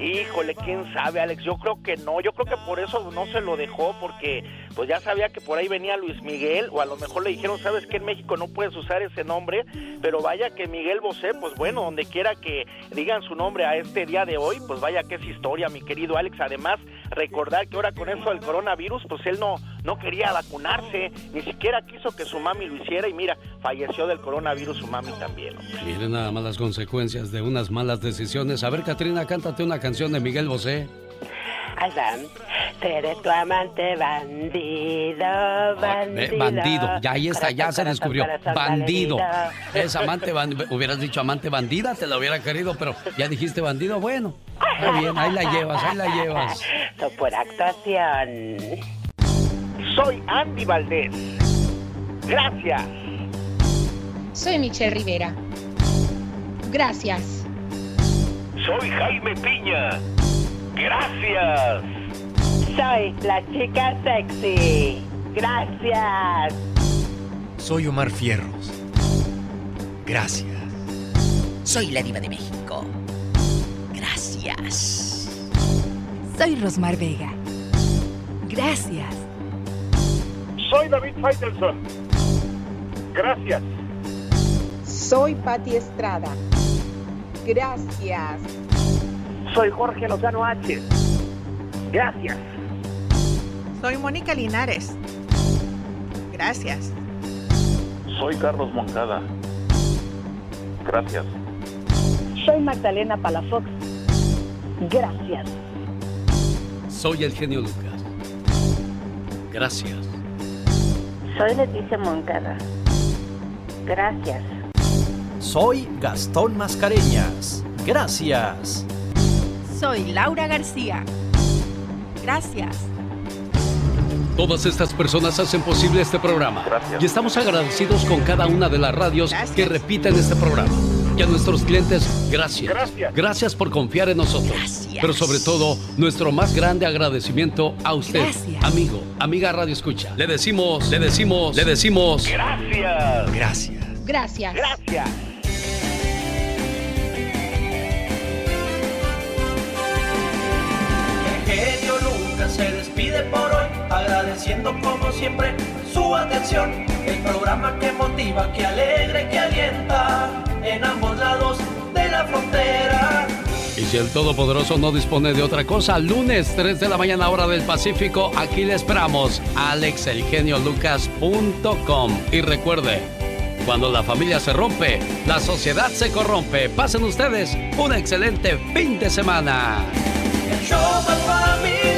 Híjole, quién sabe, Alex. Yo creo que no. Yo creo que por eso no se lo dejó, porque pues ya sabía que por ahí venía Luis Miguel, o a lo mejor le dijeron, sabes que en México no puedes usar ese nombre, pero vaya que Miguel Bosé, pues bueno, donde quiera que digan su nombre a este día de hoy, pues vaya que es historia, mi querido Alex. Además, recordar que ahora con eso del coronavirus, pues él no, no quería vacunarse, ni siquiera quiso que su mami lo hiciera, y mira, falleció del coronavirus su mami también. Miren nada más las consecuencias de unas malas decisiones. A ver, Katrina, cántate una canción de Miguel Bosé. Ahí Seré tu amante bandido, bandido. bandido, ya ahí está, ya se descubrió. Bandido. Es amante bandido. Hubieras dicho amante bandida, te lo hubiera querido, pero ya dijiste bandido, bueno. Está bien, ahí la llevas, ahí la llevas. Por actuación. Soy Andy Valdés. Gracias. Soy Michelle Rivera. Gracias. Soy Jaime Piña. Gracias. Soy la chica sexy. Gracias. Soy Omar Fierros. Gracias. Soy la diva de México. Gracias. Soy Rosmar Vega. Gracias. Soy David Faitelson. Gracias. Soy Patti Estrada. Gracias. Soy Jorge Lozano H. Gracias. Soy Mónica Linares. Gracias. Soy Carlos Moncada. Gracias. Soy Magdalena Palafox. Gracias. Soy el genio Lucas. Gracias. Soy Leticia Moncada. Gracias. Soy Gastón Mascareñas. Gracias. Soy Laura García. Gracias. Todas estas personas hacen posible este programa. Y estamos agradecidos con cada una de las radios que repiten este programa. Y a nuestros clientes, gracias. Gracias. por confiar en nosotros. Pero sobre todo, nuestro más grande agradecimiento a usted, amigo, amiga Radio Escucha. Le decimos, le decimos, le decimos. Gracias. Gracias. Gracias. Gracias. Se despide por hoy, agradeciendo como siempre su atención. El programa que motiva, que alegra que alienta en ambos lados de la frontera. Y si el Todopoderoso no dispone de otra cosa, lunes 3 de la mañana hora del Pacífico, aquí le esperamos, alexelgeniolucas.com. Y recuerde, cuando la familia se rompe, la sociedad se corrompe. Pasen ustedes un excelente fin de semana. El show más familiar